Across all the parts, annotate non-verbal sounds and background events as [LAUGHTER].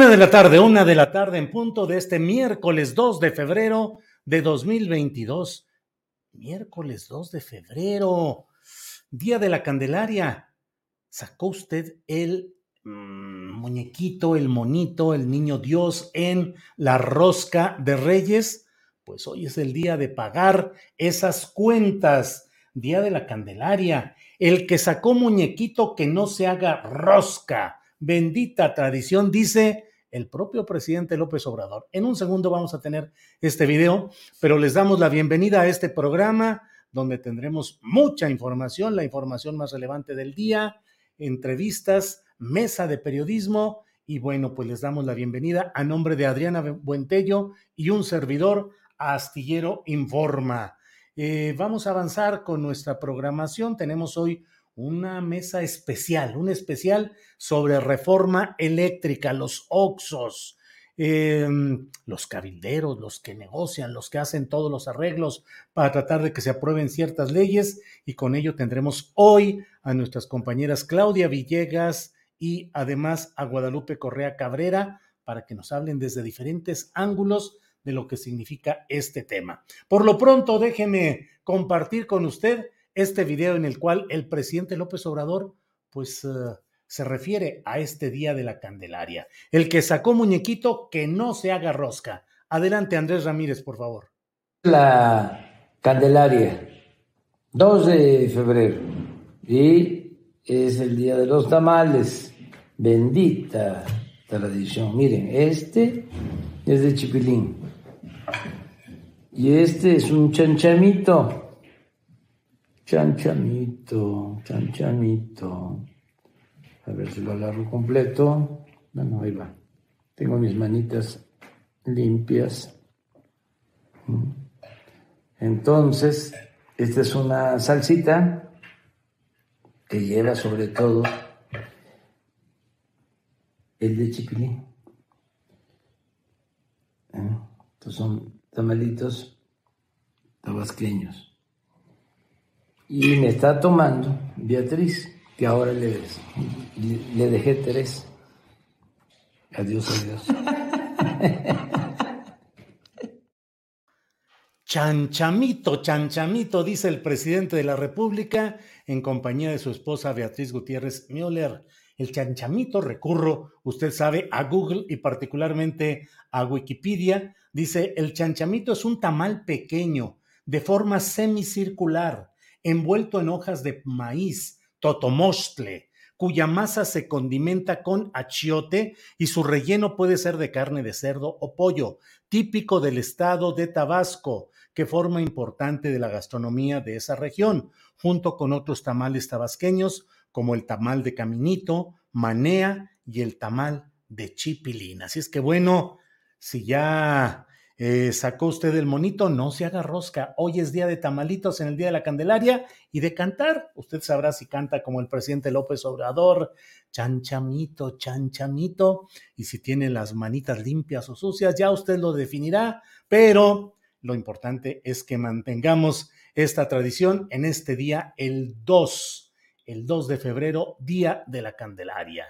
Una de la tarde, una de la tarde en punto de este miércoles 2 de febrero de 2022. Miércoles 2 de febrero, día de la Candelaria. ¿Sacó usted el mm, muñequito, el monito, el niño Dios en la rosca de Reyes? Pues hoy es el día de pagar esas cuentas. Día de la Candelaria. El que sacó muñequito que no se haga rosca bendita tradición, dice el propio presidente López Obrador. En un segundo vamos a tener este video, pero les damos la bienvenida a este programa donde tendremos mucha información, la información más relevante del día, entrevistas, mesa de periodismo y bueno, pues les damos la bienvenida a nombre de Adriana Buentello y un servidor Astillero Informa. Eh, vamos a avanzar con nuestra programación. Tenemos hoy una mesa especial, un especial sobre reforma eléctrica, los OXOS, em, los cabilderos, los que negocian, los que hacen todos los arreglos para tratar de que se aprueben ciertas leyes y con ello tendremos hoy a nuestras compañeras Claudia Villegas y además a Guadalupe Correa Cabrera para que nos hablen desde diferentes ángulos de lo que significa este tema. Por lo pronto, déjeme compartir con usted este video en el cual el presidente López Obrador, pues, eh, se refiere a este día de la Candelaria. El que sacó muñequito, que no se haga rosca. Adelante, Andrés Ramírez, por favor. La Candelaria, 2 de febrero, y es el día de los tamales. Bendita tradición. Miren, este es de Chipilín. Y este es un chanchamito Chanchamito, chanchamito. A ver si lo agarro completo. Bueno, ahí va. Tengo mis manitas limpias. Mm. Entonces, esta es una salsita que lleva sobre todo el de chipilín. ¿Eh? Estos son tamalitos tabasqueños. Y me está tomando Beatriz, que ahora le, le dejé tres. Adiós, adiós. [LAUGHS] Chanchamito, chanchamito, dice el presidente de la República en compañía de su esposa Beatriz Gutiérrez Müller. El chanchamito, recurro, usted sabe, a Google y particularmente a Wikipedia. Dice, el chanchamito es un tamal pequeño, de forma semicircular, envuelto en hojas de maíz, totomostle, cuya masa se condimenta con achiote y su relleno puede ser de carne de cerdo o pollo, típico del estado de Tabasco, que forma importante de la gastronomía de esa región, junto con otros tamales tabasqueños como el tamal de caminito, manea y el tamal de chipilín. Así es que bueno, si ya Eh, ¿Sacó usted el monito? No se haga rosca. Hoy es día de tamalitos en el Día de la Candelaria y de cantar. Usted sabrá si canta como el presidente López Obrador, chanchamito, chanchamito, y si tiene las manitas limpias o sucias, ya usted lo definirá, pero lo importante es que mantengamos esta tradición en este día, el 2, el 2 de febrero, Día de la Candelaria.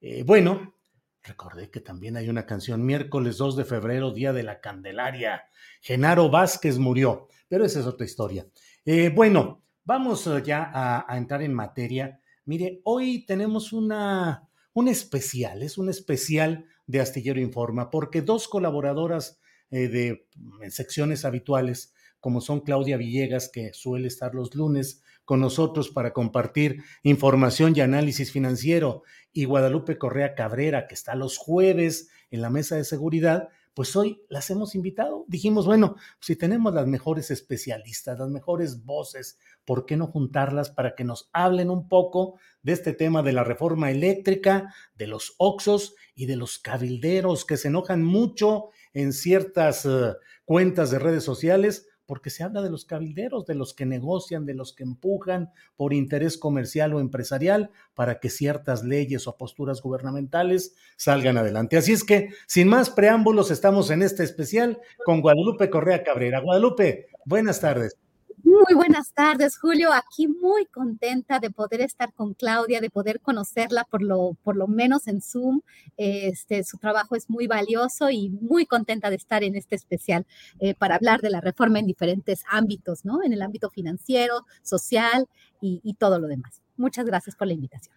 Eh, bueno, Recordé que también hay una canción miércoles 2 de febrero, Día de la Candelaria. Genaro Vázquez murió, pero esa es otra historia. Eh, bueno, vamos eh, ya a, entrar en materia. Mire, hoy tenemos una, un especial, es un especial de Astillero Informa, porque dos colaboradoras eh, de secciones habituales, como son Claudia Villegas, que suele estar los lunes con nosotros para compartir información y análisis financiero, y Guadalupe Correa Cabrera, que está los jueves en la mesa de seguridad, pues hoy las hemos invitado. Dijimos, bueno, si tenemos las mejores especialistas, las mejores voces, ¿por qué no juntarlas para que nos hablen un poco de este tema de la reforma eléctrica, de los oxos y de los cabilderos que se enojan mucho en ciertas uh, cuentas de redes sociales porque se habla de los cabilderos, de los que negocian, de los que empujan por interés comercial o empresarial para que ciertas leyes o posturas gubernamentales salgan adelante. Así es que, sin más preámbulos, estamos en este especial con Guadalupe Correa Cabrera. Guadalupe, buenas tardes. Muy buenas tardes, Julio. Aquí muy contenta de poder estar con Claudia, de poder conocerla por lo, por lo menos en Zoom. Este, su trabajo es muy valioso y muy contenta de estar en este especial eh, para hablar de la reforma en diferentes ámbitos, ¿no? En el ámbito financiero, social y, y todo lo demás. Muchas gracias por la invitación.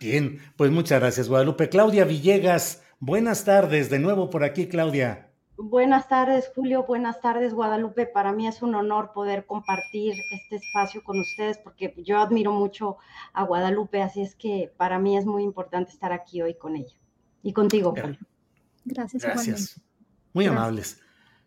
Bien, pues muchas gracias, Guadalupe. Claudia Villegas, buenas tardes de nuevo por aquí, Claudia. Buenas tardes, Julio. Buenas tardes, Guadalupe. Para mí es un honor poder compartir este espacio con ustedes porque yo admiro mucho a Guadalupe, así es que para mí es muy importante estar aquí hoy con ella y contigo, Julio. Gracias. Gracias. Muy amables.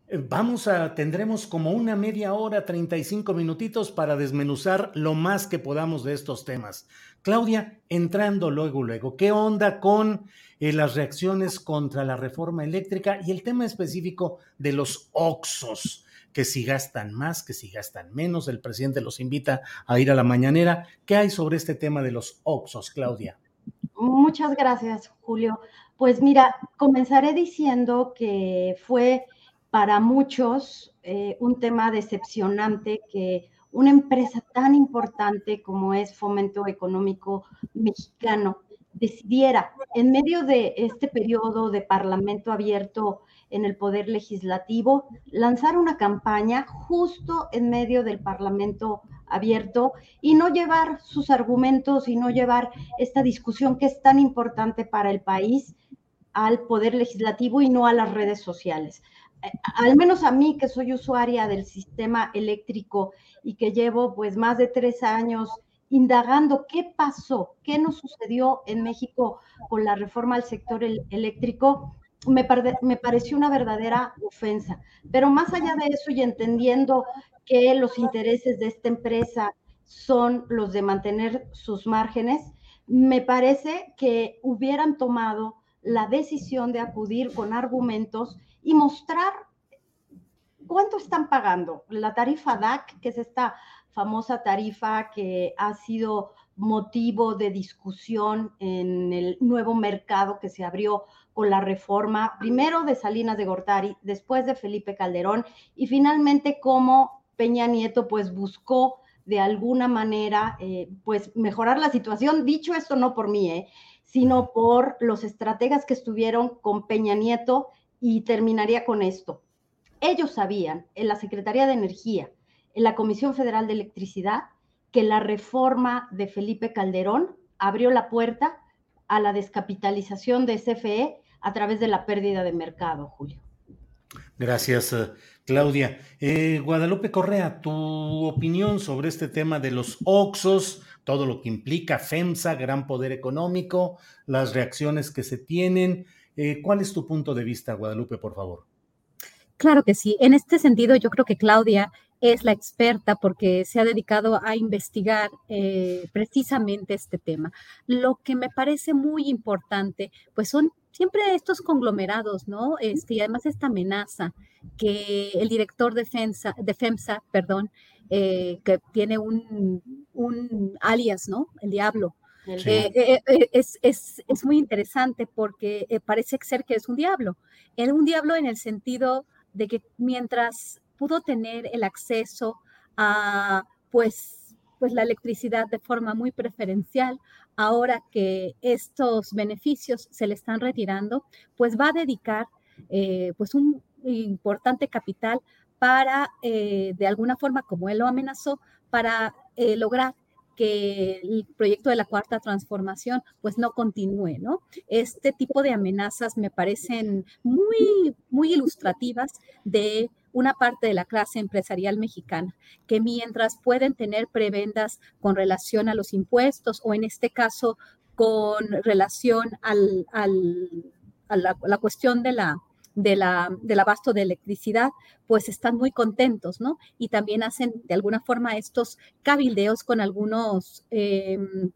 Eh, vamos a, tendremos como una media hora, 35 minutitos para desmenuzar lo más que podamos de estos temas. Claudia, entrando luego, luego, ¿qué onda con eh, las reacciones contra la reforma eléctrica y el tema específico de los OXOS? Que si gastan más, que si gastan menos, el presidente los invita a ir a la mañanera. ¿Qué hay sobre este tema de los OXOS, Claudia? Muchas gracias, Julio. Pues mira, comenzaré diciendo que fue para muchos eh, un tema decepcionante que una empresa tan importante como es Fomento Económico Mexicano decidiera, en medio de este periodo de parlamento abierto en el Poder Legislativo, lanzar una campaña justo en medio del parlamento abierto y no llevar sus argumentos y no llevar esta discusión que es tan importante para el país al Poder Legislativo y no a las redes sociales. Al menos a mí que soy usuaria del sistema eléctrico y que llevo pues más de tres años indagando qué pasó, qué nos sucedió en México con la reforma al sector eléctrico, me, pareció una verdadera ofensa. Pero más allá de eso y entendiendo que los intereses de esta empresa son los de mantener sus márgenes, me parece que hubieran tomado la decisión de acudir con argumentos y mostrar cuánto están pagando. La tarifa DAC, que es esta famosa tarifa que ha sido motivo de discusión en el nuevo mercado que se abrió con la reforma, primero de Salinas de Gortari, después de Felipe Calderón y finalmente como Peña Nieto pues buscó de alguna manera eh, pues mejorar la situación. Dicho esto no por mí, eh, sino por los estrategas que estuvieron con Peña Nieto y terminaría con esto. Ellos sabían en la Secretaría de Energía, en la Comisión Federal de Electricidad, que la reforma de Felipe Calderón abrió la puerta a la descapitalización de CFE a través de la pérdida de mercado, Julio. Gracias, eh, Claudia. Eh, Guadalupe Correa, tu opinión sobre este tema de los OXOS, todo lo que implica FEMSA, gran poder económico, las reacciones que se tienen eh, ¿Cuál es tu punto de vista, Guadalupe, por favor? Claro que sí. En este sentido, yo creo que Claudia es la experta porque se ha dedicado a investigar eh, precisamente este tema. Lo que me parece muy importante, pues son siempre estos conglomerados, ¿no? Este, y además esta amenaza que el director de FEMSA, de FEMSA perdón, eh, que tiene un, un, alias, ¿no? El diablo. Eh, es, es, es, muy interesante porque parece ser que es un diablo. Es un diablo en el sentido de que mientras pudo tener el acceso a, pues, pues la electricidad de forma muy preferencial, ahora que estos beneficios se le están retirando, pues va a dedicar eh, pues un importante capital para, eh, de alguna forma, como él lo amenazó, para eh, lograr que el proyecto de la cuarta transformación pues no continúe, ¿no? Este tipo de amenazas me parecen muy, muy ilustrativas de una parte de la clase empresarial mexicana, que mientras pueden tener prebendas con relación a los impuestos o en este caso con relación al, a la, cuestión de la, de la, del abasto de electricidad, pues están muy contentos, ¿no? Y también hacen de alguna forma estos cabildeos con algunos... Em,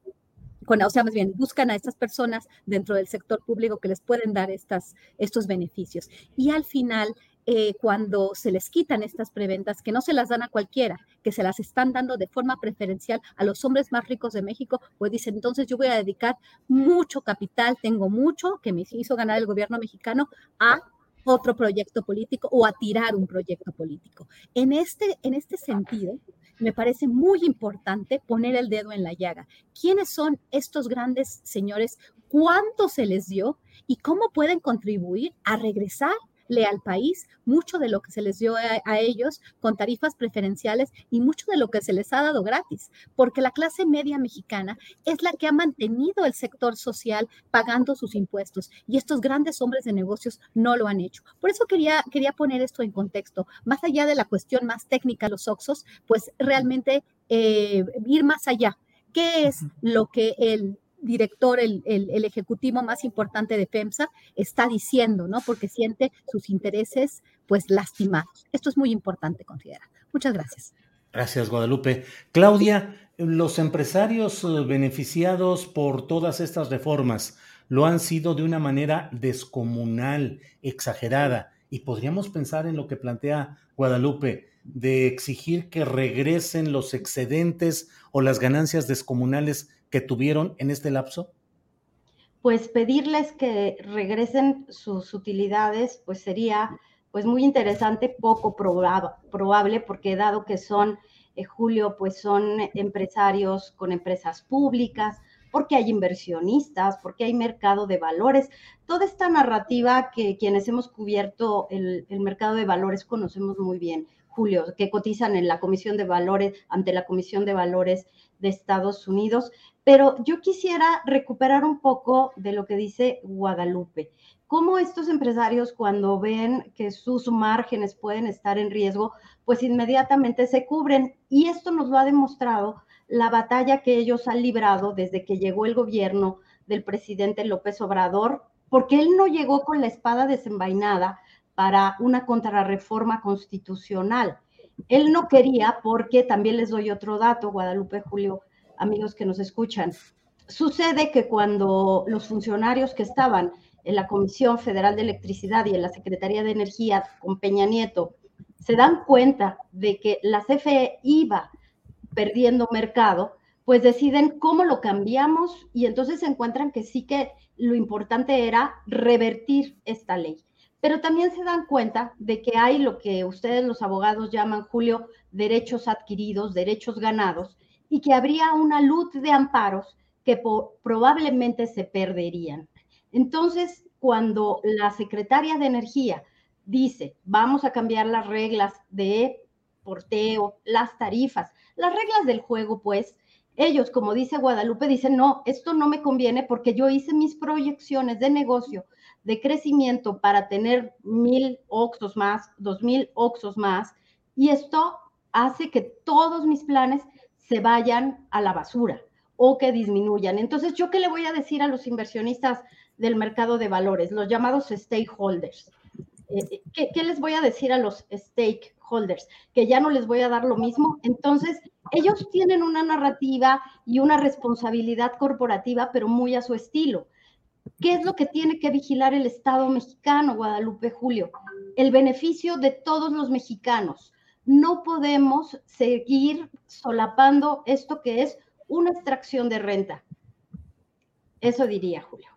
con, o sea, más bien, buscan a estas personas dentro del sector público que les pueden dar estas, estos beneficios. Y al final, eh, cuando se les quitan estas preventas, que no se las dan a cualquiera, que se las están dando de forma preferencial a los hombres más ricos de México, pues dicen, entonces yo voy a dedicar mucho capital, tengo mucho que me hizo ganar el gobierno mexicano a otro proyecto político o a tirar un proyecto político. En este, en este sentido, me parece muy importante poner el dedo en la llaga. ¿Quiénes son estos grandes señores? ¿Cuánto se les dio? ¿Y cómo pueden contribuir a regresar al país mucho de lo que se les dio a, ellos con tarifas preferenciales y mucho de lo que se les ha dado gratis, porque la clase media mexicana es la que ha mantenido el sector social pagando sus impuestos y estos grandes hombres de negocios no lo han hecho. Por eso quería, quería poner esto en contexto, más allá de la cuestión más técnica, los Oxos, pues realmente eh, ir más allá. ¿Qué es lo que el director, el, ejecutivo más importante de FEMSA, está diciendo, ¿no? Porque siente sus intereses, pues, lastimados. Esto es muy importante considerar. Muchas gracias. Gracias, Guadalupe. Claudia, los empresarios eh, beneficiados por todas estas reformas lo han sido de una manera descomunal, exagerada, y podríamos pensar en lo que plantea Guadalupe, de exigir que regresen los excedentes o las ganancias descomunales que tuvieron en este lapso? Pues pedirles que regresen sus utilidades, pues sería pues muy interesante, poco probable, porque dado que son, eh, Julio, pues son empresarios con empresas públicas, porque hay inversionistas, porque hay mercado de valores. Toda esta narrativa que quienes hemos cubierto el, el mercado de valores conocemos muy bien, Julio, que cotizan en la Comisión de Valores, ante la Comisión de Valores de Estados Unidos. Pero yo quisiera recuperar un poco de lo que dice Guadalupe. Cómo estos empresarios cuando ven que sus márgenes pueden estar en riesgo, pues inmediatamente se cubren. Y esto nos lo ha demostrado la batalla que ellos han librado desde que llegó el gobierno del presidente López Obrador, porque él no llegó con la espada desenvainada para una contrarreforma constitucional. Él no quería, porque también les doy otro dato, Guadalupe Julio, amigos que nos escuchan. Sucede que cuando los funcionarios que estaban en la Comisión Federal de Electricidad y en la Secretaría de Energía con Peña Nieto se dan cuenta de que la CFE iba perdiendo mercado, pues deciden cómo lo cambiamos y entonces se encuentran que sí que lo importante era revertir esta ley. Pero también se dan cuenta de que hay lo que ustedes los abogados llaman, Julio, derechos adquiridos, derechos ganados, y que habría una luz de amparos que probablemente se perderían. Entonces, cuando la secretaria de Energía dice, vamos a cambiar las reglas de porteo, las tarifas, las reglas del juego, pues, ellos, como dice Guadalupe, dicen, no, esto no me conviene porque yo hice mis proyecciones de negocio, de crecimiento para tener mil oxos más, dos mil oxos más, y esto hace que todos mis planes se vayan a la basura o que disminuyan. Entonces, ¿yo qué le voy a decir a los inversionistas del mercado de valores, los llamados stakeholders? Eh, eh, ¿qué, les voy a decir a los stakeholders? Que ya no les voy a dar lo mismo. Entonces, ellos tienen una narrativa y una responsabilidad corporativa, pero muy a su estilo. ¿Qué es lo que tiene que vigilar el Estado mexicano, Guadalupe Julio? El beneficio de todos los mexicanos. No podemos seguir solapando esto que es una extracción de renta. Eso diría Julio.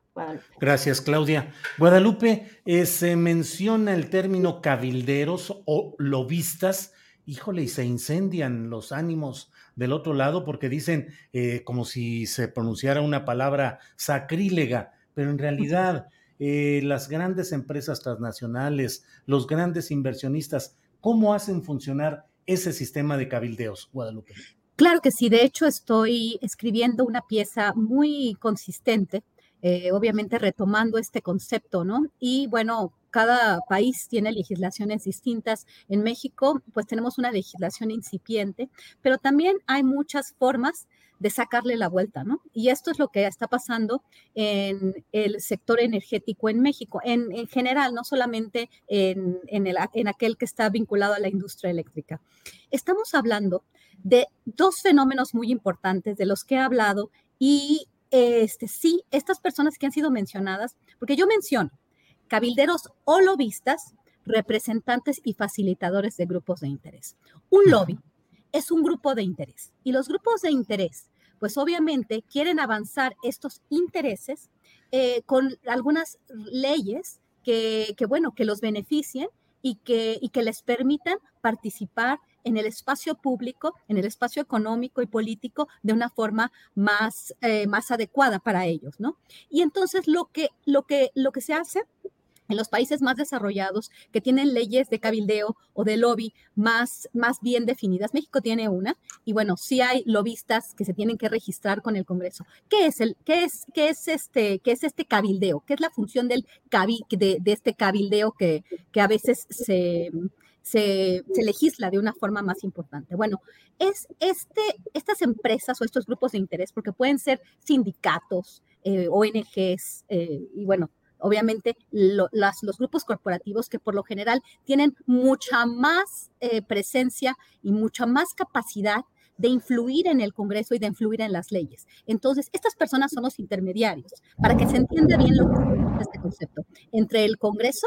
Gracias, Claudia. Guadalupe, eh, se menciona el término cabilderos o lobistas. Híjole, y se incendian los ánimos del otro lado porque dicen eh, como si se pronunciara una palabra sacrílega pero en realidad eh, las grandes empresas transnacionales, los grandes inversionistas, ¿cómo hacen funcionar ese sistema de cabildeos, Guadalupe? Claro que sí, de hecho estoy escribiendo una pieza muy consistente, eh, obviamente retomando este concepto, ¿no? Y bueno, cada país tiene legislaciones distintas. En México, pues tenemos una legislación incipiente, pero también hay muchas formas de sacarle la vuelta, ¿no? Y esto es lo que está pasando en el sector energético en México, en, general, no solamente en, en aquel que está vinculado a la industria eléctrica. Estamos hablando de dos fenómenos muy importantes de los que he hablado y este, sí, estas personas que han sido mencionadas, porque yo menciono cabilderos o lobistas, representantes y facilitadores de grupos de interés. Un lobby es un grupo de interés y los grupos de interés pues obviamente quieren avanzar estos intereses eh, con algunas leyes que, bueno, que los beneficien y que, y que les permitan participar en el espacio público, en el espacio económico y político de una forma más, eh, más adecuada para ellos, ¿no? Y entonces lo que, lo que, lo que se hace en los países más desarrollados que tienen leyes de cabildeo o de lobby más, más bien definidas. México tiene una y bueno, sí hay lobistas que se tienen que registrar con el Congreso. ¿Qué es el qué es qué es este qué es este cabildeo? ¿Qué es la función del de, de este cabildeo que, que a veces se, se, legisla de una forma más importante. Bueno, es este, estas empresas o estos grupos de interés, porque pueden ser sindicatos, eh, ONGs, eh, y bueno, obviamente los grupos corporativos que por lo general tienen mucha más eh, presencia y mucha más capacidad de influir en el Congreso y de influir en las leyes. Entonces, estas personas son los intermediarios, para que se entienda bien lo que es este concepto, entre el Congreso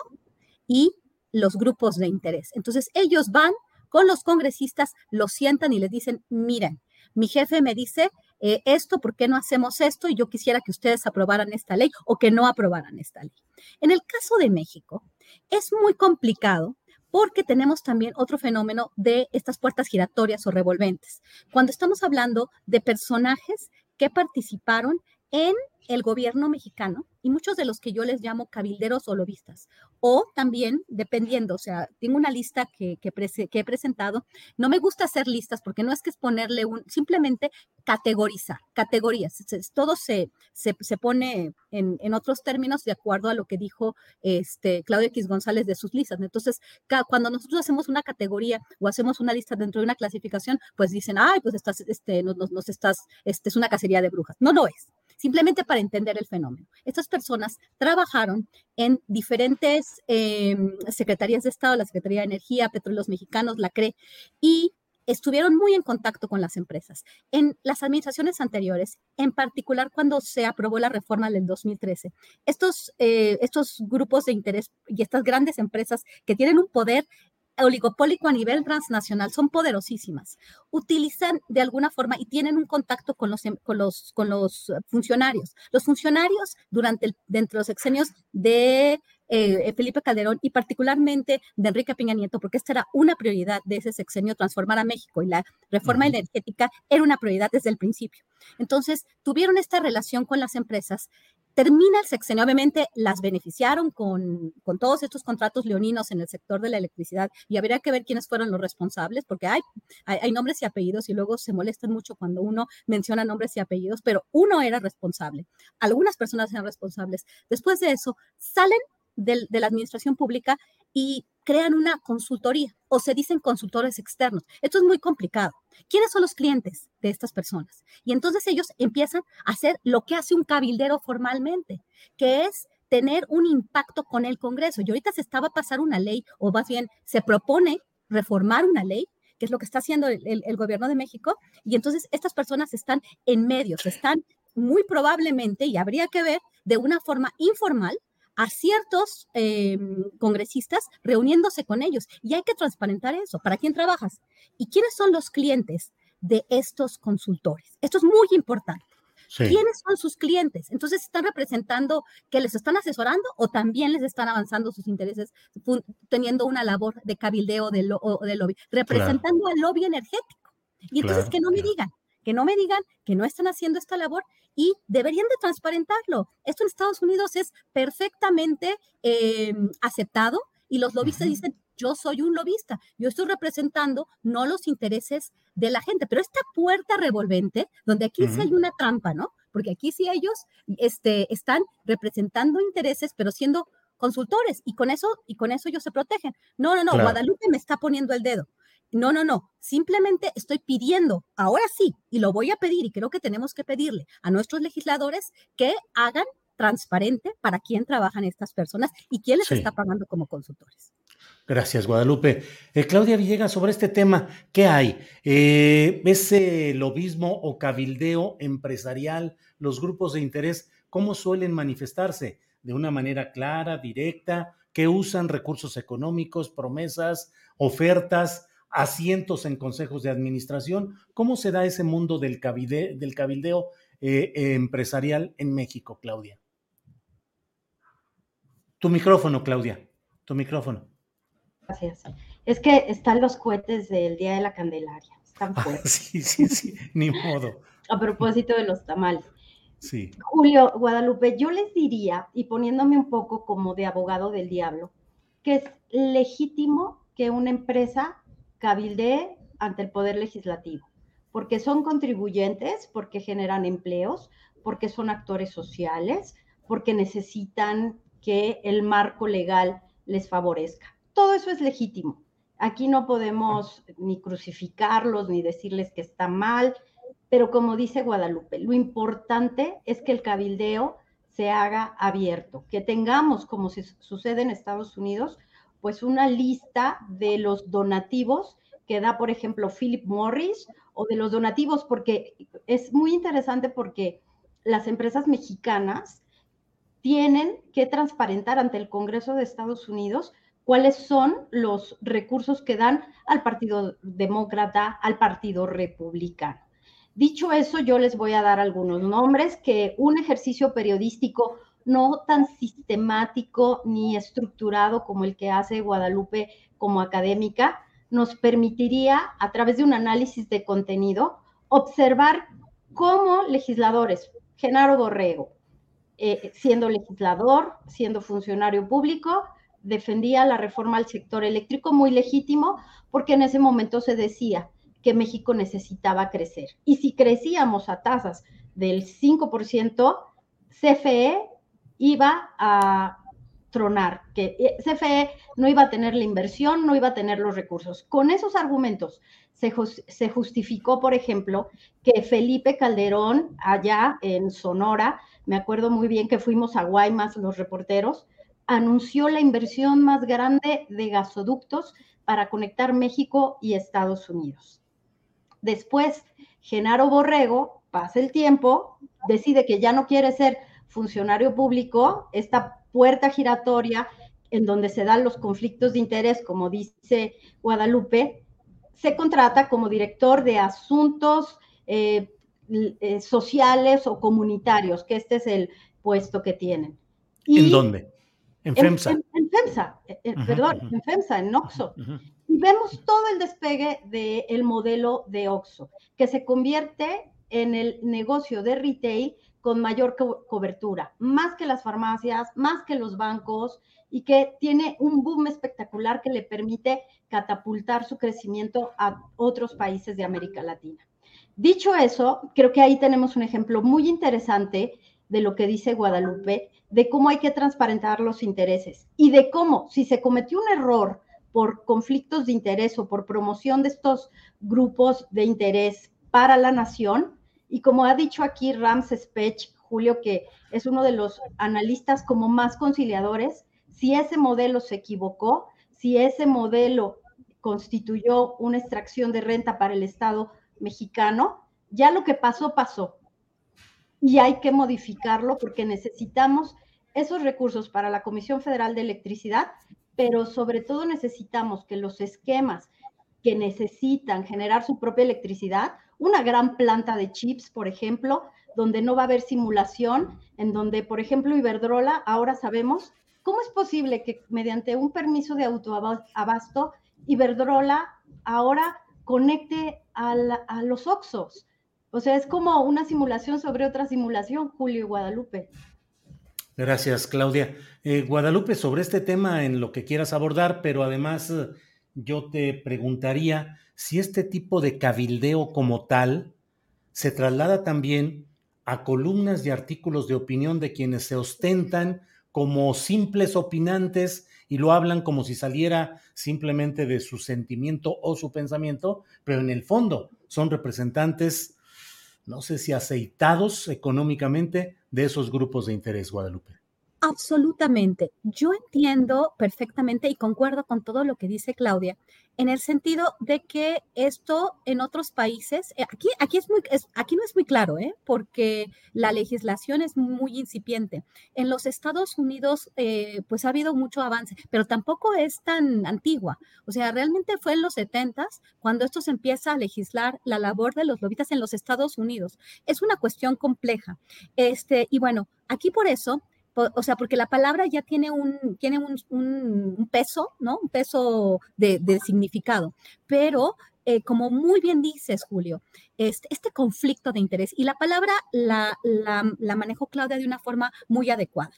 y los grupos de interés. Entonces, ellos van con los congresistas, los sientan y les dicen, miren, mi jefe me dice eh, esto, ¿por qué no hacemos esto? Y yo quisiera que ustedes aprobaran esta ley o que no aprobaran esta ley. En el caso de México, es muy complicado porque tenemos también otro fenómeno de estas puertas giratorias o revolventes. Cuando estamos hablando de personajes que participaron en el gobierno mexicano y muchos de los que yo les llamo cabilderos o lobistas. O también, dependiendo, o sea, tengo una lista que, que, he presentado. No me gusta hacer listas porque no es que es ponerle un, simplemente categorizar, categorías. Todo se, se, se pone en, en, otros términos de acuerdo a lo que dijo este, Claudio X González de sus listas. Entonces, cuando nosotros hacemos una categoría o hacemos una lista dentro de una clasificación, pues dicen, ay, pues estás, este, nos, nos estás, este es una cacería de brujas. No lo es simplemente para entender el fenómeno. Estas personas trabajaron en diferentes em, secretarías de Estado, la Secretaría de Energía, Petróleos Mexicanos, la CRE, y estuvieron muy en contacto con las empresas. En las administraciones anteriores, en particular cuando se aprobó la reforma del 2013, estos, eh, estos grupos de interés y estas grandes empresas que tienen un poder oligopólico a nivel transnacional son poderosísimas. Utilizan de alguna forma y tienen un contacto con los, em, con los, con los funcionarios. Los funcionarios durante dentro de los exenios de eh, Felipe Calderón y particularmente de Enrique Peña Nieto, porque esta era una prioridad de ese sexenio, transformar a México y la reforma energética era una prioridad desde el principio. Entonces, tuvieron esta relación con las empresas Termina el sexenio, obviamente las beneficiaron con, con, todos estos contratos leoninos en el sector de la electricidad y habría que ver quiénes fueron los responsables, porque hay, hay, nombres y apellidos y luego se molestan mucho cuando uno menciona nombres y apellidos, pero uno era responsable, algunas personas eran responsables. Después de eso, salen de la administración pública y crean una consultoría o se dicen consultores externos. Esto es muy complicado. ¿Quiénes son los clientes de estas personas? Y entonces ellos empiezan a hacer lo que hace un cabildero formalmente, que es tener un impacto con el Congreso. Y ahorita se estaba a pasar una ley, o más bien se propone reformar una ley que es lo que está haciendo el, gobierno de México, y entonces estas personas están en medio, se están muy probablemente, y habría que ver de una forma informal, a ciertos eh, congresistas reuniéndose con ellos. Y hay que transparentar eso. ¿Para quién trabajas? ¿Y quiénes son los clientes de estos consultores? Esto es muy importante. ¿Quiénes son sus clientes? Entonces, ¿están representando que les están asesorando o también les están avanzando sus intereses, teniendo una labor de cabildeo de, de lobby, representando al lobby energético? Y entonces que no me digan, que no me digan que no están haciendo esta labor y deberían de transparentarlo. Esto en Estados Unidos es perfectamente em, aceptado y los lobistas dicen, yo soy un lobista, yo estoy representando no los intereses de la gente, pero esta puerta revolvente, donde aquí sí hay una trampa, ¿no? Porque aquí sí ellos este, están representando intereses, pero siendo consultores y con eso y con eso ellos se protegen. No, no, no, Guadalupe me está poniendo el dedo. No, no, no. Simplemente estoy pidiendo, ahora sí, y lo voy a pedir, y creo que tenemos que pedirle a nuestros legisladores que hagan transparente para quién trabajan estas personas y quién les está pagando como consultores. Gracias, Guadalupe. Eh, Claudia Villegas, sobre este tema, ¿qué hay? Eh, ¿Ese lobismo o cabildeo empresarial, los grupos de interés, cómo suelen manifestarse? ¿De una manera clara, directa? ¿Que usan recursos económicos, promesas, ofertas? Asientos en consejos de administración. ¿Cómo se da ese mundo del, del cabildeo eh, empresarial en México, Claudia? Tu micrófono, Claudia, tu micrófono. Gracias. Es que están los cohetes del Día de la Candelaria. Están [LAUGHS] ah, sí, sí, sí, ni modo. [LAUGHS] A propósito de los tamales. Sí. Julio, Guadalupe, yo les diría, y poniéndome un poco como de abogado del diablo, que es legítimo que una empresa cabildee ante el Poder Legislativo, porque son contribuyentes, porque generan empleos, porque son actores sociales, porque necesitan que el marco legal les favorezca. Todo eso es legítimo. Aquí no podemos ni crucificarlos ni decirles que está mal, pero como dice Guadalupe, lo importante es que el cabildeo se haga abierto, que tengamos, como sucede en Estados Unidos, pues una lista de los donativos que da, por ejemplo, Philip Morris o de los donativos, porque es muy interesante porque las empresas mexicanas tienen que transparentar ante el Congreso de Estados Unidos cuáles son los recursos que dan al Partido Demócrata, al Partido Republicano. Dicho eso, yo les voy a dar algunos nombres que un ejercicio periodístico no tan sistemático ni estructurado como el que hace Guadalupe como académica, nos permitiría, a través de un análisis de contenido, observar cómo legisladores, Genaro Borrego, eh, siendo legislador, siendo funcionario público, defendía la reforma al sector eléctrico muy legítimo, porque en ese momento se decía que México necesitaba crecer. Y si crecíamos a tasas del 5%, CFE iba a tronar, que eh, CFE no iba a tener la inversión, no iba a tener los recursos. Con esos argumentos se, se justificó, por ejemplo, que Felipe Calderón, allá en Sonora, me acuerdo muy bien que fuimos a Guaymas los reporteros, anunció la inversión más grande de gasoductos para conectar México y Estados Unidos. Después, Genaro Borrego, pasa el tiempo, decide que ya no quiere ser funcionario público, esta puerta giratoria en donde se dan los conflictos de interés, como dice Guadalupe, se contrata como director de asuntos eh, eh, sociales o comunitarios, que este es el puesto que tienen. ¿En dónde? En FEMSA. En, FEMSA, eh, perdón, en FEMSA, en OXO. Y vemos todo el despegue del modelo de OXO, que se convierte en el negocio de retail con mayor cobertura, más que las farmacias, más que los bancos y que tiene un boom espectacular que le permite catapultar su crecimiento a otros países de América Latina. Dicho eso, creo que ahí tenemos un ejemplo muy interesante de lo que dice Guadalupe, de cómo hay que transparentar los intereses y de cómo si se cometió un error por conflictos de interés o por promoción de estos grupos de interés para la nación, y como ha dicho aquí Rams Spech, Julio, que es uno de los analistas como más conciliadores, si ese modelo se equivocó, si ese modelo constituyó una extracción de renta para el Estado mexicano, ya lo que pasó, pasó. y hay que modificarlo porque necesitamos esos recursos para la Comisión Federal de Electricidad, pero sobre todo necesitamos que los esquemas que necesitan generar su propia electricidad, una gran planta de chips, por ejemplo, donde no va a haber simulación, en donde, por ejemplo, Iberdrola, ahora sabemos, ¿cómo es posible que mediante un permiso de autoabasto, Iberdrola ahora conecte a, los OXOs? O sea, es como una simulación sobre otra simulación, Julio y Guadalupe. Gracias, Claudia. Eh, Guadalupe, sobre este tema en lo que quieras abordar, pero además eh, yo te preguntaría si este tipo de cabildeo como tal se traslada también a columnas y artículos de opinión de quienes se ostentan como simples opinantes y lo hablan como si saliera simplemente de su sentimiento o su pensamiento, pero en el fondo son representantes, no sé si aceitados económicamente, de esos grupos de interés, Guadalupe. Absolutamente. Yo entiendo perfectamente y concuerdo con todo lo que dice Claudia, en el sentido de que esto en otros países, eh, aquí, aquí, es muy, aquí no es muy claro, ¿eh? porque la legislación es muy incipiente. En los Estados Unidos, eh, pues ha habido mucho avance, pero tampoco es tan antigua. O sea, realmente fue en los 70 cuando esto se empieza a legislar la labor de los lobitas en los Estados Unidos. Es una cuestión compleja. Este, y bueno, aquí por eso o sea, porque la palabra ya tiene un, tiene un, peso, ¿no? Un peso de, significado, pero eh, como muy bien dices, Julio, este, este, conflicto de interés, y la palabra la, la, manejó Claudia de una forma muy adecuada,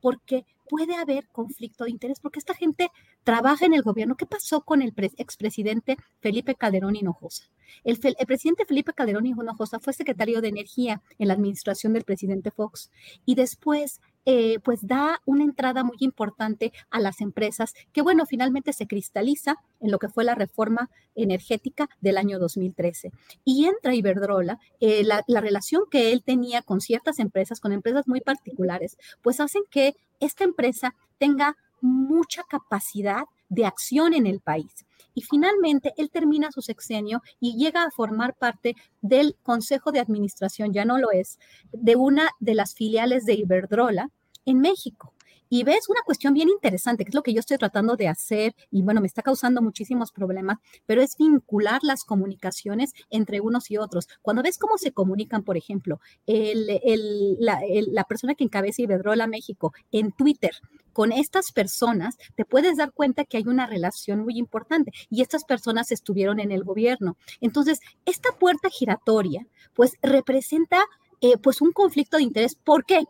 porque puede haber conflicto de interés, porque esta gente trabaja en el gobierno. ¿Qué pasó con el expresidente Felipe Calderón Hinojosa? El, el, presidente Felipe Calderón Hinojosa fue secretario de Energía en la administración del presidente Fox y después eh, pues da una entrada muy importante a las empresas que, bueno, finalmente se cristaliza en lo que fue la reforma energética del año 2013. Y entra Iberdrola, eh, la, la relación que él tenía con ciertas empresas, con empresas muy particulares, pues hacen que esta empresa tenga mucha capacidad de acción en el país. Y finalmente él termina su sexenio y llega a formar parte del Consejo de Administración, ya no lo es, de una de las filiales de Iberdrola en México. Y ves una cuestión bien interesante, que es lo que yo estoy tratando de hacer y bueno, me está causando muchísimos problemas, pero es vincular las comunicaciones entre unos y otros. Cuando ves cómo se comunican, por ejemplo, la, persona que encabeza Iberdrola México en Twitter con estas personas, te puedes dar cuenta que hay una relación muy importante y estas personas estuvieron en el gobierno. Entonces, esta puerta giratoria, pues representa eh, pues un conflicto de interés. ¿Por qué?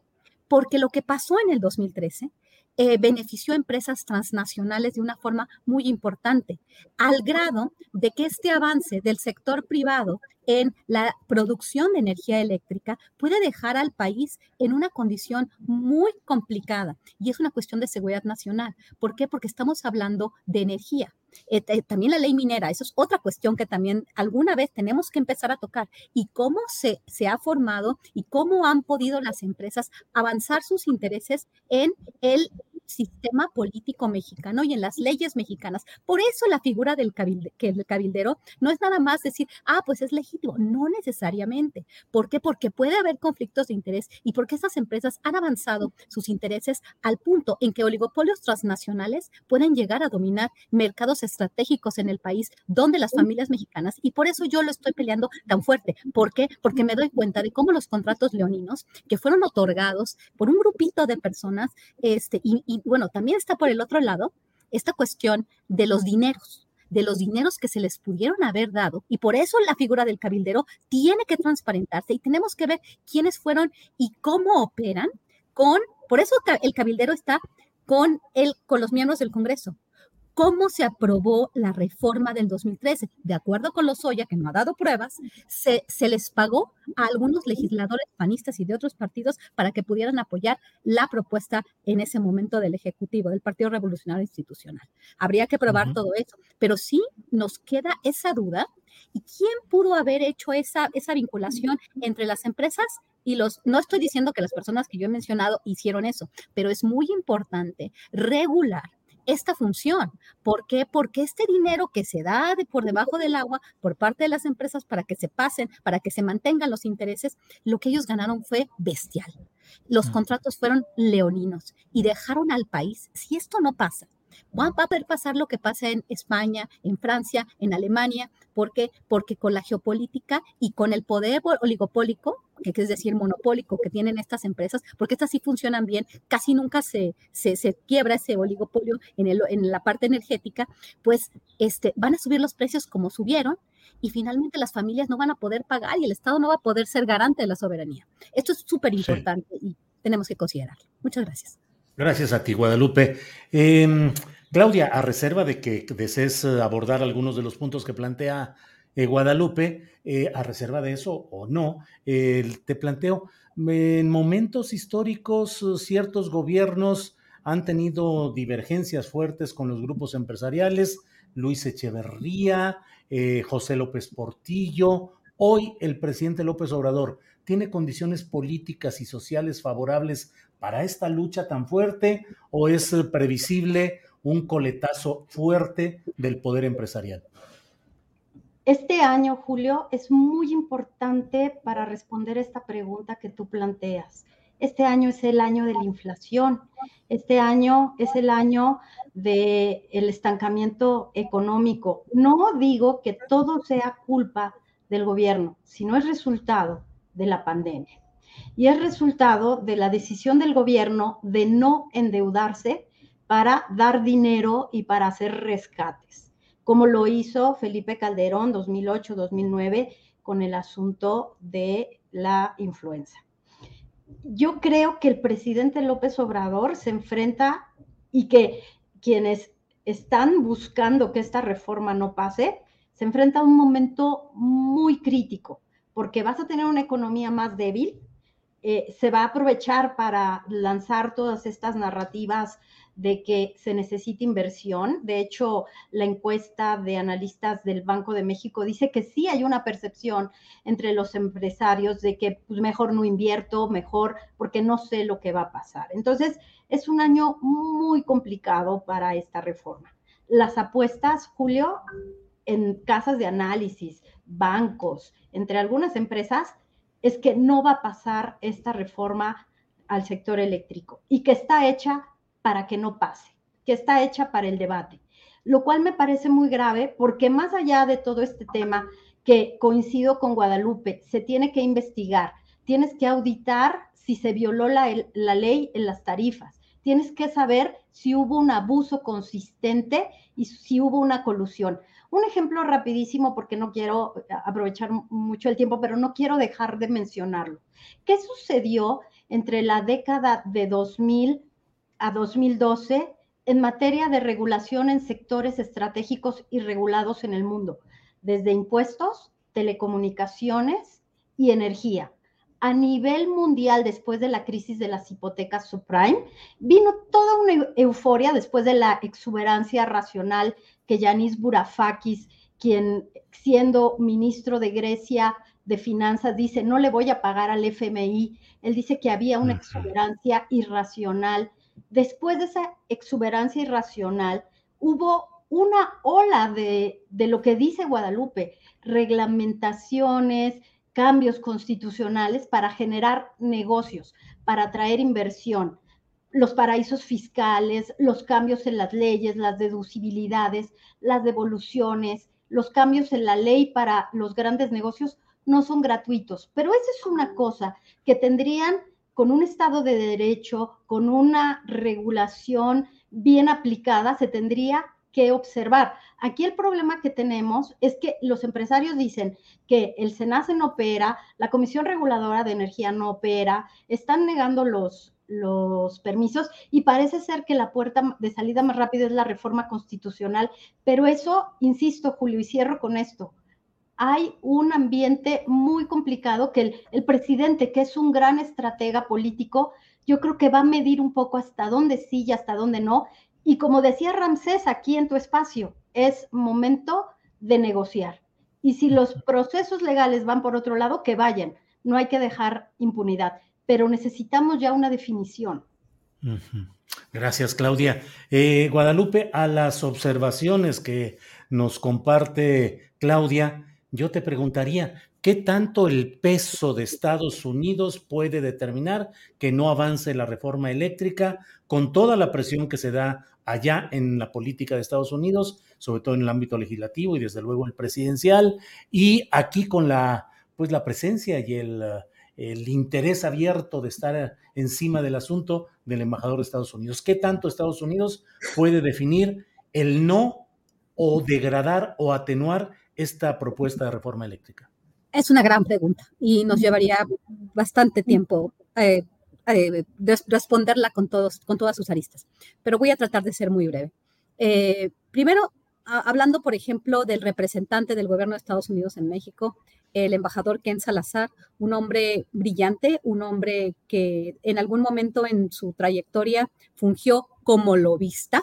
porque lo que pasó en el 2013 eh, benefició a empresas transnacionales de una forma muy importante, al grado de que este avance del sector privado en la producción de energía eléctrica puede dejar al país en una condición muy complicada y es una cuestión de seguridad nacional. ¿Por qué? Porque estamos hablando de energía. Eh, también la ley minera, eso es otra cuestión que también alguna vez tenemos que empezar a tocar y cómo se, se ha formado y cómo han podido las empresas avanzar sus intereses en el sistema político mexicano y en las leyes mexicanas. Por eso la figura del, cabildero no es nada más decir, ah, pues es legítimo. No necesariamente. ¿Por qué? Porque puede haber conflictos de interés y porque estas empresas han avanzado sus intereses al punto en que oligopolios transnacionales pueden llegar a dominar mercados estratégicos en el país donde las familias mexicanas, y por eso yo lo estoy peleando tan fuerte. ¿Por qué? Porque me doy cuenta de cómo los contratos leoninos que fueron otorgados por un grupito de personas este, y, y bueno, también está por el otro lado esta cuestión de los dineros de los dineros que se les pudieron haber dado. Y por eso la figura del cabildero tiene que transparentarse y tenemos que ver quiénes fueron y cómo operan con, por eso el cabildero está con, el, con los miembros del Congreso, cómo se aprobó la reforma del 2013. De acuerdo con los Oya, que no ha dado pruebas, se, se, les pagó a algunos legisladores panistas y de otros partidos para que pudieran apoyar la propuesta en ese momento del Ejecutivo, del Partido Revolucionario Institucional. Habría que probar todo eso, pero sí nos queda esa duda. ¿Y quién pudo haber hecho esa, esa vinculación entre las empresas y los, no estoy diciendo que las personas que yo he mencionado hicieron eso, pero es muy importante regular esta función. ¿Por qué? Porque este dinero que se da por debajo del agua por parte de las empresas para que se pasen, para que se mantengan los intereses, lo que ellos ganaron fue bestial. Los contratos fueron leoninos y dejaron al país, si esto no pasa, Va, a poder pasar lo que pasa en España, en Francia, en Alemania. ¿Por qué? Porque con la geopolítica y con el poder oligopólico, que es decir, monopólico que tienen estas empresas, porque estas sí funcionan bien, casi nunca se, se, quiebra ese oligopolio en, el, en, la parte energética, pues este, van a subir los precios como subieron y finalmente las familias no van a poder pagar y el Estado no va a poder ser garante de la soberanía. Esto es súper importante y tenemos que considerarlo. Muchas gracias. Gracias a ti, Guadalupe. Em, Claudia, a reserva de que desees eh, abordar algunos de los puntos que plantea eh, Guadalupe, eh, a reserva de eso o no, te planteo, en momentos históricos ciertos gobiernos han tenido divergencias fuertes con los grupos empresariales, Luis Echeverría, José López Portillo, hoy el presidente López Obrador tiene condiciones políticas y sociales favorables para esta lucha tan fuerte o es eh, previsible un coletazo fuerte del poder empresarial? Este año, Julio, es muy importante para responder esta pregunta que tú planteas. Este año es el año de la inflación. Este año es el año del el estancamiento económico. No digo que todo sea culpa del gobierno, sino es resultado de la pandemia y es resultado de la decisión del gobierno de no endeudarse para dar dinero y para hacer rescates, como lo hizo Felipe Calderón 2008-2009 con el asunto de la influenza. Yo creo que el presidente López Obrador se enfrenta y que quienes están buscando que esta reforma no pase, se enfrenta a un momento muy crítico, porque vas a tener una economía más débil, eh, se va a aprovechar para lanzar todas estas narrativas de que se necesita inversión. De hecho, la encuesta de analistas del Banco de México dice que sí hay una percepción entre los empresarios de que pues, mejor no invierto, mejor porque no sé lo que va a pasar. Entonces, es un año muy complicado para esta reforma. Las apuestas, Julio, en casas de análisis, bancos, entre algunas empresas, es que no va a pasar esta reforma al sector eléctrico y que está hecha para que no pase, que está hecha para el debate, lo cual me parece muy grave porque más allá de todo este tema que coincido con Guadalupe, se tiene que investigar, tienes que auditar si se violó la, la ley en las tarifas, tienes que saber si hubo un abuso consistente y si hubo una colusión. Un ejemplo rapidísimo, porque no quiero eh, aprovechar mucho el tiempo, pero no quiero dejar de mencionarlo. ¿Qué sucedió entre la década de 2000 a 2012 en materia de regulación en sectores estratégicos y regulados en el mundo, desde impuestos, telecomunicaciones y energía? A nivel mundial después de la crisis de las hipotecas subprime, vino toda una euforia después de la exuberancia racional que Yanis Bourafakis, quien siendo ministro de Grecia de Finanzas dice, no le voy a pagar al FMI. Él dice que había una exuberancia irracional. Después de esa exuberancia irracional, hubo una ola de, de lo que dice Guadalupe, reglamentaciones, cambios constitucionales para generar negocios, para atraer inversión, los paraísos fiscales, los cambios en las leyes, las deducibilidades, las devoluciones, los cambios en la ley para los grandes negocios no son gratuitos. Pero esa es una cosa que tendrían con un Estado de Derecho, con una regulación bien aplicada, se tendría que observar. Aquí el problema que tenemos es que los empresarios dicen que el SENACE no opera, la Comisión Reguladora de Energía no opera, están negando los, los permisos y parece ser que la puerta de salida más rápida es la reforma constitucional, pero eso, insisto, Julio, y cierro con esto. Hay un ambiente muy complicado que el, el presidente, que es un gran estratega político, yo creo que va a medir un poco hasta dónde sí y hasta dónde no, y como decía Ramsés aquí en tu espacio, es momento de negociar. Y si los procesos legales van por otro lado, que vayan. No hay que dejar impunidad, pero necesitamos ya una definición. Gracias, Claudia. Eh, Guadalupe, a las observaciones que nos comparte Claudia, yo te preguntaría, ¿qué tanto el peso de Estados Unidos puede determinar que no avance la reforma eléctrica con toda la presión que se da allá en la política de Estados Unidos, sobre todo en el ámbito legislativo y desde luego el presidencial, y aquí con la, pues la presencia y el, el interés abierto de estar encima del asunto del embajador de Estados Unidos. ¿Qué tanto Estados Unidos puede definir el no o degradar o atenuar esta propuesta de reforma eléctrica? Es una gran pregunta y nos llevaría bastante tiempo eh, eh, responderla con, todos, con todas sus aristas, pero voy a tratar de ser muy breve. Eh, primero, hablando, por ejemplo, del representante del gobierno de Estados Unidos en México, el embajador Ken Salazar, un hombre brillante, un hombre que en algún momento en su trayectoria fungió como lobista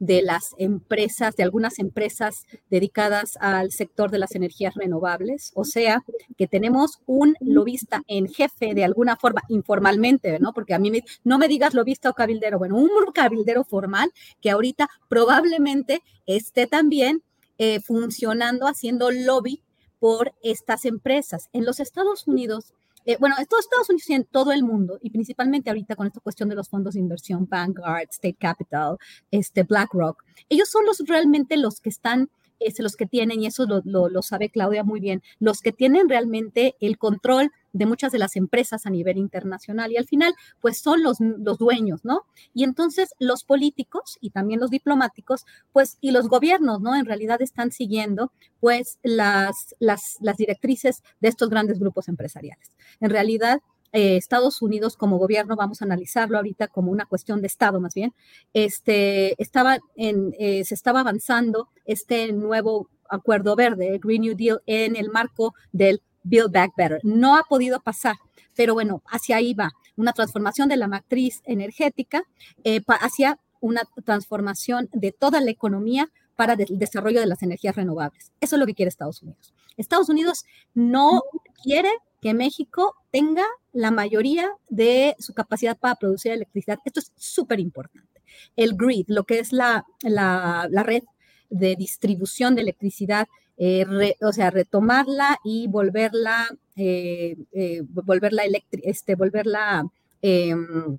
de las empresas, de algunas empresas dedicadas al sector de las energías renovables. O sea, que tenemos un lobista en jefe de alguna forma, informalmente, ¿no? Porque a mí no me digas lobista o cabildero, bueno, un cabildero formal que ahorita probablemente esté también eh, funcionando, haciendo lobby por estas empresas. En los Estados Unidos, eh, bueno, en Estados Unidos y en todo el mundo, y principalmente ahorita con esta cuestión de los fondos de inversión, Vanguard, State Capital, este, BlackRock, ellos son los realmente los que están es los que tienen, y eso lo, sabe Claudia muy bien, los que tienen realmente el control de muchas de las empresas a nivel internacional y al final pues son los, los dueños, ¿no? Y entonces los políticos y también los diplomáticos pues y los gobiernos, ¿no? En realidad están siguiendo pues las, las, las directrices de estos grandes grupos empresariales. En realidad eh, Estados Unidos como gobierno, vamos a analizarlo ahorita como una cuestión de Estado más bien, este, estaba en, eh, se estaba avanzando este nuevo acuerdo verde, Green New Deal, en el marco del Build Back Better. No ha podido pasar, pero bueno, hacia ahí va, una transformación de la matriz energética eh, hacia una transformación de toda la economía para el desarrollo de las energías renovables. Eso es lo que quiere Estados Unidos. Estados Unidos no quiere que México tenga la mayoría de su capacidad para producir electricidad. Esto es súper importante. El grid, lo que es la, la, red de distribución de electricidad, eh, o sea, retomarla y volverla, eh, eh, volverla, este, volverla em,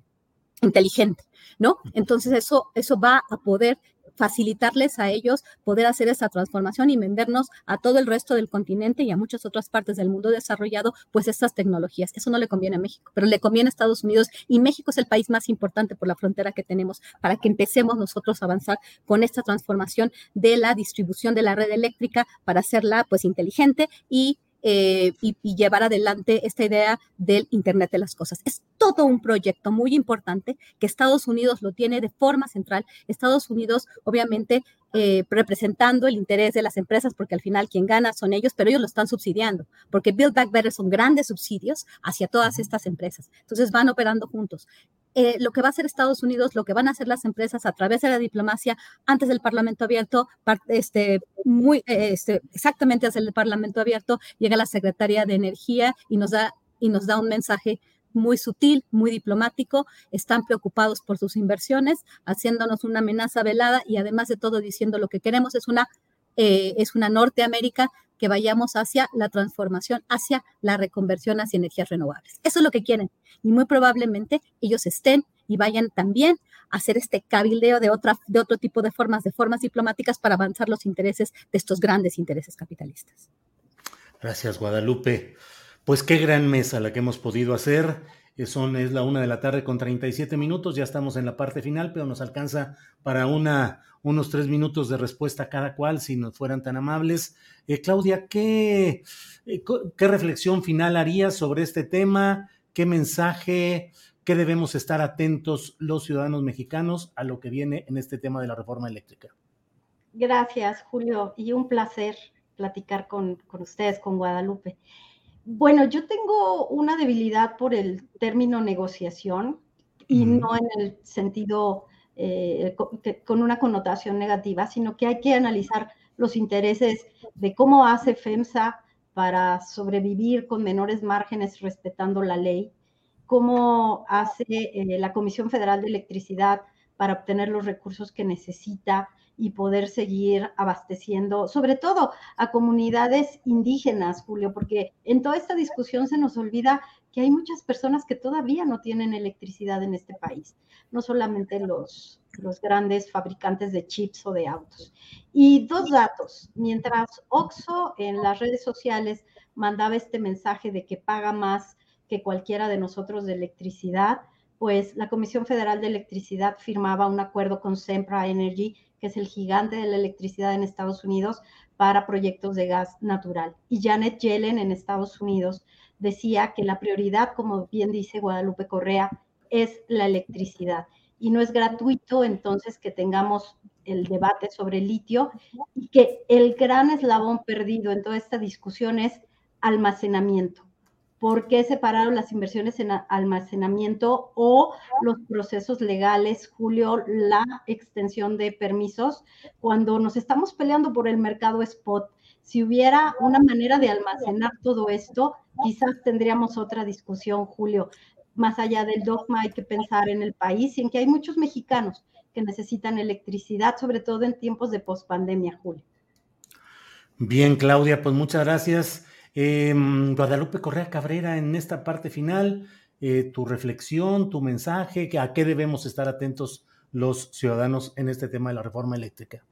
inteligente, ¿no? Entonces eso, eso va a poder facilitarles a ellos poder hacer esa transformación y vendernos a todo el resto del continente y a muchas otras partes del mundo desarrollado, pues estas tecnologías. Eso no le conviene a México, pero le conviene a Estados Unidos y México es el país más importante por la frontera que tenemos para que empecemos nosotros a avanzar con esta transformación de la distribución de la red eléctrica para hacerla pues inteligente y eh, y, llevar adelante esta idea del Internet de las Cosas. Es todo un proyecto muy importante que Estados Unidos lo tiene de forma central. Estados Unidos, obviamente, eh, representando el interés de las empresas, porque al final quien gana son ellos, pero ellos lo están subsidiando, porque Build Back Better son grandes subsidios hacia todas estas empresas. Entonces van operando juntos. Eh, lo que va a hacer Estados Unidos, lo que van a hacer las empresas a través de la diplomacia antes del Parlamento abierto, este, muy, eh, este, exactamente hacia el Parlamento abierto, llega la Secretaría de Energía y nos da, y nos da un mensaje muy sutil, muy diplomático, están preocupados por sus inversiones, haciéndonos una amenaza velada y además de todo diciendo lo que queremos es una, eh, es una Norteamérica que vayamos hacia la transformación, hacia la reconversión hacia energías renovables. Eso es lo que quieren. Y muy probablemente ellos estén y vayan también a hacer este cabildeo de, otra, de otro tipo de formas, de formas diplomáticas para avanzar los intereses de estos grandes intereses capitalistas. Gracias, Guadalupe. Pues qué gran mesa la que hemos podido hacer. Son, es la una de la tarde con 37 minutos, ya estamos en la parte final, pero nos alcanza para una, unos tres minutos de respuesta cada cual, si nos fueran tan amables. Eh, Claudia, ¿qué, eh, ¿qué reflexión final harías sobre este tema? ¿Qué mensaje? ¿Qué debemos estar atentos los ciudadanos mexicanos a lo que viene en este tema de la reforma eléctrica? Gracias, Julio, y un placer platicar con ustedes, con Guadalupe. Bueno, yo tengo una debilidad por el término negociación y no en el sentido eh, con, una connotación negativa, sino que hay que analizar los intereses de cómo hace FEMSA para sobrevivir con menores márgenes respetando la ley, cómo hace eh, la Comisión Federal de Electricidad para obtener los recursos que necesita y poder seguir abasteciendo, sobre todo a comunidades indígenas, Julio, porque en toda esta discusión se nos olvida que hay muchas personas que todavía no tienen electricidad en este país, no solamente los, los grandes fabricantes de chips o de autos. Y dos datos, mientras Oxo en las redes sociales mandaba este mensaje de que paga más que cualquiera de nosotros de electricidad, pues la Comisión Federal de Electricidad firmaba un acuerdo con Sempra Energy que es el gigante de la electricidad en Estados Unidos, para proyectos de gas natural. Y Janet Yellen en Estados Unidos decía que la prioridad, como bien dice Guadalupe Correa, es la electricidad. Y no es gratuito entonces que tengamos el debate sobre el litio y que el gran eslabón perdido en toda esta discusión es almacenamiento. ¿Por qué separaron las inversiones en almacenamiento o los procesos legales, Julio, la extensión de permisos, cuando nos estamos peleando por el mercado spot? Si hubiera una manera de almacenar todo esto, quizás tendríamos otra discusión, Julio. Más allá del dogma, hay que pensar en el país y en que hay muchos mexicanos que necesitan electricidad, sobre todo en tiempos de pospandemia, Julio. Bien, Claudia, pues muchas gracias. Em, Guadalupe Correa Cabrera, en esta parte final, eh, tu reflexión, tu mensaje, a qué debemos estar atentos los ciudadanos en este tema de la reforma eléctrica.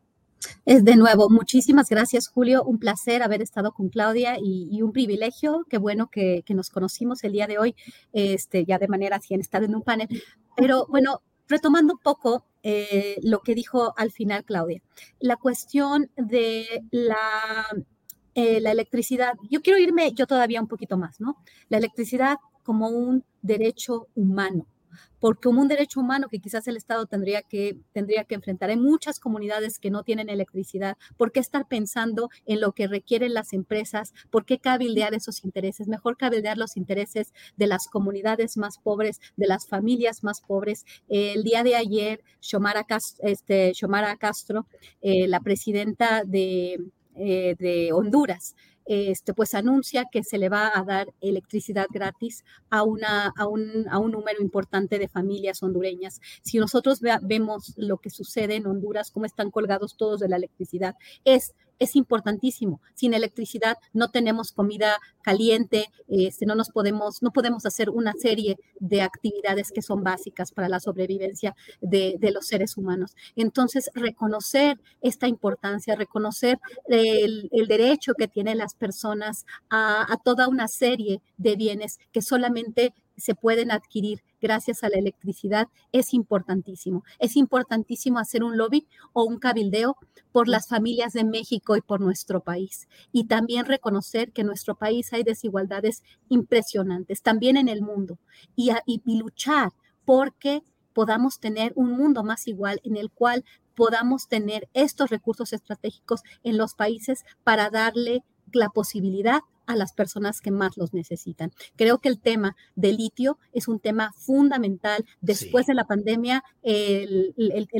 Es de nuevo, muchísimas gracias, Julio. Un placer haber estado con Claudia y, un privilegio. Qué bueno que, nos conocimos el día de hoy, este, ya de manera sin estar en un panel. Pero bueno, retomando un poco eh, lo que dijo al final Claudia, la cuestión de la eh, la electricidad, yo quiero irme yo todavía un poquito más, ¿no? La electricidad como un derecho humano, porque como un derecho humano que quizás el Estado tendría que, tendría que enfrentar. Hay muchas comunidades que no tienen electricidad. ¿Por qué estar pensando en lo que requieren las empresas? ¿Por qué cabildear esos intereses? Mejor cabildear los intereses de las comunidades más pobres, de las familias más pobres. el día de ayer, Xiomara Castro, este, Castro eh, la presidenta de eh, de Honduras, este, pues anuncia que se le va a dar electricidad gratis a, una, a, un, a un número importante de familias hondureñas. Si nosotros vemos lo que sucede en Honduras, cómo están colgados todos de la electricidad, es es importantísimo. Sin electricidad no tenemos comida caliente, este, no nos podemos, no podemos hacer una serie de actividades que son básicas para la sobrevivencia de, los seres humanos. Entonces, reconocer esta importancia, reconocer el, derecho que tienen las personas a, a toda una serie de bienes que solamente se pueden adquirir gracias a la electricidad es importantísimo. Es importantísimo hacer un lobby o un cabildeo por las familias de México y por nuestro país. Y también reconocer que en nuestro país hay desigualdades impresionantes, también en el mundo, y, y luchar porque podamos tener un mundo más igual en el cual podamos tener estos recursos estratégicos en los países para darle la posibilidad a las personas que más los necesitan. Creo que el tema del litio es un tema fundamental. Después de la pandemia, el,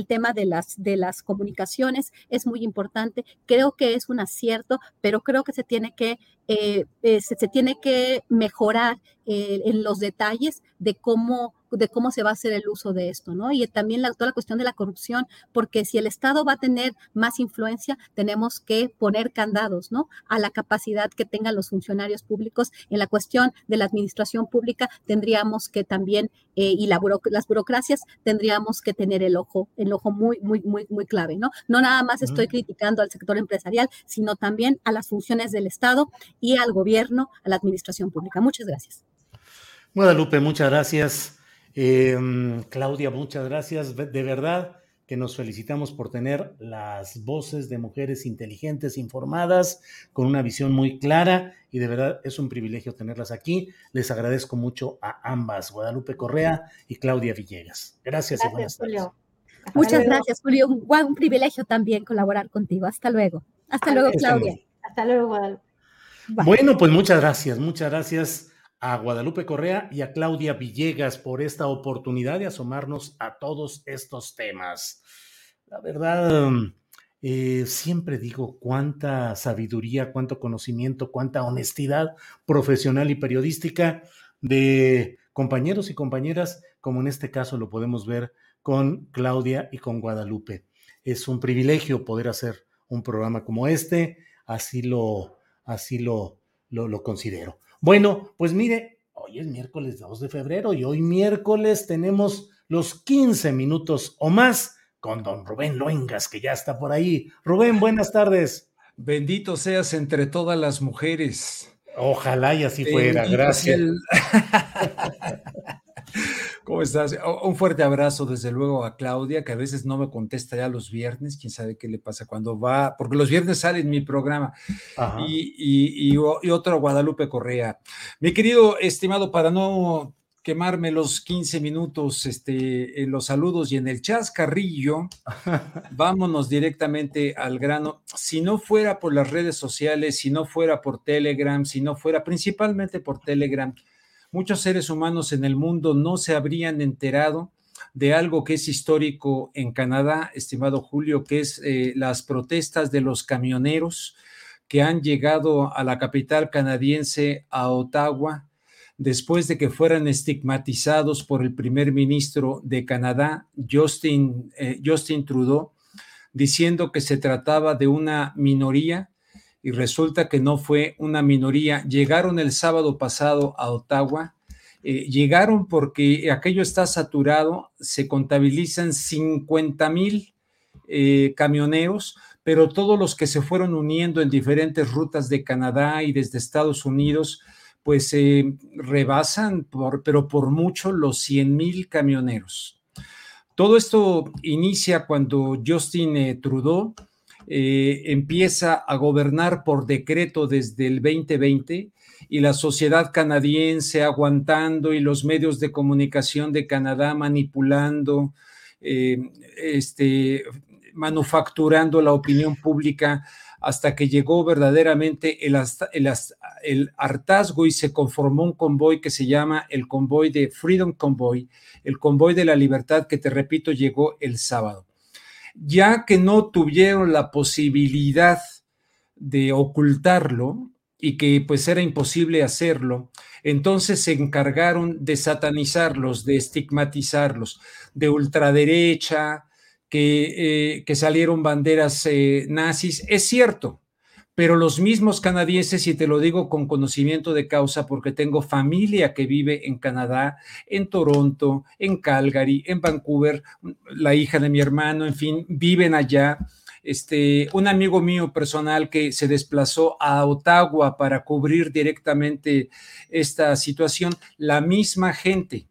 tema de las, de las comunicaciones es muy importante. Creo que es un acierto, pero creo que se tiene que, eh, eh, se, tiene que mejorar eh, en los detalles de cómo de cómo se va a hacer el uso de esto, ¿no? Y también la, toda la cuestión de la corrupción, porque si el Estado va a tener más influencia, tenemos que poner candados, ¿no? A la capacidad que tengan los funcionarios públicos. En la cuestión de la administración pública, tendríamos que también, eh, y la las burocracias, tendríamos que tener el ojo, el ojo muy, muy, muy, muy clave, ¿no? No nada más estoy criticando al sector empresarial, sino también a las funciones del Estado y al gobierno, a la administración pública. Muchas gracias. Guadalupe, muchas gracias. Em, Claudia, muchas gracias. De verdad que nos felicitamos por tener las voces de mujeres inteligentes, informadas, con una visión muy clara y de verdad es un privilegio tenerlas aquí. Les agradezco mucho a ambas, Guadalupe Correa y Claudia Villegas. Gracias, gracias Julio. Muchas gracias, Julio. Un, privilegio también colaborar contigo. Hasta luego. Hasta luego, Claudia. Hasta luego, Guadalupe. Bueno, pues muchas gracias, muchas gracias a Guadalupe Correa y a Claudia Villegas por esta oportunidad de asomarnos a todos estos temas. La verdad, eh, siempre digo cuánta sabiduría, cuánto conocimiento, cuánta honestidad profesional y periodística de compañeros y compañeras, como en este caso lo podemos ver con Claudia y con Guadalupe. Es un privilegio poder hacer un programa como este, así lo, así lo, lo, lo considero. Bueno, pues mire, hoy es miércoles 2 de febrero y hoy miércoles tenemos los 15 minutos o más con don Rubén Loengas, que ya está por ahí. Rubén, buenas tardes. Bendito seas entre todas las mujeres. Ojalá y así fuera, gracias. [LAUGHS] ¿Cómo estás? Un fuerte abrazo, desde luego, a Claudia, que a veces no me contesta ya los viernes, quién sabe qué le pasa cuando va, porque los viernes sale en mi programa. Y, y, otro Guadalupe Correa. Mi querido estimado, para no quemarme los 15 minutos este, en los saludos y en el chascarrillo, [LAUGHS] vámonos directamente al grano. Si no fuera por las redes sociales, si no fuera por Telegram, si no fuera principalmente por Telegram, muchos seres humanos en el mundo no se habrían enterado de algo que es histórico en Canadá, estimado Julio, que es eh, las protestas de los camioneros que han llegado a la capital canadiense, a Ottawa, después de que fueran estigmatizados por el primer ministro de Canadá, Justin, eh, Justin Trudeau, diciendo que se trataba de una minoría y resulta que no fue una minoría. Llegaron el sábado pasado a Ottawa, eh, llegaron porque aquello está saturado, se contabilizan 50 mil eh, camioneros, pero todos los que se fueron uniendo en diferentes rutas de Canadá y desde Estados Unidos, pues eh, rebasan, por, pero por mucho, los 100 mil camioneros. Todo esto inicia cuando Justin eh, Trudeau eh, empieza a gobernar por decreto desde el 2020 y la sociedad canadiense aguantando y los medios de comunicación de Canadá manipulando, este, manufacturando la opinión pública hasta que llegó verdaderamente el, hartazgo y se conformó un convoy que se llama el convoy de Freedom Convoy, el convoy de la libertad que te repito llegó el sábado. Ya que no tuvieron la posibilidad de ocultarlo y que pues era imposible hacerlo, entonces se encargaron de satanizarlos, de estigmatizarlos, de ultraderecha, que, eh, que salieron banderas eh, nazis, es cierto, pero los mismos canadienses, y te lo digo con conocimiento de causa, porque tengo familia que vive en Canadá, en Toronto, en Calgary, en Vancouver, la hija de mi hermano, en fin, viven allá. Este, un amigo mío personal que se desplazó a Ottawa para cubrir directamente esta situación, la misma gente,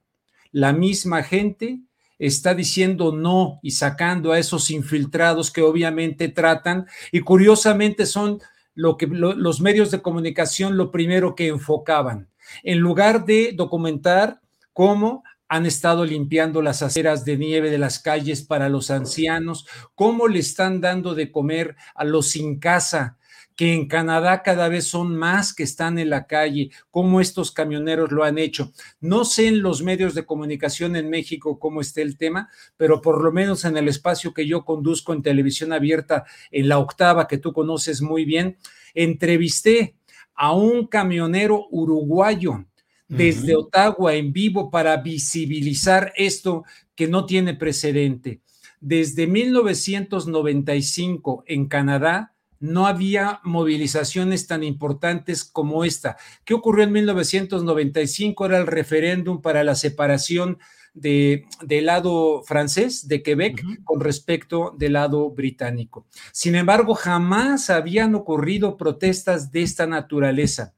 la misma gente está diciendo no y sacando a esos infiltrados que obviamente tratan y curiosamente son lo que los medios de comunicación lo primero que enfocaban. En lugar de documentar cómo han estado limpiando las aceras de nieve de las calles para los ancianos, cómo le están dando de comer a los sin casa, que en Canadá cada vez son más que están en la calle, cómo estos camioneros lo han hecho. No sé en los medios de comunicación en México cómo esté el tema, pero por lo menos en el espacio que yo conduzco en televisión abierta, en la octava que tú conoces muy bien, entrevisté a un camionero uruguayo desde Ottawa en vivo para visibilizar esto que no tiene precedente. Desde 1995 en Canadá, no había movilizaciones tan importantes como esta. ¿Qué ocurrió en 1995? Era el referéndum para la separación de, del lado francés de Quebec con respecto del lado británico. Sin embargo, jamás habían ocurrido protestas de esta naturaleza.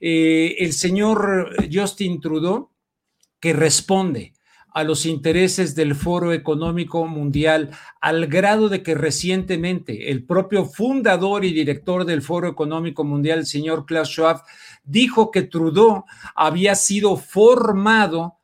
Eh, el señor Justin Trudeau, que responde a los intereses del Foro Económico Mundial, al grado de que recientemente el propio fundador y director del Foro Económico Mundial, el señor Klaus Schwab, dijo que Trudeau había sido formado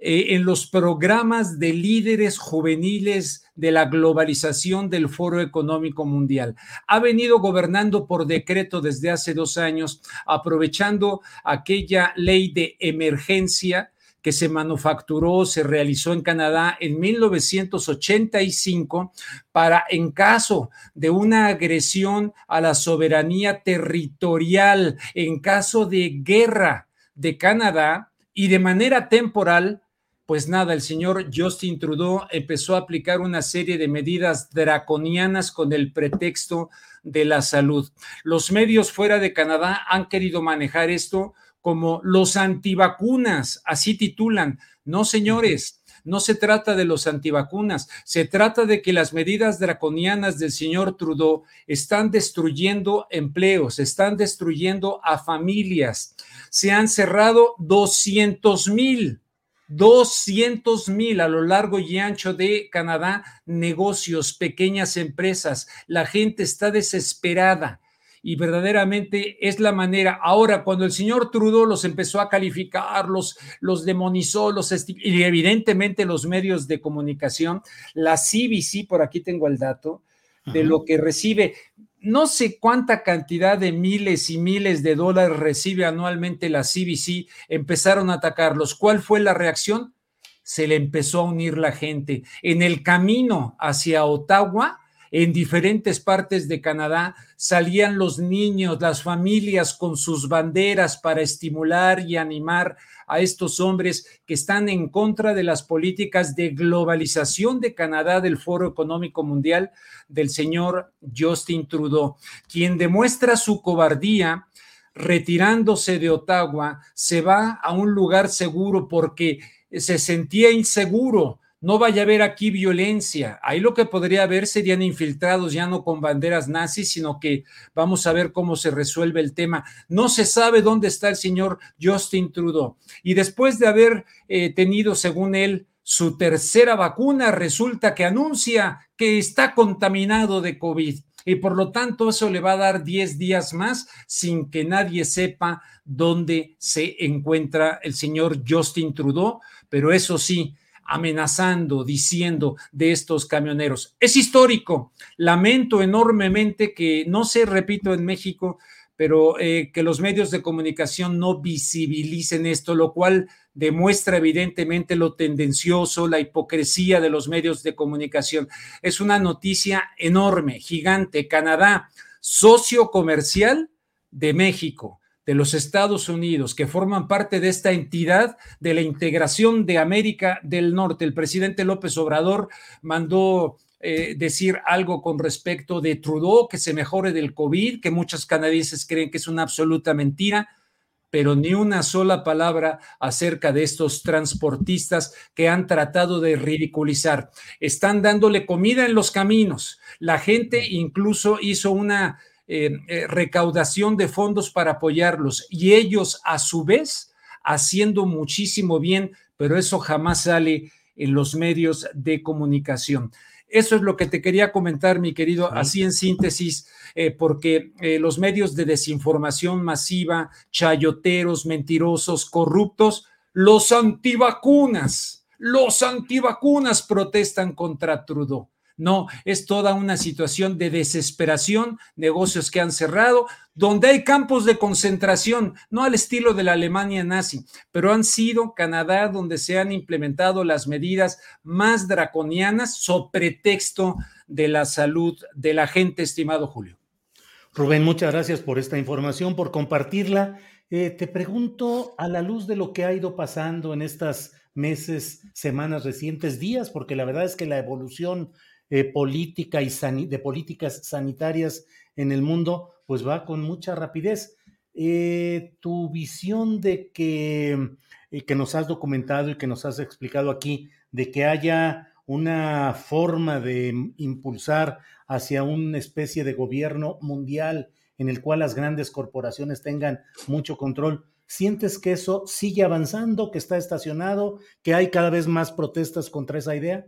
eh, en los programas de líderes juveniles de la globalización del Foro Económico Mundial. Ha venido gobernando por decreto desde hace dos años, aprovechando aquella ley de emergencia que se manufacturó, se realizó en Canadá en 1985 para, en caso de una agresión a la soberanía territorial, en caso de guerra de Canadá y de manera temporal, pues nada, el señor Justin Trudeau empezó a aplicar una serie de medidas draconianas con el pretexto de la salud. Los medios fuera de Canadá han querido manejar esto como los antivacunas, así titulan. No, señores, no se trata de los antivacunas, se trata de que las medidas draconianas del señor Trudeau están destruyendo empleos, están destruyendo a familias. Se han cerrado 200 mil 200 mil a lo largo y ancho de Canadá, negocios, pequeñas empresas. La gente está desesperada y verdaderamente es la manera. Ahora, cuando el señor Trudeau los empezó a calificar, los, los demonizó, los y evidentemente los medios de comunicación, la CBC, por aquí tengo el dato, de lo que recibe no sé cuánta cantidad de miles y miles de dólares recibe anualmente la CBC, empezaron a atacarlos. ¿Cuál fue la reacción? Se le empezó a unir la gente. En el camino hacia Ottawa, en diferentes partes de Canadá, salían los niños, las familias con sus banderas para estimular y animar a estos hombres que están en contra de las políticas de globalización de Canadá del Foro Económico Mundial del señor Justin Trudeau, quien demuestra su cobardía retirándose de Ottawa, se va a un lugar seguro porque se sentía inseguro no vaya a haber aquí violencia. Ahí lo que podría haber serían infiltrados ya no con banderas nazis, sino que vamos a ver cómo se resuelve el tema. No se sabe dónde está el señor Justin Trudeau. Y después de haber eh, tenido, según él, su tercera vacuna, resulta que anuncia que está contaminado de COVID. Y por lo tanto, eso le va a dar 10 días más sin que nadie sepa dónde se encuentra el señor Justin Trudeau. Pero eso sí, amenazando, diciendo de estos camioneros. Es histórico. Lamento enormemente que, no se repito, en México, pero eh, que los medios de comunicación no visibilicen esto, lo cual demuestra evidentemente lo tendencioso, la hipocresía de los medios de comunicación. Es una noticia enorme, gigante. Canadá, socio comercial de México de los Estados Unidos que forman parte de esta entidad de la integración de América del Norte. El presidente López Obrador mandó eh, decir algo con respecto de Trudeau, que se mejore del COVID, que muchos canadienses creen que es una absoluta mentira, pero ni una sola palabra acerca de estos transportistas que han tratado de ridiculizar. Están dándole comida en los caminos. La gente incluso hizo una eh, eh, recaudación de fondos para apoyarlos y ellos a su vez haciendo muchísimo bien, pero eso jamás sale en los medios de comunicación. Eso es lo que te quería comentar, mi querido, así en síntesis, eh, porque los medios de desinformación masiva, chayoteros, mentirosos, corruptos, los antivacunas, los antivacunas protestan contra Trudeau. No, es toda una situación de desesperación, negocios que han cerrado, donde hay campos de concentración, no al estilo de la Alemania nazi, pero han sido Canadá donde se han implementado las medidas más draconianas sobre pretexto de la salud de la gente, estimado Julio. Rubén, muchas gracias por esta información, por compartirla. Eh, te pregunto, a la luz de lo que ha ido pasando en estas meses, semanas recientes, días, porque la verdad es que la evolución eh, política y de políticas sanitarias en el mundo, pues va con mucha rapidez. Eh, tu visión de que, eh, que nos has documentado y que nos has explicado aquí, de que haya una forma de impulsar hacia una especie de gobierno mundial en el cual las grandes corporaciones tengan mucho control. ¿Sientes que eso sigue avanzando, que está estacionado, que hay cada vez más protestas contra esa idea?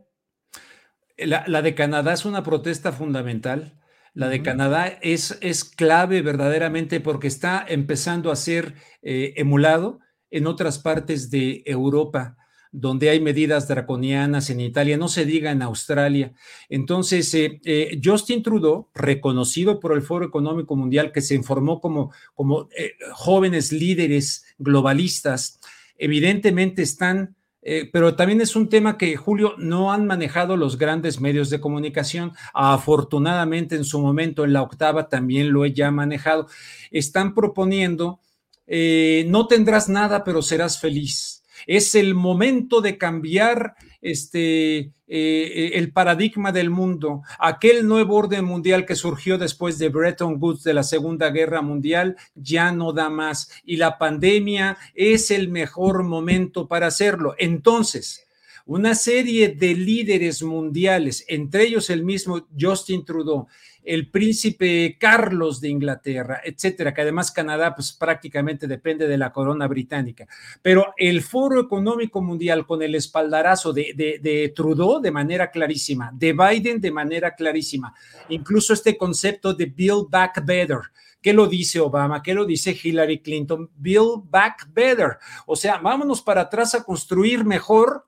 La, de Canadá es una protesta fundamental. La de Canadá es, es clave verdaderamente porque está empezando a ser eh, emulado en otras partes de Europa donde hay medidas draconianas en Italia, no se diga en Australia. Entonces, eh, eh, Justin Trudeau, reconocido por el Foro Económico Mundial, que se informó como, como jóvenes líderes globalistas, evidentemente están eh, pero también es un tema que, Julio, no han manejado los grandes medios de comunicación. Afortunadamente, en su momento, en la octava, también lo he ya manejado. Están proponiendo, eh, no tendrás nada, pero serás feliz. Es el momento de cambiar este, eh, el paradigma del mundo, aquel nuevo orden mundial que surgió después de Bretton Woods de la Segunda Guerra Mundial, ya no da más. Y la pandemia es el mejor momento para hacerlo. Entonces, una serie de líderes mundiales, entre ellos el mismo Justin Trudeau, el príncipe Carlos de Inglaterra, etcétera, que además Canadá pues prácticamente depende de la corona británica. Pero el Foro Económico Mundial con el espaldarazo de, de, Trudeau de manera clarísima, de Biden de manera clarísima, incluso este concepto de Build Back Better. ¿Qué lo dice Obama? ¿Qué lo dice Hillary Clinton? Build back better. O sea, vámonos para atrás a construir mejor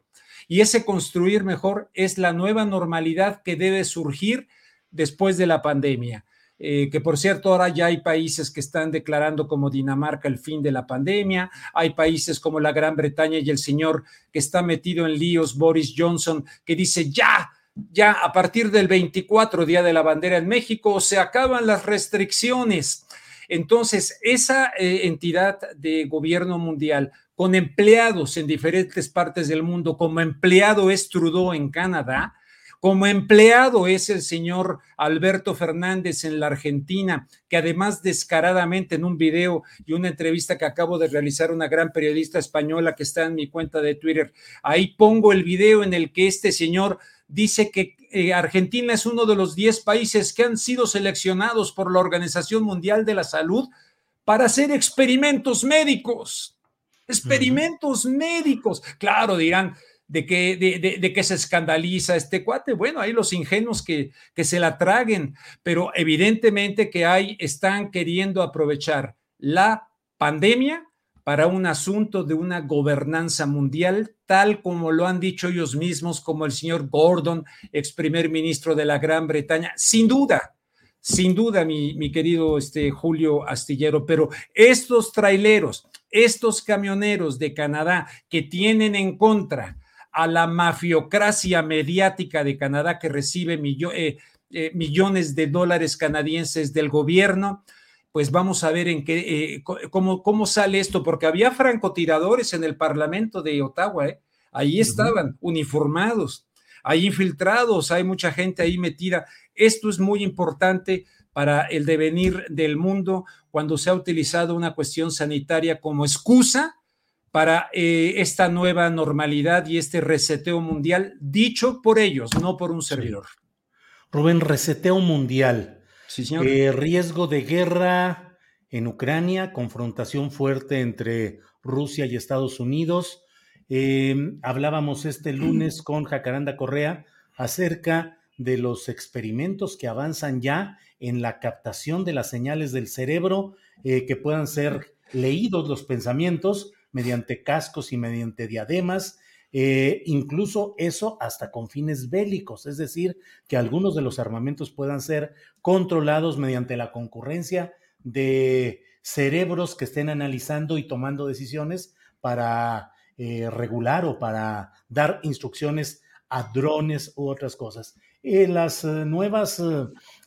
y ese construir mejor es la nueva normalidad que debe surgir después de la pandemia. Eh, que por cierto ahora ya hay países que están declarando como Dinamarca el fin de la pandemia, hay países como la Gran Bretaña y el señor que está metido en líos, Boris Johnson, que dice ya, ya a partir del 24 Día de la Bandera en México se acaban las restricciones. Entonces, esa eh, entidad de gobierno mundial con empleados en diferentes partes del mundo, como empleado es Trudeau en Canadá, como empleado es el señor Alberto Fernández en la Argentina, que además descaradamente en un video y una entrevista que acabo de realizar una gran periodista española que está en mi cuenta de Twitter, ahí pongo el video en el que este señor dice que eh, Argentina es uno de los 10 países que han sido seleccionados por la Organización Mundial de la Salud para hacer experimentos médicos. Experimentos médicos. Claro, dirán, de que, de, que se escandaliza este cuate. Bueno, hay los ingenuos que, que se la traguen, pero evidentemente que hay, están queriendo aprovechar la pandemia para un asunto de una gobernanza mundial, tal como lo han dicho ellos mismos, como el señor Gordon, ex primer ministro de la Gran Bretaña, sin duda, sin duda, mi, mi querido este, Julio Astillero, pero estos traileros, estos camioneros de Canadá que tienen en contra a la mafiocracia mediática de Canadá que recibe eh, eh, millones de dólares canadienses del gobierno, pues vamos a ver en qué, eh, cómo, cómo, sale esto, porque había francotiradores en el Parlamento de Ottawa, ahí estaban, uniformados, hay infiltrados, hay mucha gente ahí metida. Esto es muy importante para el devenir del mundo cuando se ha utilizado una cuestión sanitaria como excusa para eh, esta nueva normalidad y este reseteo mundial, dicho por ellos, no por un servidor. Rubén, reseteo mundial. Sí, señor. Eh, riesgo de guerra en Ucrania, confrontación fuerte entre Rusia y Estados Unidos. Eh, hablábamos este lunes con Jacaranda Correa acerca de los experimentos que avanzan ya en la captación de las señales del cerebro, que puedan ser leídos los pensamientos mediante cascos y mediante diademas, eh, incluso eso hasta con fines bélicos, es decir, que algunos de los armamentos puedan ser controlados mediante la concurrencia de cerebros que estén analizando y tomando decisiones para eh, regular o para dar instrucciones a drones u otras cosas. Eh, las nuevas,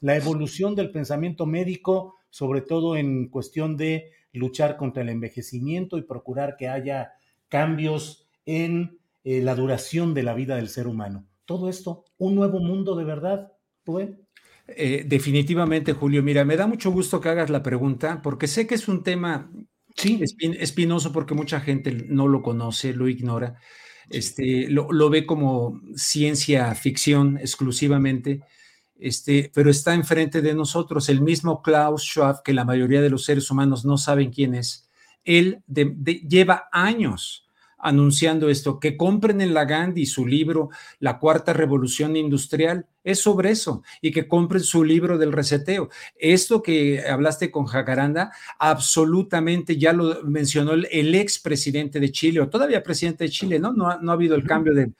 la evolución del pensamiento médico, sobre todo en cuestión de luchar contra el envejecimiento y procurar que haya cambios en eh, la duración de la vida del ser humano. Todo esto, un nuevo mundo de verdad, Rubén. Eh, definitivamente, Julio. Mira, me da mucho gusto que hagas la pregunta porque sé que es un tema sí. espinoso porque mucha gente no lo conoce, lo ignora, este, lo, ve como ciencia ficción exclusivamente este, pero está enfrente de nosotros el mismo Klaus Schwab, que la mayoría de los seres humanos no saben quién es. Él lleva años anunciando esto, que compren en la Gandhi su libro La Cuarta Revolución Industrial, es sobre eso, y que compren su libro del reseteo. Esto que hablaste con Jacaranda, absolutamente ya lo mencionó el, ex presidente de Chile, o todavía presidente de Chile, ¿no? No ha, no ha habido el cambio de,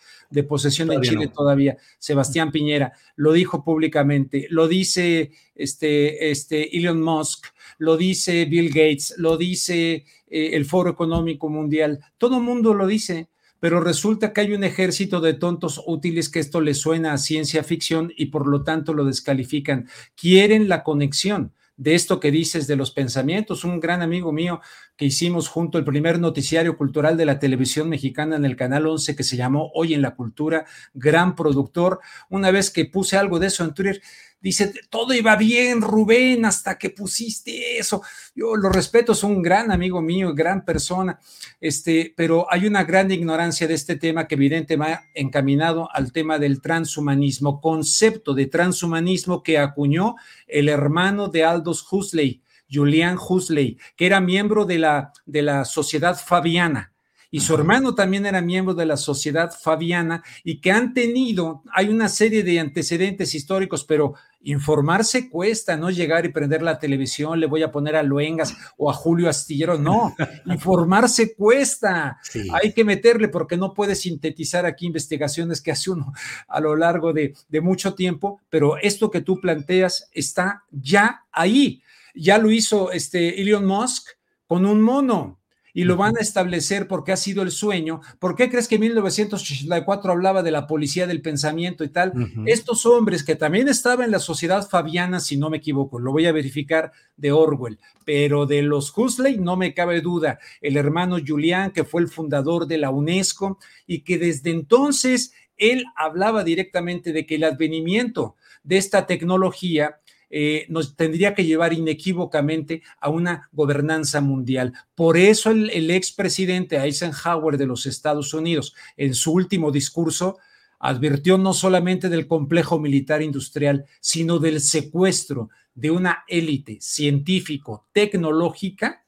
posesión en Chile todavía, Sebastián Piñera, lo dijo públicamente, lo dice este, este Elon Musk, lo dice Bill Gates, lo dice eh, el Foro Económico Mundial, todo el mundo lo dice, pero resulta que hay un ejército de tontos útiles que esto le suena a ciencia ficción y por lo tanto lo descalifican. Quieren la conexión de esto que dices de los pensamientos. Un gran amigo mío que hicimos junto el primer noticiario cultural de la televisión mexicana en el Canal 11 que se llamó Hoy en la Cultura, gran productor. Una vez que puse algo de eso en Twitter, dice, todo iba bien, Rubén, hasta que pusiste eso. Yo lo respeto, es un gran amigo mío, gran persona, este, pero hay una gran ignorancia de este tema que evidentemente va encaminado al tema del transhumanismo, concepto de transhumanismo que acuñó el hermano de Aldous Huxley, Julian Huxley, que era miembro de la, de la Sociedad Fabiana y su hermano también era miembro de la Sociedad Fabiana y que han tenido, hay una serie de antecedentes históricos, pero informarse cuesta, no llegar y prender la televisión, le voy a poner a Luengas o a Julio Astillero, no, [LAUGHS] informarse cuesta, hay que meterle porque no puede sintetizar aquí investigaciones que hace uno a lo largo de, de mucho tiempo, pero esto que tú planteas está ya ahí, ya lo hizo este Elon Musk con un mono, y lo van a establecer porque ha sido el sueño. ¿Por qué crees que en 1984 hablaba de la policía del pensamiento y tal? Estos hombres que también estaban en la sociedad fabiana, si no me equivoco, lo voy a verificar de Orwell, pero de los Huxley no me cabe duda, el hermano Julián, que fue el fundador de la UNESCO y que desde entonces él hablaba directamente de que el advenimiento de esta tecnología eh, nos tendría que llevar inequívocamente a una gobernanza mundial. Por eso el, el expresidente Eisenhower de los Estados Unidos, en su último discurso, advirtió no solamente del complejo militar industrial, sino del secuestro de una élite científico-tecnológica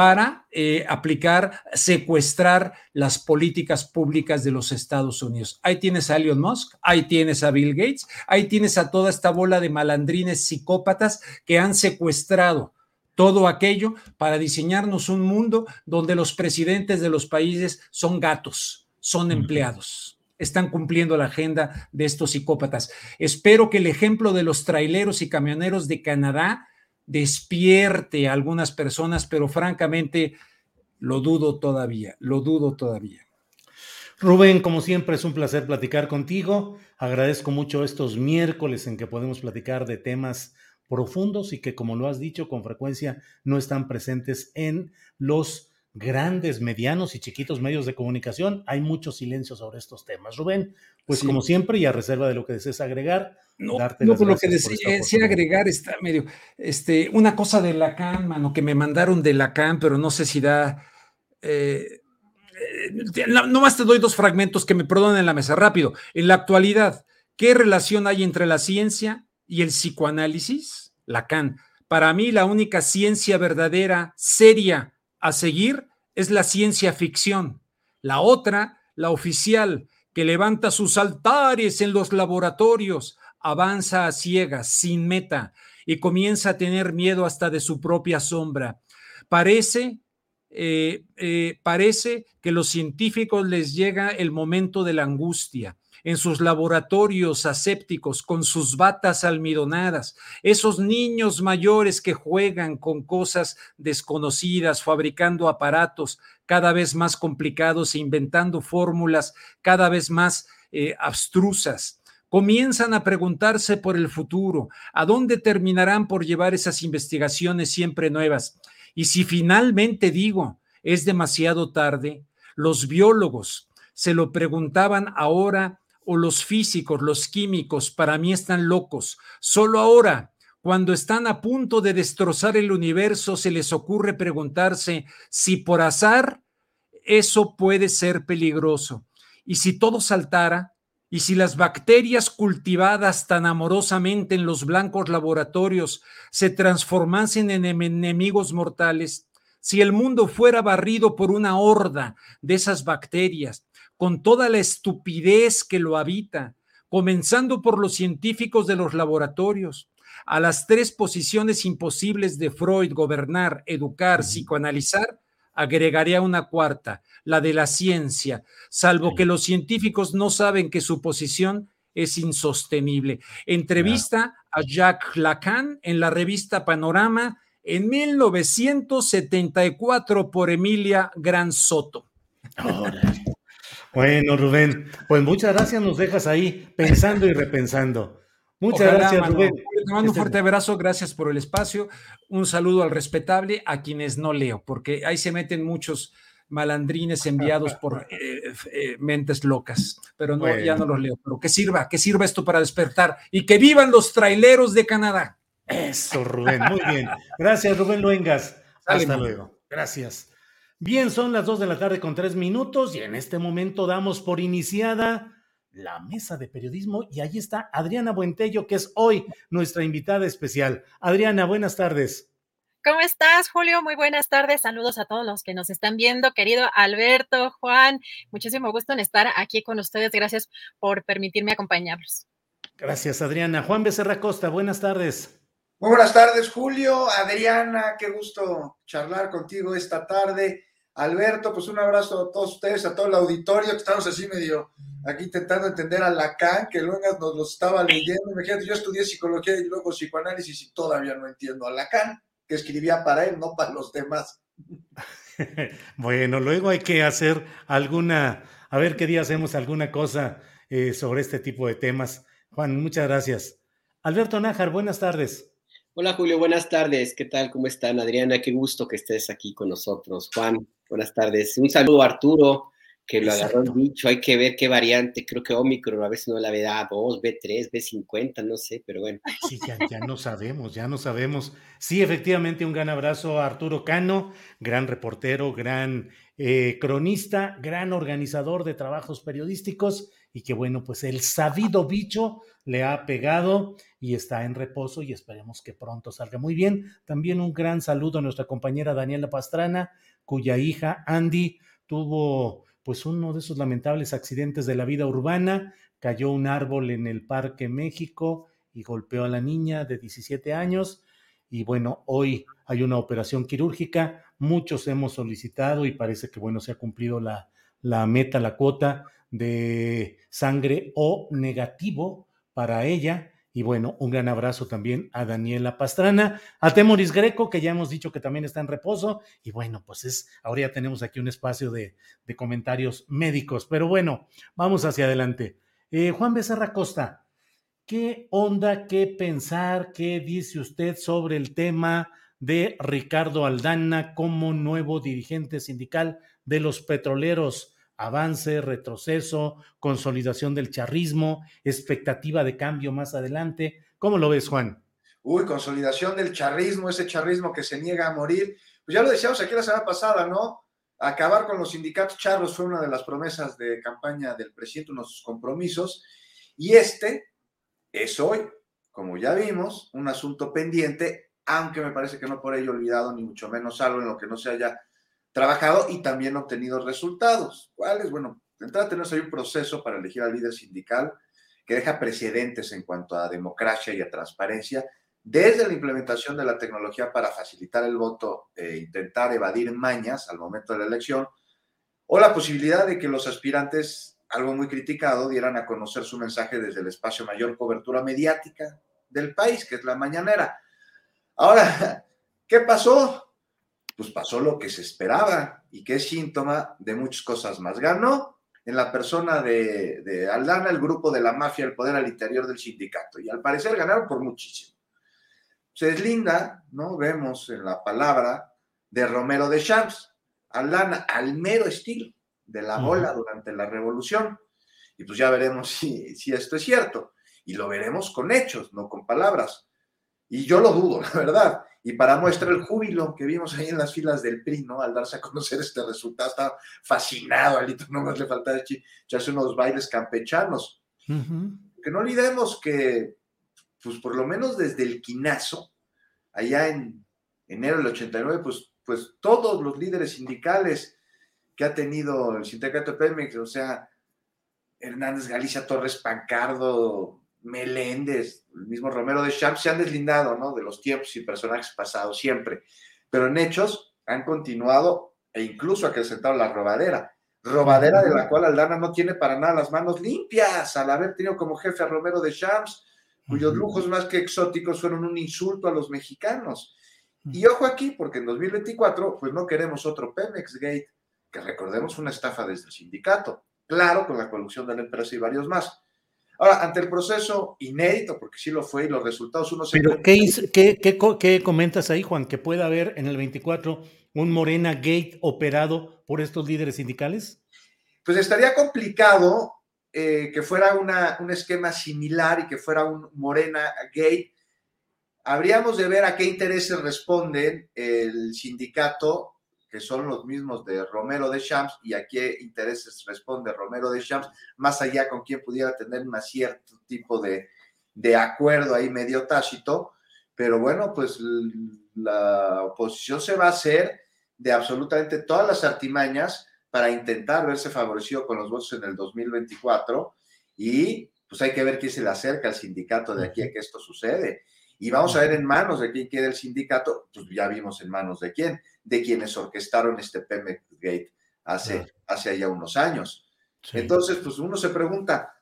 para eh, aplicar, secuestrar las políticas públicas de los Estados Unidos. Ahí tienes a Elon Musk, ahí tienes a Bill Gates, ahí tienes a toda esta bola de malandrines psicópatas que han secuestrado todo aquello para diseñarnos un mundo donde los presidentes de los países son gatos, son empleados están cumpliendo la agenda de estos psicópatas. Espero que el ejemplo de los traileros y camioneros de Canadá despierte a algunas personas, pero francamente lo dudo todavía, lo dudo todavía. Rubén, como siempre es un placer platicar contigo. Agradezco mucho estos miércoles en que podemos platicar de temas profundos y que, como lo has dicho, con frecuencia no están presentes en los grandes, medianos y chiquitos medios de comunicación. Hay mucho silencio sobre estos temas. Rubén, pues como siempre y a reserva de lo que desees agregar, no, no por lo que decía, agregar está medio, este, una cosa de Lacan, mano, que me mandaron de Lacan, pero no sé si da, eh, eh, no más te doy dos fragmentos que me perdonen en la mesa, rápido. En la actualidad, ¿qué relación hay entre la ciencia y el psicoanálisis? Lacan. Para mí, la única ciencia verdadera, seria, a seguir es la ciencia ficción. La otra, la oficial, que levanta sus altares en los laboratorios, avanza a ciegas, sin meta, y comienza a tener miedo hasta de su propia sombra. Parece, eh, eh, parece que los científicos les llega el momento de la angustia en sus laboratorios asépticos con sus batas almidonadas, esos niños mayores que juegan con cosas desconocidas, fabricando aparatos cada vez más complicados e inventando fórmulas cada vez más eh, abstrusas comienzan a preguntarse por el futuro, a dónde terminarán por llevar esas investigaciones siempre nuevas. Y si finalmente digo, es demasiado tarde, los biólogos se lo preguntaban ahora o los físicos, los químicos, para mí están locos. Solo ahora, cuando están a punto de destrozar el universo, se les ocurre preguntarse si por azar eso puede ser peligroso. Y si todo saltara, y si las bacterias cultivadas tan amorosamente en los blancos laboratorios se transformasen en enemigos mortales, si el mundo fuera barrido por una horda de esas bacterias, con toda la estupidez que lo habita, comenzando por los científicos de los laboratorios, a las tres posiciones imposibles de Freud, gobernar, educar, psicoanalizar, agregaría una cuarta, la de la ciencia, salvo que los científicos no saben que su posición es insostenible. Entrevista a Jacques Lacan en la revista Panorama en 1974 por Emilia Gran Soto. Bueno, Rubén, pues muchas gracias, nos dejas ahí pensando y repensando. Muchas gracias, Rubén. te mando un fuerte abrazo, gracias por el espacio. Un saludo al respetable, a quienes no leo, porque ahí se meten muchos malandrines enviados por eh, eh, mentes locas, pero no, ya no los leo. Pero que sirva, que sirva esto para despertar y que vivan los traileros de Canadá. Eso, Rubén, muy bien. Gracias, Rubén Luengas. Hasta luego. Gracias. Bien, son las dos de la tarde con tres minutos y en este momento damos por iniciada la mesa de periodismo y ahí está Adriana Buentello, que es hoy nuestra invitada especial. Adriana, buenas tardes. ¿Cómo estás, Julio? Muy buenas tardes. Saludos a todos los que nos están viendo. Querido Alberto, Juan, muchísimo gusto en estar aquí con ustedes. Gracias por permitirme acompañarlos. Gracias, Adriana. Juan Becerra Costa, buenas tardes. Muy buenas tardes, Julio. Adriana, qué gusto charlar contigo esta tarde. Alberto, pues un abrazo a todos ustedes, a todo el auditorio, que estamos así medio aquí intentando entender a Lacan, que luego nos lo estaba leyendo. Imagínate, yo estudié psicología y luego psicoanálisis y todavía no entiendo a Lacan que escribía para él, no para los demás. [LAUGHS] bueno, luego hay que hacer alguna, a ver qué día hacemos alguna cosa eh, sobre este tipo de temas. Juan, muchas gracias. Alberto Nájar, buenas tardes. Hola Julio, buenas tardes. ¿Qué tal? ¿Cómo están? Adriana, qué gusto que estés aquí con nosotros. Juan, buenas tardes. Un saludo a Arturo, que lo agarró el bicho, hay que ver qué variante, creo que Omicron a veces no la ve A2, B3, B50, no sé, pero bueno. Sí, ya, no sabemos, ya no sabemos. Sí, efectivamente, un gran abrazo a Arturo Cano, gran reportero, gran eh, cronista, gran organizador de trabajos periodísticos y que bueno, pues el sabido bicho le ha pegado y está en reposo y esperemos que pronto salga muy bien. También un gran saludo a nuestra compañera Daniela Pastrana, cuya hija Andy tuvo pues uno de esos lamentables accidentes de la vida urbana, cayó un árbol en el Parque México y golpeó a la niña de 17 años. Y bueno, hoy hay una operación quirúrgica, muchos hemos solicitado y parece que bueno, se ha cumplido la, la meta, la cuota de sangre O negativo para ella y bueno, un gran abrazo también a Daniela Pastrana, a Temoris Greco, que ya hemos dicho que también está en reposo. Y bueno, pues es, ahora ya tenemos aquí un espacio de, comentarios médicos. Pero bueno, vamos hacia adelante. Eh, Juan Becerra Costa, ¿qué onda, qué pensar, qué dice usted sobre el tema de Ricardo Aldana como nuevo dirigente sindical de los petroleros? Avance, retroceso, consolidación del charrismo, expectativa de cambio más adelante. ¿Cómo lo ves, Juan? Uy, consolidación del charrismo, ese charrismo que se niega a morir. Pues ya lo decíamos aquí la semana pasada, ¿no? Acabar con los sindicatos charros fue una de las promesas de campaña del presidente, uno de sus compromisos. Y este es hoy, como ya vimos, un asunto pendiente, aunque me parece que no por ello olvidado, ni mucho menos algo en lo que no se haya trabajado y también obtenido resultados. ¿Cuáles? Bueno, de entrada ahí un proceso para elegir al líder sindical que deja precedentes en cuanto a democracia y a transparencia, desde la implementación de la tecnología para facilitar el voto e intentar evadir mañas al momento de la elección, o la posibilidad de que los aspirantes, algo muy criticado, dieran a conocer su mensaje desde el espacio mayor cobertura mediática del país, que es la mañanera. Ahora, ¿qué pasó? Pues pasó lo que se esperaba y que es síntoma de muchas cosas más. Ganó en la persona de, Aldana el grupo de la mafia, el poder al interior del sindicato, y al parecer ganaron por muchísimo. Se deslinda, ¿no? Vemos en la palabra de Romero de Champs, Aldana al mero estilo de la bola durante la revolución. Y pues ya veremos [LAUGHS] si, si esto es cierto. Y lo veremos con hechos, no con palabras. Y yo lo dudo, [LAUGHS] la verdad. Y para muestra el júbilo que vimos ahí en las filas del PRI, ¿no? Al darse a conocer este resultado, estaba fascinado, Alito, [LAUGHS] más le faltaba echarse unos bailes campechanos. Que no olvidemos que, pues por lo menos desde el quinazo, allá en enero del 89, pues, pues todos los líderes sindicales que ha tenido el sindicato de Pemex, o sea, Hernández Galicia Torres Pancardo, Meléndez, el mismo Romero de Champs, se han deslindado ¿no? de los tiempos y personajes pasados siempre, pero en hechos han continuado e incluso acrecentado la robadera. Robadera de la cual Aldana no tiene para nada las manos limpias al haber tenido como jefe a Romero de Champs, cuyos lujos más que exóticos fueron un insulto a los mexicanos. Y ojo aquí, porque en 2024, pues no queremos otro Pemex Gate, que recordemos una estafa desde el sindicato, claro, con la colusión de la empresa y varios más. Ahora, ante el proceso inédito, porque sí lo fue y los resultados uno se... Pero ¿qué, qué, qué, qué comentas ahí, Juan? ¿Que pueda haber en el 24 un Morena Gate operado por estos líderes sindicales? Pues estaría complicado eh, que fuera una, un esquema similar y que fuera un Morena Gate. Habríamos de ver a qué intereses responden el sindicato que son los mismos de Romero de Champs y a qué intereses responde Romero de Champs, más allá con quien pudiera tener un cierto tipo de, de acuerdo ahí medio tácito, pero bueno, pues la oposición se va a hacer de absolutamente todas las artimañas para intentar verse favorecido con los votos en el 2024 y pues hay que ver quién se le acerca al sindicato de aquí a que esto sucede. Y vamos a ver en manos de quién queda el sindicato, pues ya vimos en manos de quién, de quienes orquestaron este Pemex Gate hace, hace ya unos años. Entonces, pues uno se pregunta,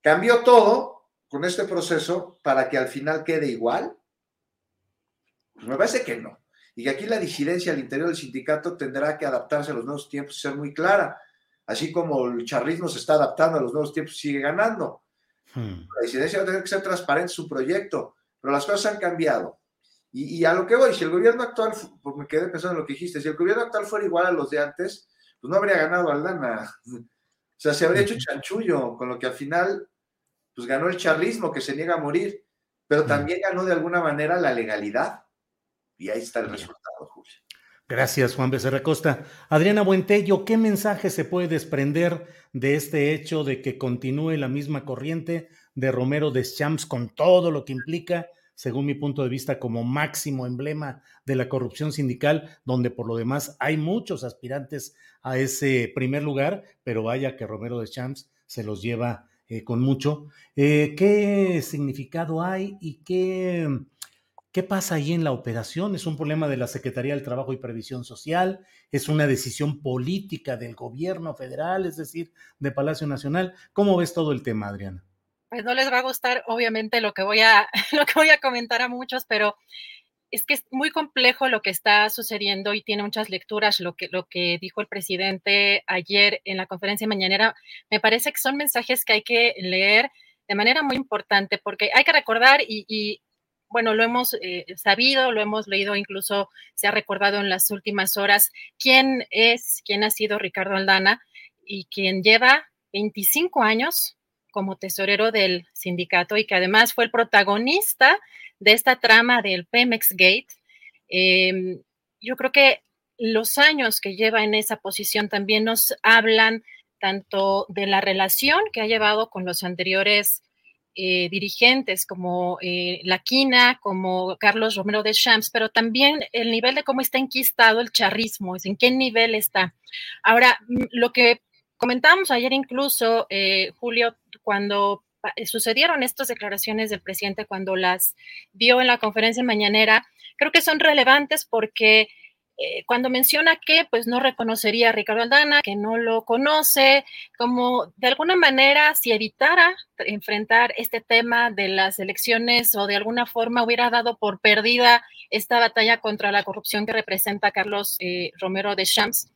¿cambió todo con este proceso para que al final quede igual? Pues me parece que no. Y que aquí la disidencia al interior del sindicato tendrá que adaptarse a los nuevos tiempos y ser muy clara. Así como el charrismo se está adaptando a los nuevos tiempos y sigue ganando. Hmm. La disidencia va a tener que ser transparente en su proyecto pero las cosas han cambiado. Y, a lo que voy, si el gobierno actual, pues me quedé pensando en lo que dijiste, si el gobierno actual fuera igual a los de antes, pues no habría ganado Aldana. O sea, se habría hecho chanchullo, con lo que al final, pues ganó el charlismo que se niega a morir, pero también ganó de alguna manera la legalidad. Y ahí está el resultado, Julio. Gracias, Juan Becerra Costa. Adriana Buentello, ¿qué mensaje se puede desprender de este hecho de que continúe la misma corriente de Romero Deschamps con todo lo que implica, según mi punto de vista, como máximo emblema de la corrupción sindical, donde por lo demás hay muchos aspirantes a ese primer lugar, pero vaya que Romero Deschamps se los lleva eh, con mucho. Eh, ¿Qué significado hay y qué, qué pasa ahí en la operación? ¿Es un problema de la Secretaría del Trabajo y Previsión Social? ¿Es una decisión política del gobierno federal, es decir, de Palacio Nacional? ¿Cómo ves todo el tema, Adriana? Pues no les va a gustar obviamente lo que voy a, [LAUGHS] lo que voy a comentar a muchos, pero es que es muy complejo lo que está sucediendo y tiene muchas lecturas. Lo que, lo que dijo el presidente ayer en la conferencia mañanera, me parece que son mensajes que hay que leer de manera muy importante, porque hay que recordar y, bueno, lo hemos eh, sabido, lo hemos leído, incluso se ha recordado en las últimas horas quién es, quién ha sido Ricardo Aldana y quien lleva 25 años como tesorero del sindicato y que además fue el protagonista de esta trama del Pemex Gate. Em, yo creo que los años que lleva en esa posición también nos hablan tanto de la relación que ha llevado con los anteriores eh, dirigentes como eh, La Quina, como Carlos Romero de Champs, pero también el nivel de cómo está enquistado el charrismo, es en qué nivel está. Ahora, lo que comentábamos ayer incluso, eh, Julio, cuando eh, sucedieron estas declaraciones del presidente, cuando las dio en la conferencia mañanera, creo que son relevantes porque eh, cuando menciona que pues no reconocería a Ricardo Aldana, que no lo conoce, como de alguna manera si evitara enfrentar este tema de las elecciones o de alguna forma hubiera dado por perdida esta batalla contra la corrupción que representa Carlos eh, Romero de Champs.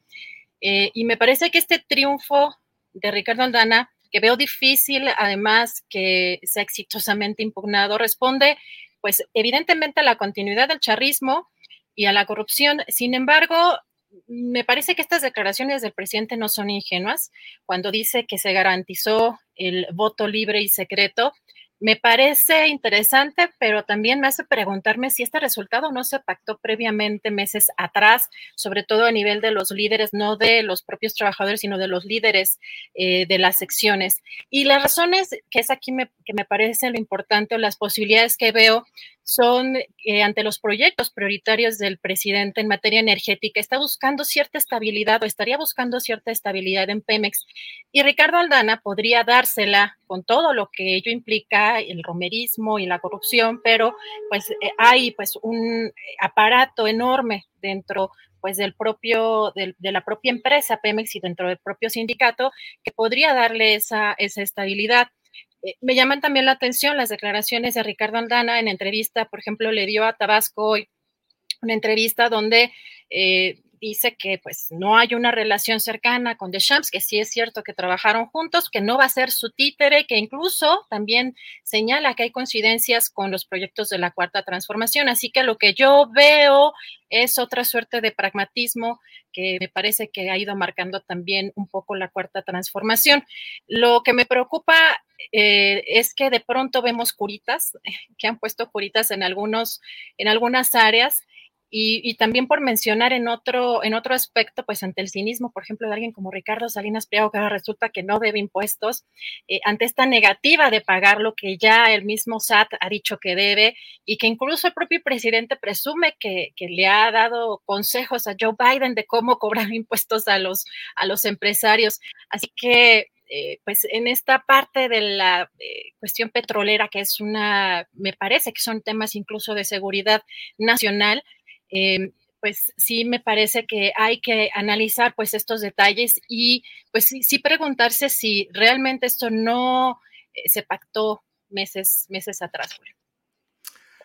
y me parece que este triunfo de Ricardo Aldana que veo difícil, además que sea exitosamente impugnado, responde pues evidentemente a la continuidad del charrismo y a la corrupción. Sin embargo, me parece que estas declaraciones del presidente no son ingenuas cuando dice que se garantizó el voto libre y secreto me parece interesante, pero también me hace preguntarme si este resultado no se pactó previamente meses atrás, sobre todo a nivel de los líderes, no de los propios trabajadores, sino de los líderes eh, de las secciones. Y las razones que es aquí que me parece lo importante o las posibilidades que veo son eh, ante los proyectos prioritarios del presidente en materia energética, está buscando cierta estabilidad o estaría buscando cierta estabilidad en Pemex. Y Ricardo Aldana podría dársela con todo lo que ello implica, el romerismo y la corrupción, pero pues eh, hay pues un aparato enorme dentro pues del propio, de la propia empresa Pemex y dentro del propio sindicato que podría darle esa, esa estabilidad. Eh, me llaman también la atención las declaraciones de Ricardo Aldana en entrevista, por ejemplo, le dio a Tabasco hoy una entrevista donde eh, dice que pues no hay una relación cercana con Deschamps, que sí es cierto que trabajaron juntos, que no va a ser su títere, que incluso también señala que hay coincidencias con los proyectos de la cuarta transformación. Así que lo que yo veo es otra suerte de pragmatismo que me parece que ha ido marcando también un poco la cuarta transformación. Lo que me preocupa eh, es que de pronto vemos curitas, [LAUGHS] que han puesto curitas en, algunos, en algunas áreas y, también por mencionar en otro, en otro aspecto, pues ante el cinismo, por ejemplo, de alguien como Ricardo Salinas Pliego, que ahora resulta que no debe impuestos, eh, ante esta negativa de pagar lo que ya el mismo SAT ha dicho que debe y que incluso el propio presidente presume que, le ha dado consejos a Joe Biden de cómo cobrar [LAUGHS] impuestos a los, a los empresarios. Así que eh, pues en esta parte de la eh, cuestión petrolera, que es una, me parece que son temas incluso de seguridad nacional, Em, pues sí me parece que hay que analizar pues estos detalles y pues sí, preguntarse si realmente esto no eh, se pactó meses, meses atrás.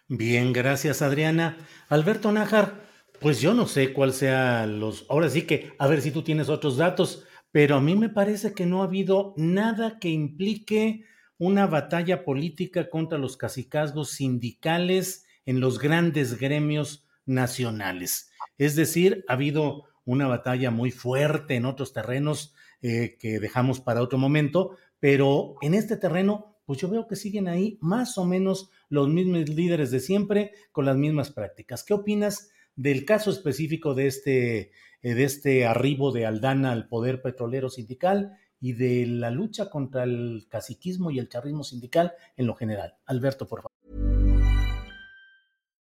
Bien, gracias Adriana. Alberto Nájar, pues yo no sé cuál sea los, ahora sí que, a ver si tú tienes otros datos, pero a mí me parece que no ha habido nada que implique una batalla política contra los cacicazgos sindicales en los grandes gremios nacionales. Es decir, ha habido una batalla muy fuerte en otros terrenos eh, que dejamos para otro momento, pero en este terreno, pues yo veo que siguen ahí más o menos los mismos líderes de siempre con las mismas prácticas. ¿Qué opinas del caso específico de este, eh, de este arribo de Aldana al poder petrolero sindical y de la lucha contra el caciquismo y el charrismo sindical en lo general? Alberto, por favor.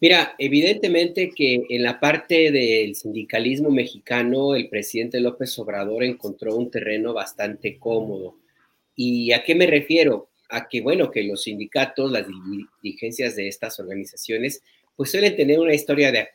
Mira, evidentemente que en la parte del sindicalismo mexicano, el presidente López Obrador encontró un terreno bastante cómodo. ¿Y a qué me refiero? A que, bueno, que los sindicatos, las dirigencias de estas organizaciones, pues suelen tener una historia de,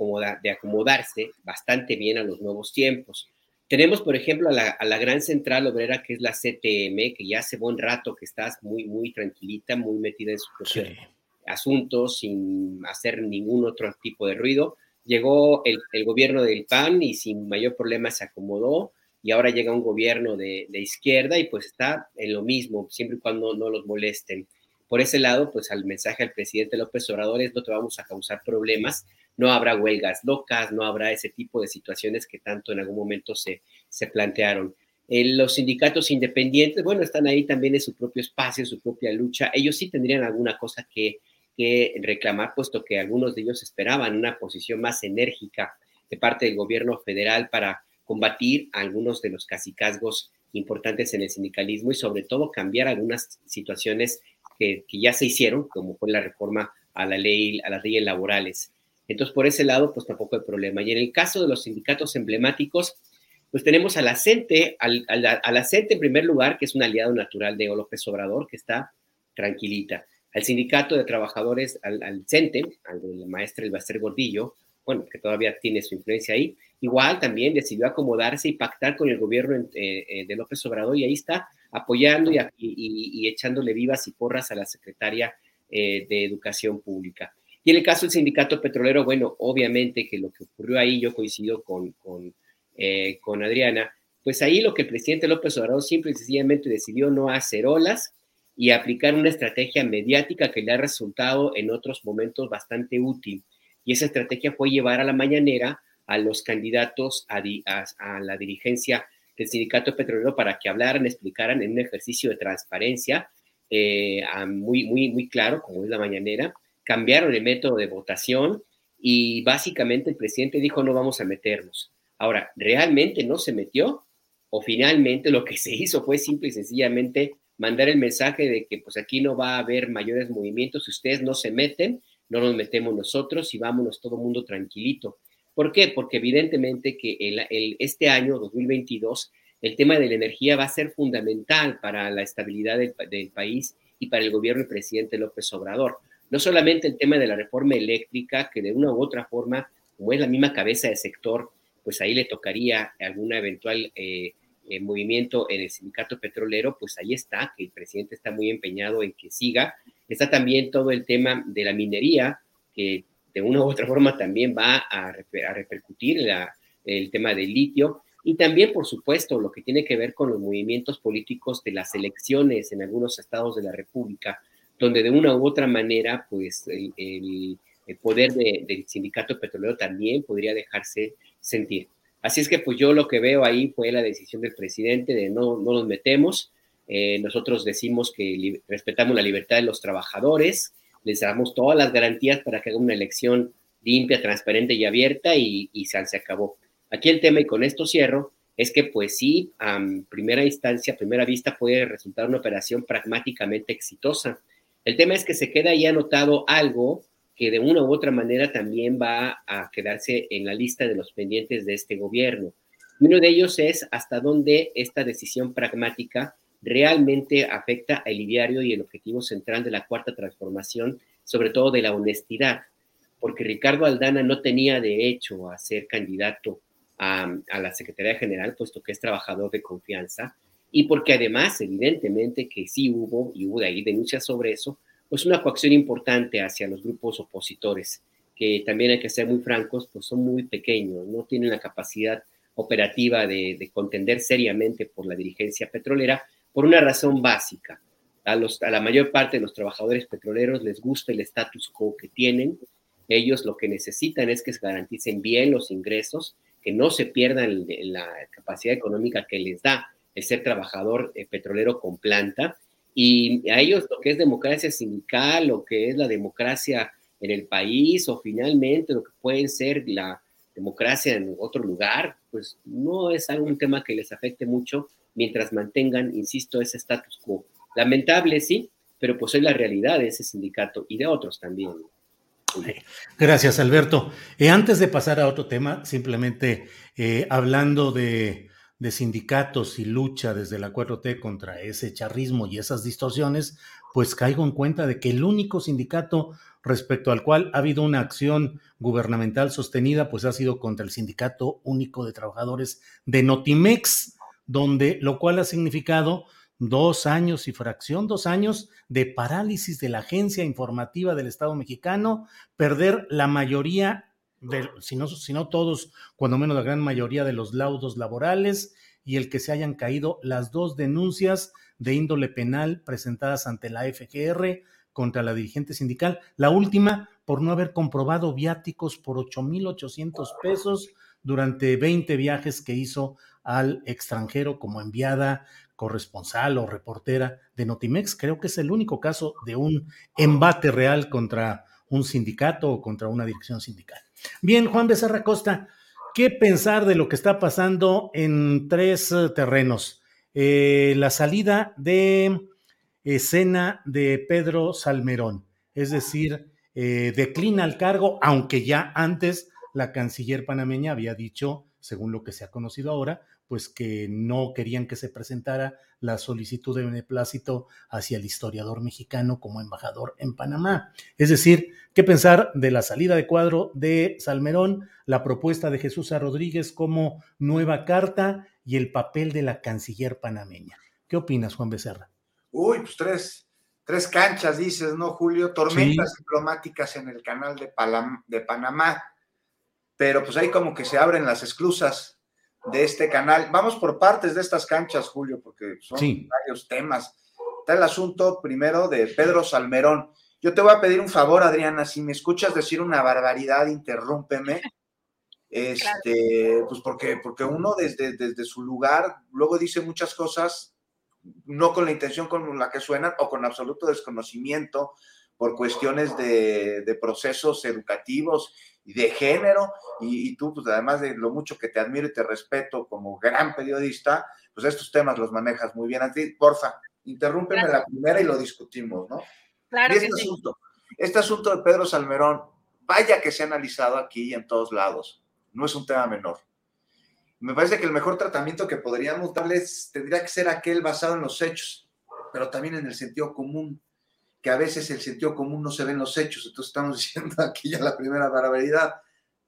de acomodarse bastante bien a los nuevos tiempos. Tenemos, por ejemplo, a la, gran central obrera que es la CTM, que ya hace buen rato que está muy, muy tranquilita, muy metida en su proceso asuntos sin hacer ningún otro tipo de ruido. Llegó el, gobierno del PAN y sin mayor problema se acomodó y ahora llega un gobierno de, izquierda y pues está en lo mismo, siempre y cuando no los molesten. Por ese lado, pues al mensaje al presidente López Obrador es no te vamos a causar problemas, no habrá huelgas locas, no habrá ese tipo de situaciones que tanto en algún momento se, se plantearon. los sindicatos independientes, bueno, están ahí también en su propio espacio, en su propia lucha. Ellos sí tendrían alguna cosa que que reclamar, puesto que algunos de ellos esperaban una posición más enérgica de parte del gobierno federal para combatir algunos de los casicazgos importantes en el sindicalismo y sobre todo cambiar algunas situaciones que, ya se hicieron, como fue la reforma a la ley, a las leyes laborales. Entonces, por ese lado, pues tampoco hay problema. Y en el caso de los sindicatos emblemáticos, pues tenemos a la CENTE, al, a en primer lugar, que es un aliado natural de López Obrador, que está tranquilita al sindicato de trabajadores, al, CENTE, al del maestro Elbaster Gordillo, bueno, que todavía tiene su influencia ahí, igual también decidió acomodarse y pactar con el gobierno eh, eh, de López Obrador y ahí está apoyando y, echándole vivas y porras a la secretaria eh, de Educación Pública. Y en el caso del sindicato petrolero, bueno, obviamente que lo que ocurrió ahí, yo coincido con Adriana, pues ahí lo que el presidente López Obrador simple y sencillamente decidió no hacer olas, y aplicar una estrategia mediática que le ha resultado en otros momentos bastante útil. y esa estrategia fue llevar a la mañanera a los candidatos a, la dirigencia del sindicato petrolero para que hablaran, explicaran en un ejercicio de transparencia eh, muy, muy, muy claro, como es la mañanera, cambiaron el método de votación y básicamente el presidente dijo no vamos a meternos. Ahora, ¿realmente no se metió? ¿O finalmente lo que se hizo fue simple y sencillamente mandar el mensaje de que pues aquí no va a haber mayores movimientos, si ustedes no se meten, no nos metemos nosotros y vámonos todo mundo tranquilito. ¿Por qué? Porque evidentemente que el, este año, 2022, el tema de la energía va a ser fundamental para la estabilidad del, país y para el gobierno del presidente López Obrador. No solamente el tema de la reforma eléctrica, que de una u otra forma, como es la misma cabeza de sector, pues ahí le tocaría alguna eventual eh, eh, movimiento en el sindicato petrolero, pues ahí está, que el presidente está muy empeñado en que siga. Está también todo el tema de la minería, que de una u otra forma también va a, repercutir el tema del litio. Y también, por supuesto, lo que tiene que ver con los movimientos políticos de las elecciones en algunos estados de la República, donde de una u otra manera, pues el, poder del sindicato petrolero también podría dejarse sentir. Así es que pues yo lo que veo ahí fue la decisión del presidente de no, no nos metemos. Eh, nosotros decimos que respetamos la libertad de los trabajadores, les damos todas las garantías para que haga una elección limpia, transparente y abierta y, se, se acabó. Aquí el tema, y con esto cierro, es que pues sí, a primera instancia, a primera vista puede resultar una operación pragmáticamente exitosa. El tema es que se queda ahí anotado algo que de una u otra manera también va a quedarse en la lista de los pendientes de este gobierno. Uno de ellos es hasta dónde esta decisión pragmática realmente afecta al ideario y el objetivo central de la cuarta transformación, sobre todo de la honestidad, porque Ricardo Aldana no tenía derecho a ser candidato a, la Secretaría General, puesto que es trabajador de confianza, y porque además, evidentemente, que sí hubo, y hubo ahí denuncias sobre eso, pues una coacción importante hacia los grupos opositores, que también hay que ser muy francos, pues son muy pequeños, no tienen la capacidad operativa de, contender seriamente por la dirigencia petrolera, por una razón básica. A, los, a la mayor parte de los trabajadores petroleros les gusta el status quo que tienen. Ellos lo que necesitan es que se garanticen bien los ingresos, que no se pierdan la capacidad económica que les da el ser trabajador eh, petrolero con planta. Y a ellos lo que es democracia sindical, lo que es la democracia en el país o finalmente lo que puede ser la democracia en otro lugar, pues no es algún tema que les afecte mucho mientras mantengan, insisto, ese status quo. Lamentable, sí, pero pues es la realidad de ese sindicato y de otros también. Gracias, Alberto. Eh, antes de pasar a otro tema, simplemente eh, hablando de de sindicatos y lucha desde la 4T contra ese charrismo y esas distorsiones, pues caigo en cuenta de que el único sindicato respecto al cual ha habido una acción gubernamental sostenida, pues ha sido contra el Sindicato Único de Trabajadores de Notimex, donde lo cual ha significado dos años y fracción, dos años de parálisis de la agencia informativa del Estado mexicano, perder la mayoría si, no, todos, cuando menos la gran mayoría de los laudos laborales y el que se hayan caído las dos denuncias de índole penal presentadas ante la FGR contra la dirigente sindical. La última por no haber comprobado viáticos por 8.800 pesos durante 20 viajes que hizo al extranjero como enviada corresponsal o reportera de Notimex. Creo que es el único caso de un embate real contra un sindicato o contra una dirección sindical. Bien, Juan Becerra Costa, ¿qué pensar de lo que está pasando en tres eh, terrenos? Eh, la salida de escena de Pedro Salmerón, es decir, eh, declina el cargo, aunque ya antes la canciller panameña había dicho, según lo que se ha conocido ahora, pues que no querían que se presentara la solicitud de beneplácito hacia el historiador mexicano como embajador en Panamá. Es decir, ¿qué pensar de la salida de cuadro de Salmerón, la propuesta de Jesús A. Rodríguez como nueva carta y el papel de la canciller panameña? ¿Qué opinas, Juan Becerra? Uy, pues tres, tres canchas, dices, ¿no, Julio? Tormentas diplomáticas en el canal de, de Panamá. Pero pues ahí como que se abren las esclusas de este canal. Vamos por partes de estas canchas, Julio, porque son varios temas. Está el asunto primero de Pedro Salmerón. Yo te voy a pedir un favor, Adriana, si me escuchas decir una barbaridad, interrúmpeme. [LAUGHS] Este, pues porque, porque uno desde, desde su lugar luego dice muchas cosas, no con la intención con la que suenan o con absoluto desconocimiento por cuestiones de, procesos educativos y de género, y, tú, pues además de lo mucho que te admiro y te respeto como gran periodista, pues estos temas los manejas muy bien. A ti, porfa, interrúmpeme la primera y lo discutimos, ¿no? Claro este asunto, este asunto de Pedro Salmerón, vaya que se ha analizado aquí y en todos lados, no es un tema menor. Me parece que el mejor tratamiento que podríamos darles tendría que ser aquel basado en los hechos, pero también en el sentido común que a veces el sentido común no se ve en los hechos. Entonces estamos [LAUGHS] diciendo aquí ya la primera barbaridad.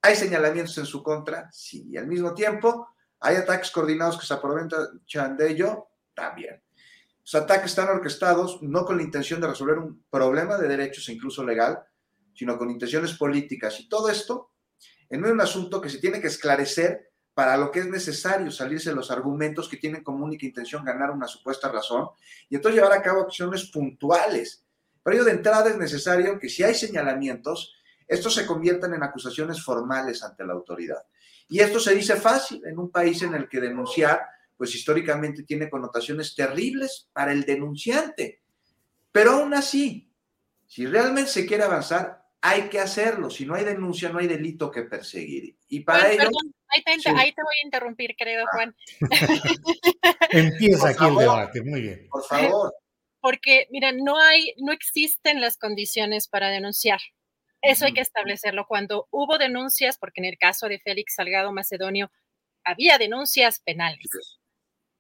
¿Hay señalamientos en su contra? Sí. Y al mismo tiempo, ¿hay ataques coordinados que se aprovechan de ello? También. Los ataques están orquestados no con la intención de resolver un problema de derechos e incluso legal, sino con intenciones políticas. Y todo esto en un asunto que se tiene que esclarecer para lo que es necesario salirse de los argumentos que tienen como única intención ganar una supuesta razón y entonces llevar a cabo acciones puntuales pero ello de entrada es necesario que si hay señalamientos, estos se conviertan en acusaciones formales ante la autoridad. Y esto se dice fácil en un país en el que denunciar, pues históricamente tiene connotaciones terribles para el denunciante. Pero aún así, si realmente se quiere avanzar, hay que hacerlo. Si no hay denuncia, no hay delito que perseguir. Y para ello... ahí, te, voy a interrumpir, querido ah. Juan. [LAUGHS] Empieza aquí el debate, muy bien. Por favor porque, miren, no hay, no existen las condiciones para denunciar. Eso hay que establecerlo. Cuando hubo denuncias, porque en el caso de Félix Salgado Macedonio había denuncias penales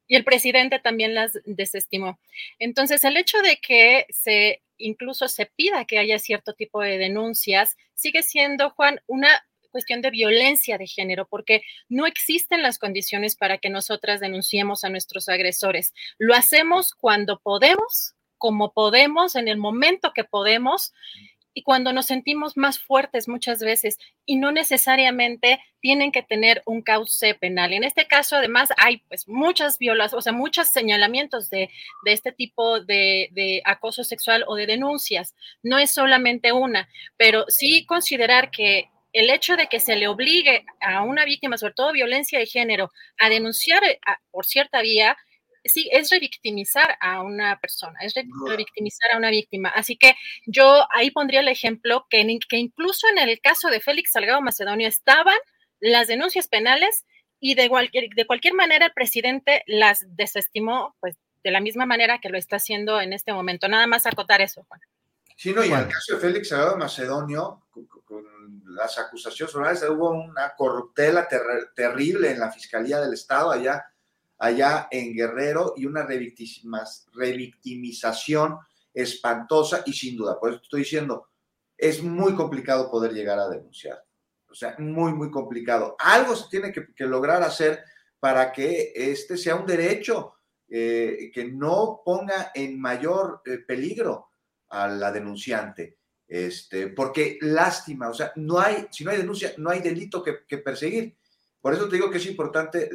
y el presidente también las desestimó. Entonces, el hecho de que se incluso se pida que haya cierto tipo de denuncias sigue siendo, Juan, una cuestión de violencia de género, porque no existen las condiciones para que nosotras denunciemos a nuestros agresores. Lo hacemos cuando podemos, como podemos, en el momento que podemos y cuando nos sentimos más fuertes muchas veces y no necesariamente tienen que tener un cauce penal. En este caso, además, hay pues muchas violaciones, o sea, muchos señalamientos de, de este tipo de, de, acoso sexual o de denuncias. No es solamente una, pero sí considerar que el hecho de que se le obligue a una víctima, sobre todo violencia de género, a denunciar eh, por cierta vía, sí, es revictimizar a una persona, es revictimizar a una víctima. Así que yo ahí pondría el ejemplo que, que incluso en el caso de Félix Salgado Macedonio estaban las denuncias penales y de cualquier, de cualquier manera el presidente las desestimó, pues de la misma manera que lo está haciendo en este momento. Nada más acotar eso, Juan. Sí, no, y en el caso de Félix Salgado Macedonio, las acusaciones hubo una corruptela terrible en la Fiscalía del Estado allá, allá en Guerrero y una revictimización espantosa y sin duda, por eso estoy diciendo, es muy complicado poder llegar a denunciar. O sea, muy, muy complicado. Algo se tiene que, lograr hacer para que este sea un derecho eh, que no ponga en mayor eh, peligro a la denunciante. Este, porque lástima, o sea, no hay, si no hay denuncia, no hay delito que, perseguir. Por eso te digo que es importante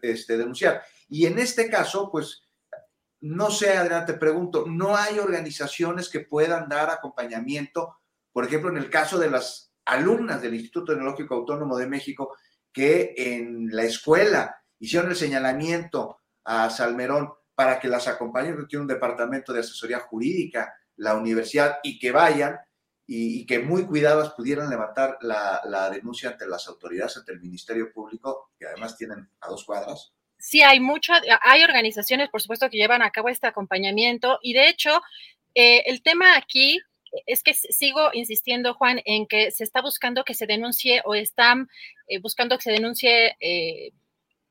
este, denunciar. Y en este caso, pues, no sé, Adriana, te pregunto, ¿no hay organizaciones que puedan dar acompañamiento? Por ejemplo, en el caso de las alumnas del Instituto Tecnológico Autónomo de México, que en la escuela hicieron el señalamiento a Salmerón para que las acompañen, porque tiene un departamento de asesoría jurídica, la universidad, y que vayan, y, que muy cuidadas pudieran levantar la, denuncia ante las autoridades, ante el Ministerio Público, que además tienen a dos cuadras. Sí, hay muchas, hay organizaciones, por supuesto, que llevan a cabo este acompañamiento y de hecho, eh, el tema aquí es que sigo insistiendo, Juan, en que se está buscando que se denuncie o están eh, buscando que se denuncie eh,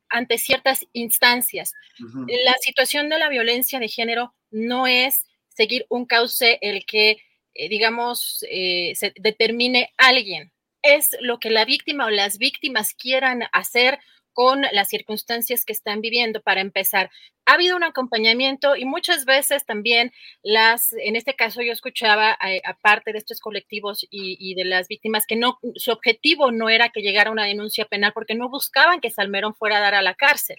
ante ciertas instancias. La situación de la violencia de género no es seguir un cauce el que eh, digamos, eh, se determine alguien. Es lo que la víctima o las víctimas quieran hacer con las circunstancias que están viviendo para empezar. Ha habido un acompañamiento y muchas veces también las, en este caso yo escuchaba, aparte de estos colectivos y, de las víctimas, que no, su objetivo no era que llegara una denuncia penal porque no buscaban que Salmerón fuera a dar a la cárcel,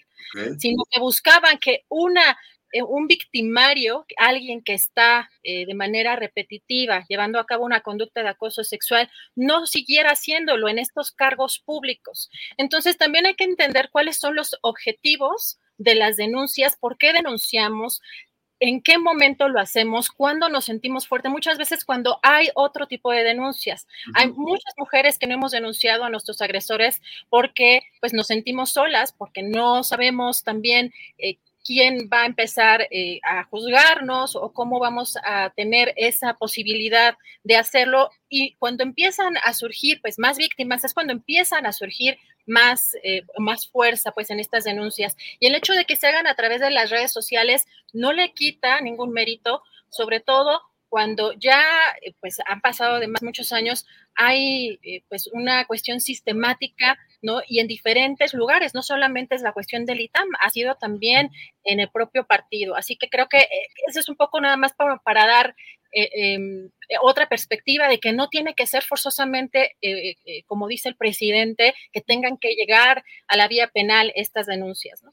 sino que buscaban que una un victimario, alguien que está eh, de manera repetitiva llevando a cabo una conducta de acoso sexual, no siguiera haciéndolo en estos cargos públicos. Entonces, también hay que entender cuáles son los objetivos de las denuncias, por qué denunciamos, en qué momento lo hacemos, cuándo nos sentimos fuertes, muchas veces cuando hay otro tipo de denuncias. Hay muchas mujeres que no hemos denunciado a nuestros agresores porque pues nos sentimos solas, porque no sabemos también eh, quién va a empezar eh, a juzgarnos o cómo vamos a tener esa posibilidad de hacerlo. Y cuando empiezan a surgir pues más víctimas, es cuando empiezan a surgir más, eh, más fuerza pues en estas denuncias. Y el hecho de que se hagan a través de las redes sociales no le quita ningún mérito, sobre todo cuando ya eh, pues han pasado además muchos años, hay eh, pues una cuestión sistemática, ¿no? Y en diferentes lugares, no solamente es la cuestión del ITAM, ha sido también en el propio partido. Así que creo que eh, eso es un poco nada más para, para dar em, otra perspectiva de que no tiene que ser forzosamente, como dice el presidente, que tengan que llegar a la vía penal estas denuncias, ¿no?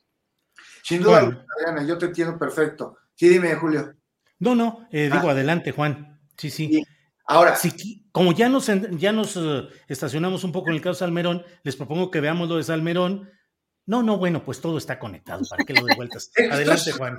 Sin duda, Adriana, yo te entiendo perfecto. Sí, dime, Julio. No, no, eh, digo, ah. adelante, Juan. Sí, sí. Ahora. Sí, como ya nos, ya nos eh, estacionamos un poco en el caso Salmerón, les propongo que veamos lo de Salmerón. No, no, bueno, pues todo está conectado. ¿Para qué lo de vueltas? [LAUGHS] [LAUGHS] adelante, Juan.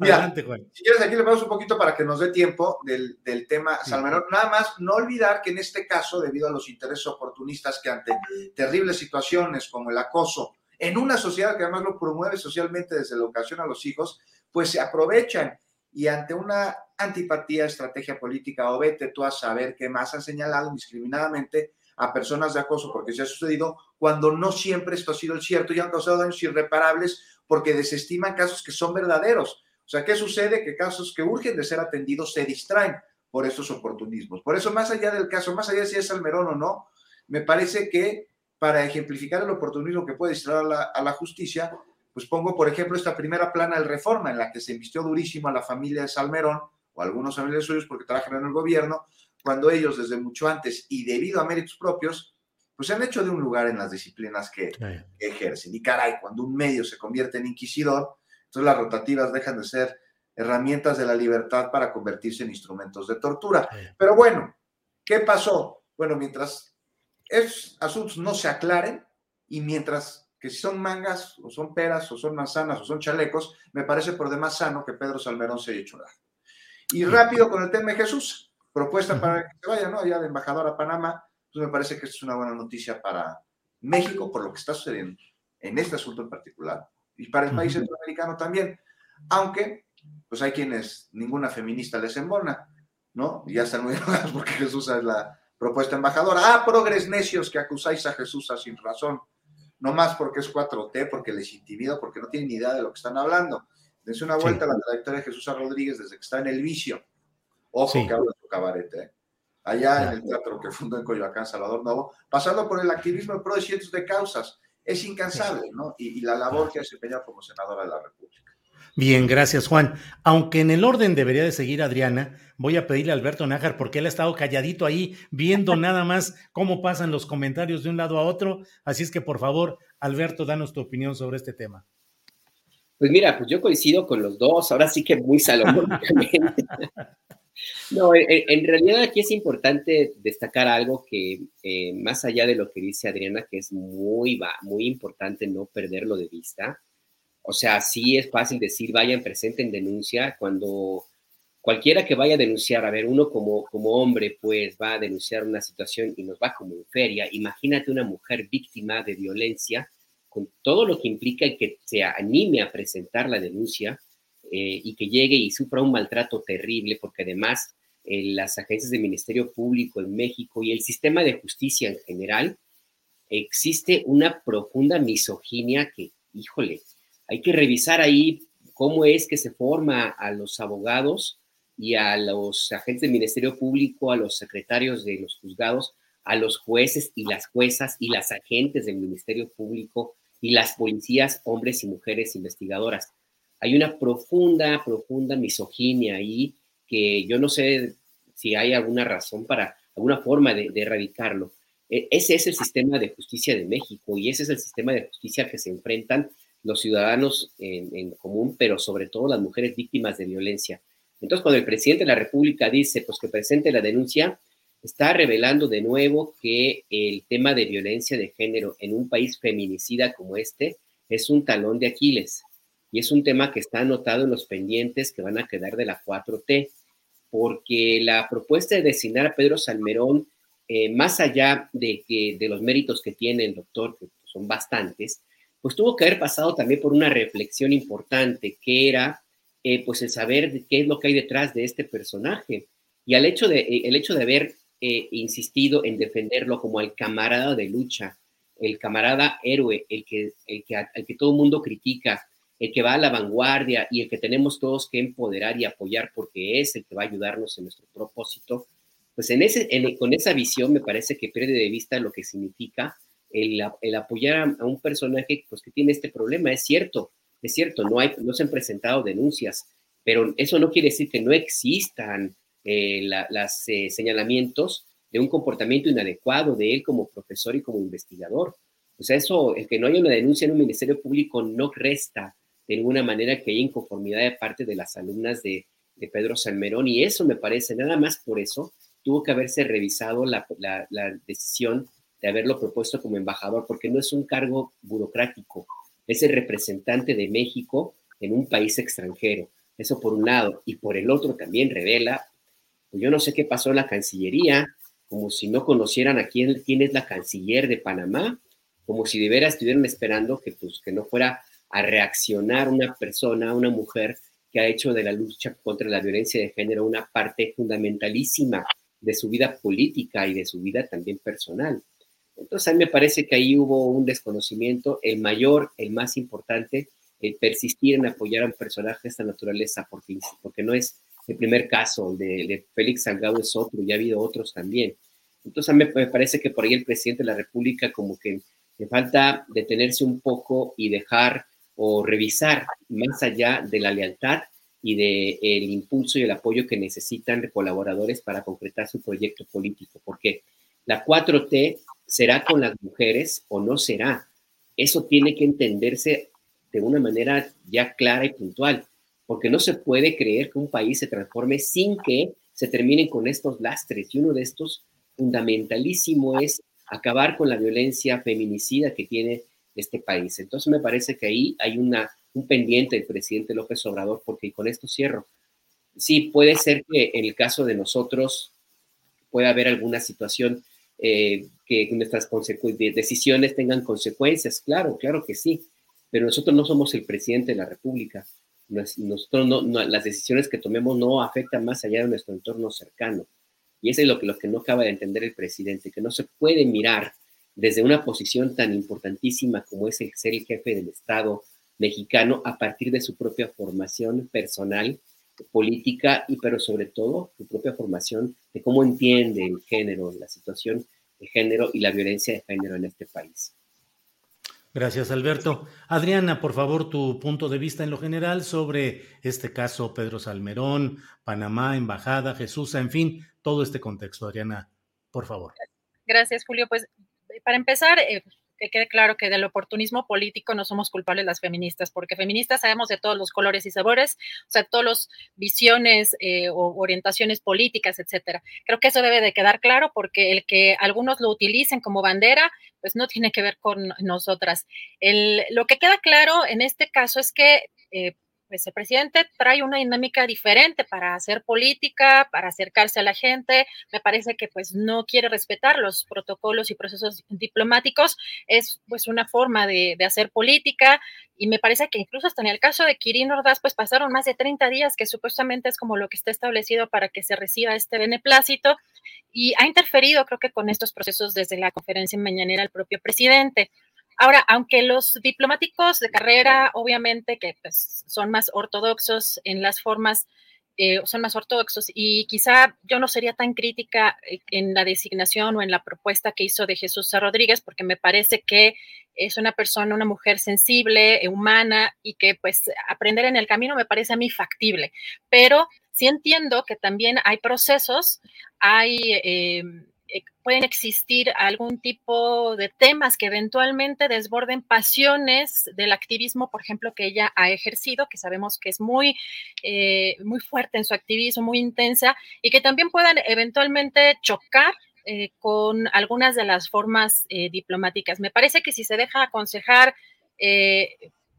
adelante, Juan. Si quieres, aquí le vamos un poquito para que nos dé tiempo del, tema Salmerón. Nada más, no olvidar que en este caso, debido a los intereses oportunistas que ante terribles situaciones como el acoso, en una sociedad que además lo promueve socialmente desde la educación a los hijos, pues se aprovechan y ante una antipatía, estrategia política o vete tú a saber qué más han señalado indiscriminadamente a personas de acoso, porque se ha sucedido cuando no siempre esto ha sido el cierto y han causado daños irreparables porque desestiman casos que son verdaderos. O sea, ¿qué sucede? Que casos que urgen de ser atendidos se distraen por estos oportunismos. Por eso, más allá del caso, más allá si es Almerón o no, me parece que para ejemplificar el oportunismo que puede distraer a la justicia, pues pongo, por ejemplo, esta primera plana del Reforma, en la que se invistió durísimo a la familia de Salmerón, o algunos familiares suyos porque trabajan en el gobierno, cuando ellos desde mucho antes y debido a méritos propios, pues se han hecho de un lugar en las disciplinas que, ejercen. Y caray, cuando un medio se convierte en inquisidor, entonces las rotativas dejan de ser herramientas de la libertad para convertirse en instrumentos de tortura. Pero bueno, ¿qué pasó? Bueno, mientras esos asuntos no se aclaren y mientras que si son mangas, o son peras, o son manzanas, o son chalecos, me parece por demás sano que Pedro Salmerón se haya hecho nada. Y rápido con el tema de Jesús, propuesta para que se vaya, ¿no? Allá de embajador a Panamá, pues me parece que es una buena noticia para México por lo que está sucediendo en este asunto en particular, y para el país centroamericano también, aunque pues hay quienes ninguna feminista les embona, ¿no? Y ya están muy [LAUGHS] enojados porque Jesús es la propuesta embajadora. Ah, progres necios que acusáis a Jesús a sin razón no más porque es 4T, porque les intimida, porque no tienen ni idea de lo que están hablando. Dense una vuelta a la trayectoria de Jesús Rodríguez desde que está en el vicio. Ojo que habla de su cabaret, ¿eh? allá en el teatro que fundó en Coyoacán, Salvador Novo, pasando por el activismo pro de cientos de causas. Es incansable, ¿no? Y, y la labor que ha desempeñado como senadora de la República. Bien, gracias Juan. Aunque en el orden debería de seguir Adriana, voy a pedirle a Alberto Nájar, porque él ha estado calladito ahí, viendo [LAUGHS] nada más cómo pasan los comentarios de un lado a otro. Así es que, por favor, Alberto, danos tu opinión sobre este tema. Pues mira, pues yo coincido con los dos, ahora sí que muy salomónicamente. [LAUGHS] no, en, realidad aquí es importante destacar algo que, eh, más allá de lo que dice Adriana, que es muy, muy importante no perderlo de vista, o sea, sí es fácil decir, vayan, presenten denuncia, cuando cualquiera que vaya a denunciar, a ver, uno como, como hombre, pues va a denunciar una situación y nos va como en feria, imagínate una mujer víctima de violencia, con todo lo que implica que se anime a presentar la denuncia eh, y que llegue y sufra un maltrato terrible, porque además eh, las agencias del Ministerio Público en México y el sistema de justicia en general, existe una profunda misoginia que, híjole, hay que revisar ahí cómo es que se forma a los abogados y a los agentes del Ministerio Público, a los secretarios de los juzgados, a los jueces y las juezas y las agentes del Ministerio Público y las policías, hombres y mujeres investigadoras. Hay una profunda, profunda misoginia ahí que yo no sé si hay alguna razón para, alguna forma de, de erradicarlo. E, ese es el sistema de justicia de México y ese es el sistema de justicia que se enfrentan los ciudadanos en, común, pero sobre todo las mujeres víctimas de violencia. Entonces, cuando el presidente de la República dice pues que presente la denuncia, está revelando de nuevo que el tema de violencia de género en un país feminicida como este es un talón de Aquiles y es un tema que está anotado en los pendientes que van a quedar de la 4T, porque la propuesta de designar a Pedro Salmerón, eh, más allá de, que, de los méritos que tiene el doctor, que son bastantes, pues tuvo que haber pasado también por una reflexión importante, que era eh, pues el saber qué es lo que hay detrás de este personaje. Y al hecho de, eh, el hecho de haber insistido en defenderlo como el camarada de lucha, el camarada héroe, el que, el que, el que todo el mundo critica, el que va a la vanguardia y el que tenemos todos que empoderar y apoyar porque es el que va a ayudarnos en nuestro propósito, pues en ese, con esa visión me parece que pierde de vista lo que significa el, apoyar a, un personaje pues, que tiene este problema. Es cierto, es cierto, no, hay, no se han presentado denuncias, pero eso no quiere decir que no existan eh, los eh, señalamientos de un comportamiento inadecuado de él como profesor y como investigador. O sea, eso, el que no haya una denuncia en un ministerio público no resta de ninguna manera que haya inconformidad de parte de las alumnas de, Pedro Salmerón y eso me parece, nada más por eso, tuvo que haberse revisado la, decisión de haberlo propuesto como embajador, porque no es un cargo burocrático, es el representante de México en un país extranjero. Eso por un lado. Y por el otro también revela, pues yo no sé qué pasó en la Cancillería, como si no conocieran a quién, quién es la canciller de Panamá, como si de veras estuvieran esperando que, pues, que no fuera a reaccionar una persona, una mujer que ha hecho de la lucha contra la violencia de género una parte fundamentalísima de su vida política y de su vida también personal. Entonces a mí me parece que ahí hubo un desconocimiento, el mayor, el más importante, el persistir en apoyar a un personaje de esta naturaleza, porque, porque no es el primer caso, de, de Félix Salgado es otro, y ha habido otros también. Entonces a mí me parece que por ahí el presidente de la República como que le falta detenerse un poco y dejar o revisar más allá de la lealtad y del el impulso y el apoyo que necesitan colaboradores para concretar su proyecto político, porque la 4T será con las mujeres o no será. Eso tiene que entenderse de una manera ya clara y puntual, porque no se puede creer que un país se transforme sin que se terminen con estos lastres. Y uno de estos fundamentalísimo es acabar con la violencia feminicida que tiene este país. Entonces me parece que ahí hay una, un pendiente del presidente López Obrador, porque con esto cierro. Sí, puede ser que en el caso de nosotros pueda haber alguna situación eh, que nuestras decisiones tengan consecuencias. Claro, claro que sí, pero nosotros no somos el presidente de la República. Nosotros no, las decisiones que tomemos no afectan más allá de nuestro entorno cercano. Y eso es lo que, lo que no acaba de entender el presidente, que no se puede mirar desde una posición tan importantísima como es el ser el jefe del Estado mexicano a partir de su propia formación personal, política y pero sobre todo su propia formación de cómo entiende el género, la situación de género y la violencia de género en este país. Gracias, Alberto. Adriana, por favor, tu punto de vista en lo general sobre este caso, Pedro Salmerón, Panamá, Embajada, Jesús, en fin, todo este contexto. Adriana, por favor. Gracias, Julio. Pues para empezar, eh, que quede claro que del oportunismo político no somos culpables las feministas, porque feministas sabemos de todos los colores y sabores, o sea, todas las visiones eh, o orientaciones políticas, etcétera. Creo que eso debe de quedar claro porque el que algunos lo utilicen como bandera, pues no tiene que ver con nosotras. lo que queda claro en este caso es que eh, pues el presidente trae una dinámica diferente para hacer política, para acercarse a la gente. Me parece que pues no quiere respetar los protocolos y procesos diplomáticos. Es pues una forma de, hacer política y me parece que incluso hasta en el caso de Kirin Ordaz pues pasaron más de 30 días que supuestamente es como lo que está establecido para que se reciba este beneplácito y ha interferido creo que con estos procesos desde la conferencia mañanera el propio presidente. Ahora, aunque los diplomáticos de carrera, obviamente, que pues, son más ortodoxos en las formas, eh, son más ortodoxos y quizá yo no sería tan crítica eh, en la designación o en la propuesta que hizo de Jesús Rodríguez, porque me parece que es una persona, una mujer sensible, humana y que pues aprender en el camino me parece a mí factible. Pero sí entiendo que también hay procesos, hay... Eh, eh, pueden existir algún tipo de temas que eventualmente desborden pasiones del activismo, por ejemplo, que ella ha ejercido, que sabemos que es muy, eh, muy fuerte en su activismo, muy intensa, y que también puedan eventualmente chocar eh, con algunas de las formas diplomáticas. Me parece que si se deja aconsejar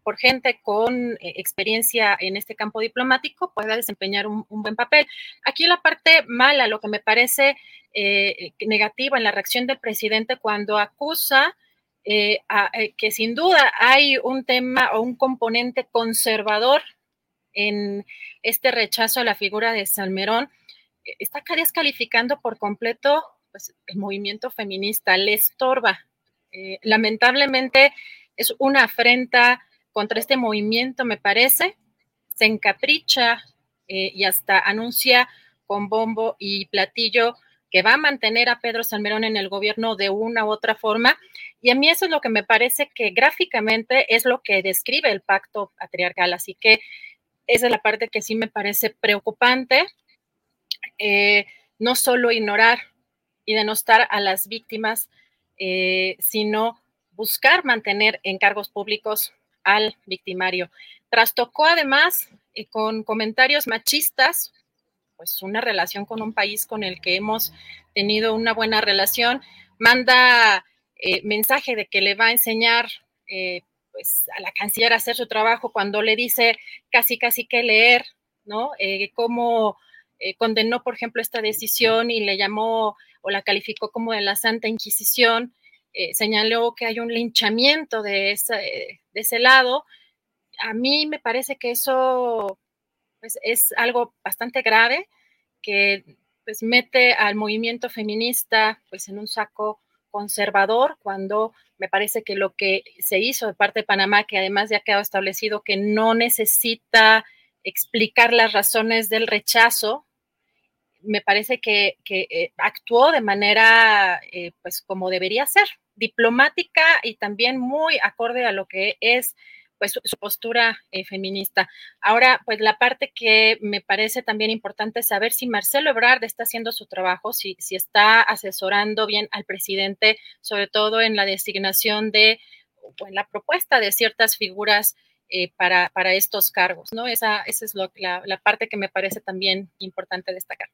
por gente con experiencia en este campo diplomático, pueda desempeñar un, buen papel. Aquí la parte mala, lo que me parece eh, negativa en la reacción del presidente cuando acusa eh, eh, que sin duda hay un tema o un componente conservador en este rechazo a la figura de Salmerón, está descalificando por completo pues, el movimiento feminista, le estorba. lamentablemente es una afrenta contra este movimiento, me parece, se encapricha y hasta anuncia con bombo y platillo que va a mantener a Pedro Salmerón en el gobierno de una u otra forma. Y a mí eso es lo que me parece que gráficamente es lo que describe el pacto patriarcal. Así que esa es la parte que sí me parece preocupante. Eh, no solo ignorar y denostar a las víctimas, eh, sino buscar mantener en cargos públicos al victimario. Trastocó además eh, con comentarios machistas pues una relación con un país con el que hemos tenido una buena relación, manda eh, mensaje de que le va a enseñar eh, pues a la canciller a hacer su trabajo cuando le dice casi casi que leer, ¿no? Eh, cómo condenó, por ejemplo, esta decisión y le llamó o la calificó como de la Santa Inquisición, señaló que hay un linchamiento de, de ese lado. A mí me parece que eso pues es algo bastante grave que pues mete al movimiento feminista pues en un saco conservador cuando me parece que lo que se hizo de parte de Panamá, que además ya ha quedado establecido que no necesita explicar las razones del rechazo, me parece que, eh, actuó de manera eh, pues como debería ser, diplomática y también muy acorde a lo que es pues su, postura eh, feminista. Ahora, pues la parte que me parece también importante es saber si Marcelo Ebrard está haciendo su trabajo, si, si está asesorando bien al presidente, sobre todo en la designación de, o en la propuesta de ciertas figuras para, para, estos cargos, ¿no? Esa, esa es lo, la parte que me parece también importante destacar.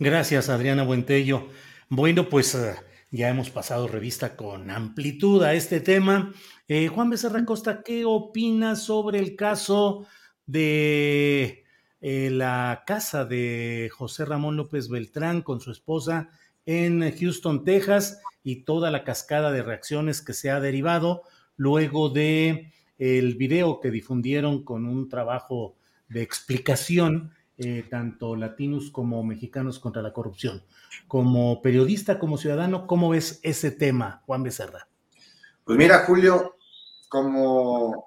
Gracias, Adriana Buentello. Bueno, pues eh, ya hemos pasado revista con amplitud a este tema. Eh, Juan Becerra Costa, ¿qué opinas sobre el caso de eh, la casa de José Ramón López Beltrán con su esposa en Houston, Texas, y toda la cascada de reacciones que se ha derivado luego de el video que difundieron con un trabajo de explicación eh, tanto latinos como mexicanos contra la corrupción. Como periodista, como ciudadano, ¿cómo ves ese tema, Juan Becerra? Pues mira, Julio, como,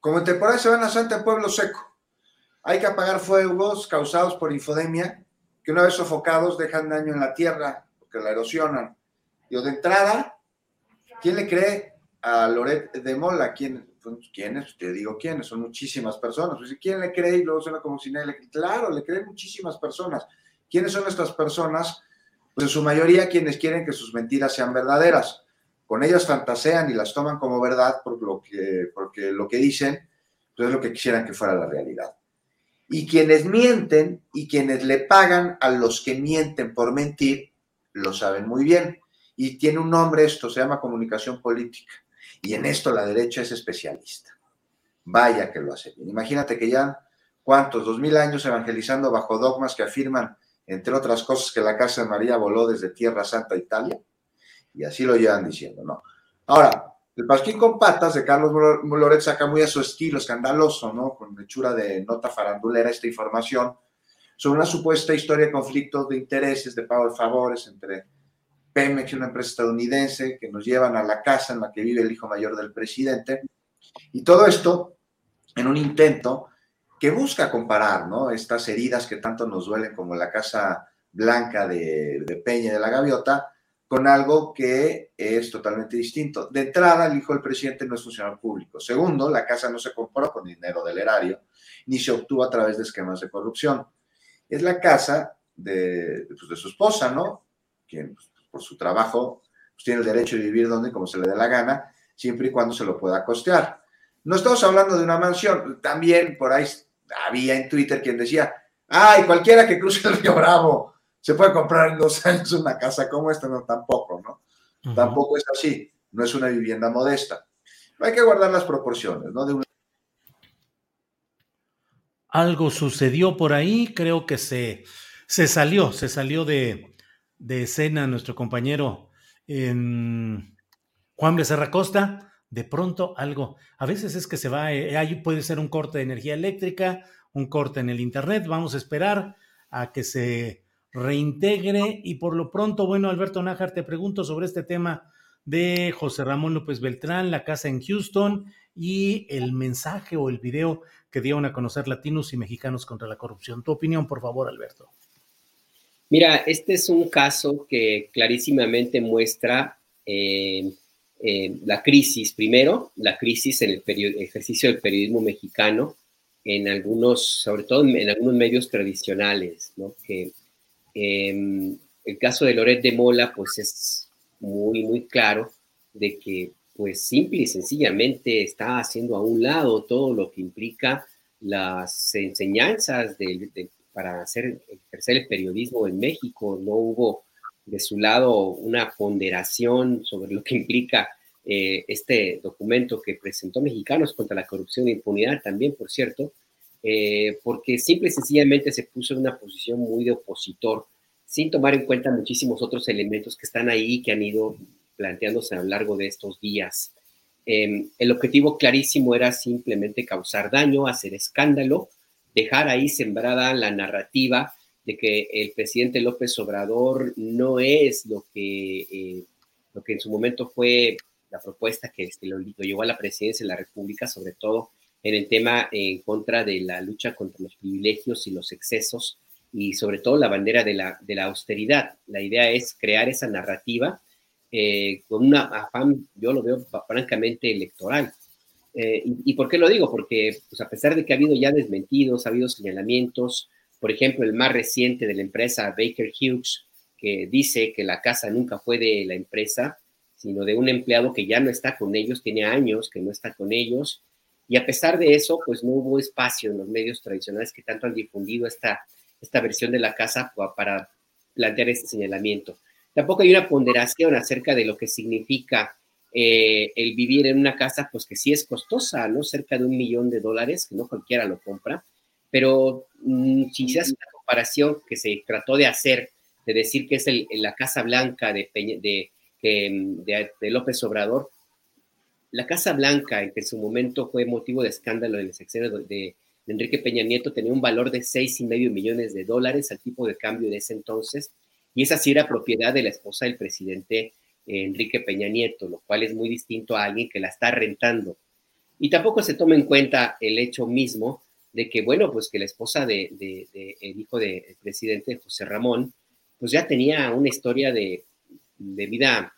como en temporada de Semana Santa en Pueblo Seco, hay que apagar fuegos causados por infodemia, que una vez sofocados dejan daño en la tierra, porque la erosionan. Y de entrada, ¿quién le cree a Loret de Mola? ¿Quién, pues, ¿quiénes? Te digo quiénes, son muchísimas personas. Pues, ¿Quién le cree? Y luego suena como si nadie le. Claro, le creen muchísimas personas. ¿Quiénes son estas personas? Pues en su mayoría quienes quieren que sus mentiras sean verdaderas. Con ellas fantasean y las toman como verdad por lo que, porque lo que dicen pues es lo que quisieran que fuera la realidad. Y quienes mienten y quienes le pagan a los que mienten por mentir, lo saben muy bien. Y tiene un nombre esto, se llama comunicación política. Y en esto la derecha es especialista. Vaya que lo hace bien. Imagínate que ya, ¿cuántos? Dos mil años evangelizando bajo dogmas que afirman, entre otras cosas, que la Casa de María voló desde Tierra Santa, Italia. Y así lo llevan diciendo, ¿no? Ahora, el Pasquín con patas de Carlos Loret saca muy a su estilo escandaloso, ¿no? Con hechura de nota farandulera esta información sobre una supuesta historia de conflictos de intereses, de pago de favores entre Pemex, una empresa estadounidense, que nos llevan a la casa en la que vive el hijo mayor del presidente. Y todo esto en un intento que busca comparar ¿no? estas heridas que tanto nos duelen como la Casa Blanca de, Peña y de la Gaviota, con algo que es totalmente distinto. De entrada, el hijo del presidente no es funcionario público. Segundo, la casa no se compró con dinero del erario, ni se obtuvo a través de esquemas de corrupción. Es la casa de, pues, de su esposa, ¿no? pues, por su trabajo pues, tiene el derecho de vivir donde, como se le dé la gana, siempre y cuando se lo pueda costear. No estamos hablando de una mansión, también por ahí había en Twitter quien decía, ay, cualquiera que cruce el río Bravo se puede comprar en dos [LAUGHS] años una casa como esta, no, tampoco, ¿no? Tampoco es así, no es una vivienda modesta. Hay que guardar las proporciones, ¿no? De Algo sucedió por ahí, creo que se, se salió, se salió de, de escena nuestro compañero en Juan Becerra Costa. De pronto algo, a veces es que se va, eh, ahí puede ser un corte de energía eléctrica, un corte en el Internet, vamos a esperar a que se reintegre y por lo pronto, bueno, Alberto Nájar, te pregunto sobre este tema de José Ramón López Beltrán, la casa en Houston y el mensaje o el video que dieron a conocer latinos y mexicanos contra la corrupción. Tu opinión, por favor, Alberto. Mira, este es un caso que clarísimamente muestra eh, eh, la crisis, primero, la crisis en el ejercicio del periodismo mexicano, en algunos, sobre todo en, algunos medios tradicionales, ¿no? Que em, el caso de Loret de Mola, pues es muy, muy claro de que, pues simple y sencillamente está haciendo a un lado todo lo que implica las enseñanzas para hacer, ejercer el periodismo en México. No hubo de su lado una ponderación sobre lo que implica eh, este documento que presentó Mexicanos contra la corrupción e impunidad también, por cierto, eh, porque simple y sencillamente se puso en una posición muy de opositor, sin tomar en cuenta muchísimos otros elementos que están ahí, que han ido planteándose a lo largo de estos días. Em, el objetivo clarísimo era simplemente causar daño, hacer escándalo, dejar ahí sembrada la narrativa de que el presidente López Obrador no es lo que, eh, lo que en su momento fue la propuesta que, este, lo, llevó a la presidencia de la República, sobre todo en el tema en contra de la lucha contra los privilegios y los excesos y sobre todo la bandera de la, de la austeridad. La idea es crear esa narrativa eh, con una afán, yo lo veo francamente electoral. Eh, y, por qué lo digo? Porque pues, a pesar de que ha habido ya desmentidos, ha habido señalamientos, por ejemplo, el más reciente de la empresa Baker Hughes, que dice que la casa nunca fue de la empresa, sino de un empleado que ya no está con ellos, tiene años que no está con ellos, y a pesar de eso, pues no hubo espacio en los medios tradicionales que tanto han difundido esta, esta versión de la casa para plantear este señalamiento. Tampoco hay una ponderación acerca de lo que significa eh, el vivir en una casa, pues que sí es costosa, ¿no? Cerca de un millón de dólares, que no cualquiera lo compra, pero mm, si se hace una comparación que se trató de hacer, de decir que es la Casa Blanca de, de de, López Obrador, la Casa Blanca, en que en su momento fue motivo de escándalo en el sexenio de, Enrique Peña Nieto, tenía un valor de seis y medio millones de dólares al tipo de cambio de ese entonces, y esa sí era propiedad de la esposa del presidente Enrique Peña Nieto, lo cual es muy distinto a alguien que la está rentando. Y tampoco se toma en cuenta el hecho mismo de que, bueno, pues que la esposa de, el hijo del presidente, José Ramón, pues ya tenía una historia de, de vida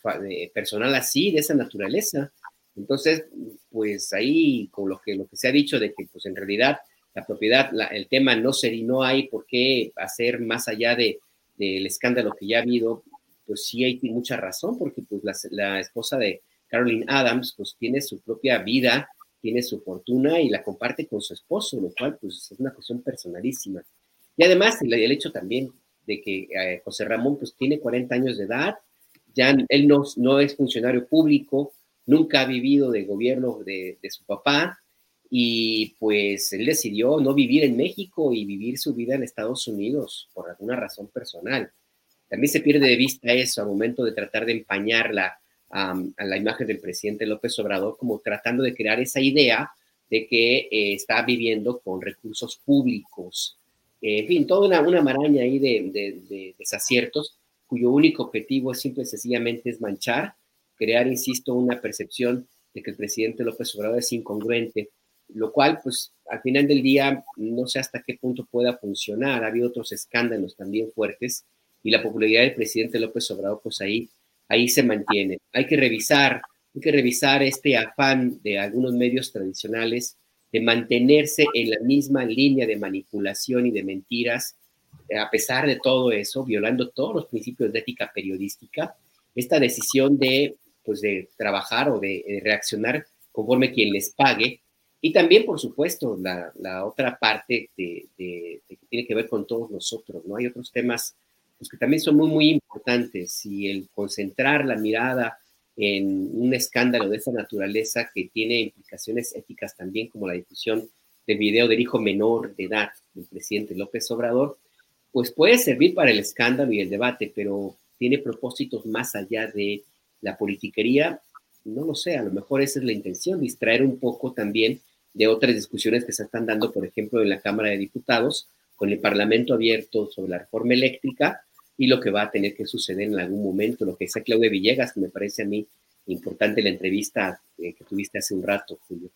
personal así, de esa naturaleza. Entonces, pues ahí con lo que, lo que se ha dicho de que pues en realidad la propiedad, el tema no sería, no hay por qué hacer más allá de, del escándalo que ya ha habido, pues sí hay mucha razón, porque pues la, esposa de Caroline Adams pues tiene su propia vida, tiene su fortuna y la comparte con su esposo, lo cual pues es una cuestión personalísima. Y además el, hecho también de que eh, José Ramón pues tiene 40 años de edad, ya él no, no es funcionario público, nunca ha vivido de gobierno de, su papá y pues él decidió no vivir en México y vivir su vida en Estados Unidos por alguna razón personal. También se pierde de vista eso al momento de tratar de empañar la, a la imagen del presidente López Obrador como tratando de crear esa idea de que eh, está viviendo con recursos públicos. en fin, toda una, maraña ahí de, de desaciertos cuyo único objetivo simple y sencillamente es manchar, crear, insisto, una percepción de que el presidente López Obrador es incongruente, lo cual, pues, al final del día, no sé hasta qué punto pueda funcionar. Ha habido otros escándalos también fuertes y la popularidad del presidente López Obrador, pues ahí, ahí se mantiene. Hay que revisar, hay que revisar este afán de algunos medios tradicionales de mantenerse en la misma línea de manipulación y de mentiras a pesar de todo eso, violando todos los principios de ética periodística, esta decisión de, pues, de trabajar o de, reaccionar conforme quien les pague. Y también, por supuesto, la, la otra parte de, de, que tiene que ver con todos nosotros, ¿no? Hay otros temas pues, que también son muy, muy importantes y el concentrar la mirada en un escándalo de esa naturaleza que tiene implicaciones éticas también, como la difusión del video del hijo menor de edad del presidente López Obrador, pues puede servir para el escándalo y el debate, pero tiene propósitos más allá de la politiquería. No lo sé, a lo mejor esa es la intención, distraer un poco también de otras discusiones que se están dando, por ejemplo, en la Cámara de Diputados, con el Parlamento abierto sobre la reforma eléctrica y lo que va a tener que suceder en algún momento, lo que decía Claudia Villegas, que me parece a mí importante la entrevista eh, que tuviste hace un rato, Julio.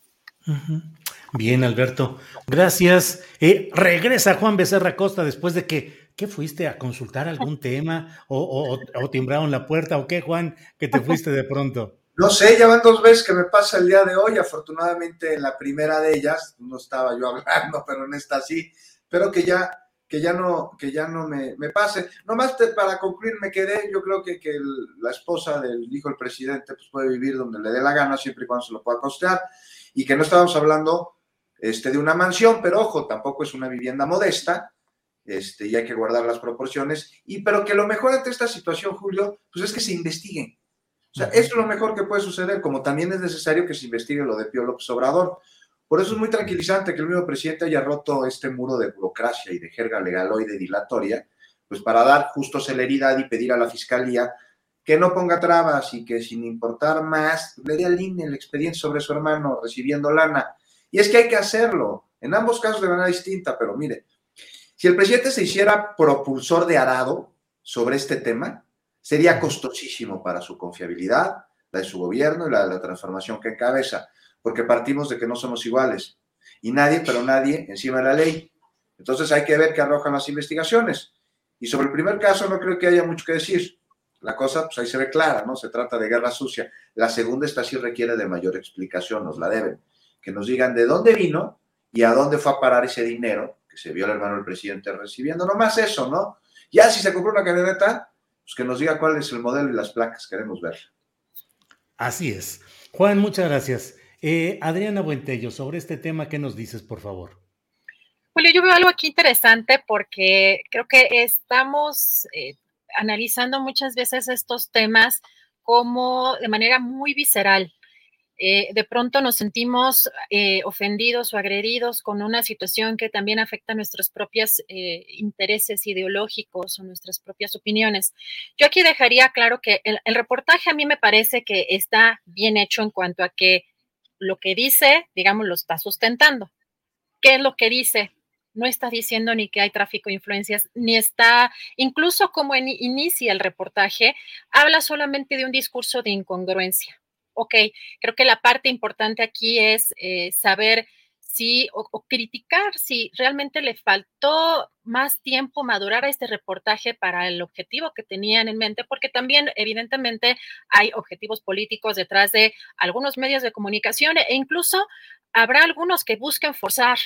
Bien, Alberto. Gracias. Eh, regresa Juan Becerra Costa después de que, ¿qué fuiste a consultar algún tema? ¿O, o, timbraron la puerta? ¿O qué, Juan, que te fuiste de pronto? No sé, ya van dos veces que me pasa el día de hoy. Afortunadamente, en la primera de ellas, no estaba yo hablando, [LAUGHS] pero en esta sí. Pero que ya que ya no, que ya no me, me pase. Nomás para concluir, me quedé, yo creo que, que la esposa del hijo del presidente pues puede vivir donde le dé la gana, siempre y cuando se lo pueda costear, y que no estábamos hablando este, de una mansión, pero ojo, tampoco es una vivienda modesta, este, y hay que guardar las proporciones, y pero que lo mejor ante esta situación, Julio, pues es que se investiguen. O sea, eso es lo mejor que puede suceder, como también es necesario que se investigue lo de Pío López Obrador. Por eso es muy tranquilizante que el mismo presidente haya roto este muro de burocracia y de jerga legaloide dilatoria, pues para dar justo celeridad y pedir a la fiscalía que no ponga trabas y que sin importar más le dé al INE el expediente sobre su hermano recibiendo lana. Y es que hay que hacerlo, en ambos casos de manera distinta, pero mire, si el presidente se hiciera propulsor de arado sobre este tema, sería costosísimo para su confiabilidad, la de su gobierno y la de la transformación que encabeza porque partimos de que no somos iguales. Y nadie, pero nadie, encima de la ley. Entonces hay que ver qué arrojan las investigaciones. Y sobre el primer caso no creo que haya mucho que decir. La cosa, pues ahí se ve clara, ¿no? Se trata de guerra sucia. La segunda, esta sí requiere de mayor explicación, nos la deben. Que nos digan de dónde vino y a dónde fue a parar ese dinero que se vio el hermano del presidente recibiendo. No más eso, ¿no? Ya si se compró una camioneta, pues que nos diga cuál es el modelo y las placas, queremos ver. Así es. Juan, muchas gracias. Eh, Adriana Buentello, sobre este tema, ¿qué nos dices, por favor? Julio, yo veo algo aquí interesante porque creo que estamos eh, analizando muchas veces estos temas como de manera muy visceral. Eh, de pronto nos sentimos ofendidos o agredidos con una situación que también afecta nuestros propios intereses ideológicos o nuestras propias opiniones. Yo aquí dejaría claro que el reportaje a mí me parece que está bien hecho en cuanto a que lo que dice, digamos, lo está sustentando. ¿Qué es lo que dice? No está diciendo ni que hay tráfico de influencias, ni está, incluso como inicia el reportaje, habla solamente de un discurso de incongruencia. Ok, creo que la parte importante aquí es eh, saber si, o, criticar si realmente le faltó más tiempo madurar a este reportaje para el objetivo que tenían en mente, porque también evidentemente hay objetivos políticos detrás de algunos medios de comunicación e incluso habrá algunos que busquen forzar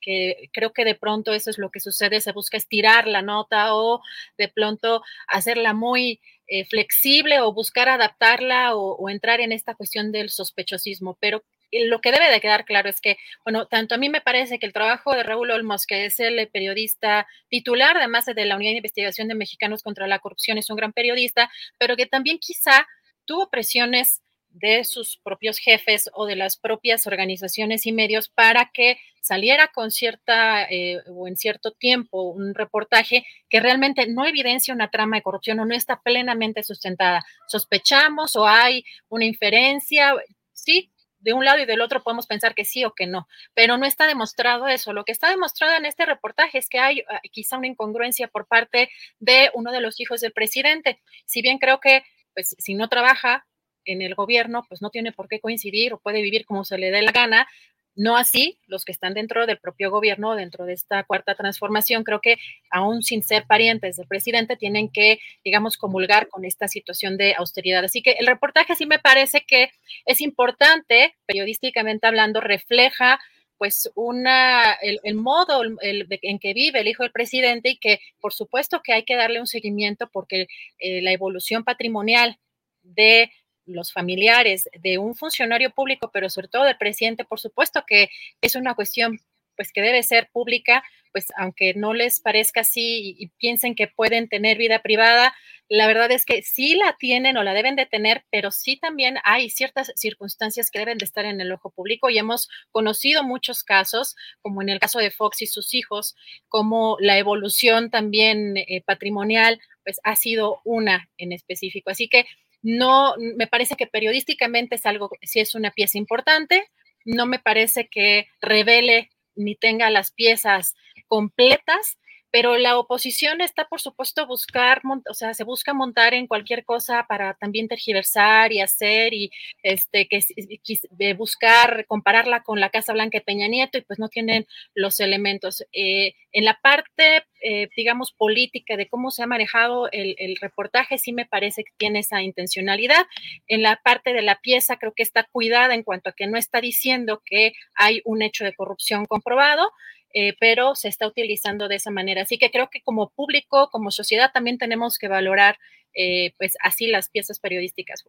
que creo que de pronto eso es lo que sucede, se busca estirar la nota o de pronto hacerla muy eh, flexible o buscar adaptarla o, o, entrar en esta cuestión del sospechosismo, pero lo que debe de quedar claro es que, bueno, tanto a mí me parece que el trabajo de Raúl Olmos, que es el periodista titular, además de la Unidad de Investigación de Mexicanos contra la Corrupción, es un gran periodista, pero que también quizá tuvo presiones de sus propios jefes o de las propias organizaciones y medios para que saliera con cierta eh, o en cierto tiempo un reportaje que realmente no evidencia una trama de corrupción o no está plenamente sustentada. Sospechamos o hay una inferencia, sí, de un lado y del otro podemos pensar que sí o que no, pero no está demostrado eso. Lo que está demostrado en este reportaje es que hay ah, quizá una incongruencia por parte de uno de los hijos del presidente. Si bien creo que, pues, si no trabaja en el gobierno, pues no tiene por qué coincidir o puede vivir como se le dé la gana, no así los que están dentro del propio gobierno, dentro de esta cuarta transformación, creo que aún sin ser parientes del presidente, tienen que, digamos, comulgar con esta situación de austeridad. Así que el reportaje sí me parece que es importante, periodísticamente hablando, refleja pues una, el, modo en que vive el hijo del presidente y que por supuesto que hay que darle un seguimiento porque eh, la evolución patrimonial de los familiares de un funcionario público, pero sobre todo del presidente, por supuesto que es una cuestión pues que debe ser pública, pues aunque no les parezca así y, piensen que pueden tener vida privada, la verdad es que sí la tienen o la deben de tener, pero sí también hay ciertas circunstancias que deben de estar en el ojo público y hemos conocido muchos casos, como en el caso de Fox y sus hijos, como la evolución también eh, patrimonial, pues ha sido una en específico. Así que no, me parece que periodísticamente es algo, si es una pieza importante, no me parece que revele ni tenga las piezas completas, pero la oposición está, por supuesto, buscar, o sea, se busca montar en cualquier cosa para también tergiversar y hacer y este, que buscar compararla con la Casa Blanca de Peña Nieto y pues no tienen los elementos. Eh, en la parte, eh, digamos, política de cómo se ha manejado el, el, reportaje, sí me parece que tiene esa intencionalidad. En la parte de la pieza, creo que está cuidada en cuanto a que no está diciendo que hay un hecho de corrupción comprobado. Eh, pero se está utilizando de esa manera. Así que creo que como público, como sociedad, también tenemos que valorar eh, pues así las piezas periodísticas.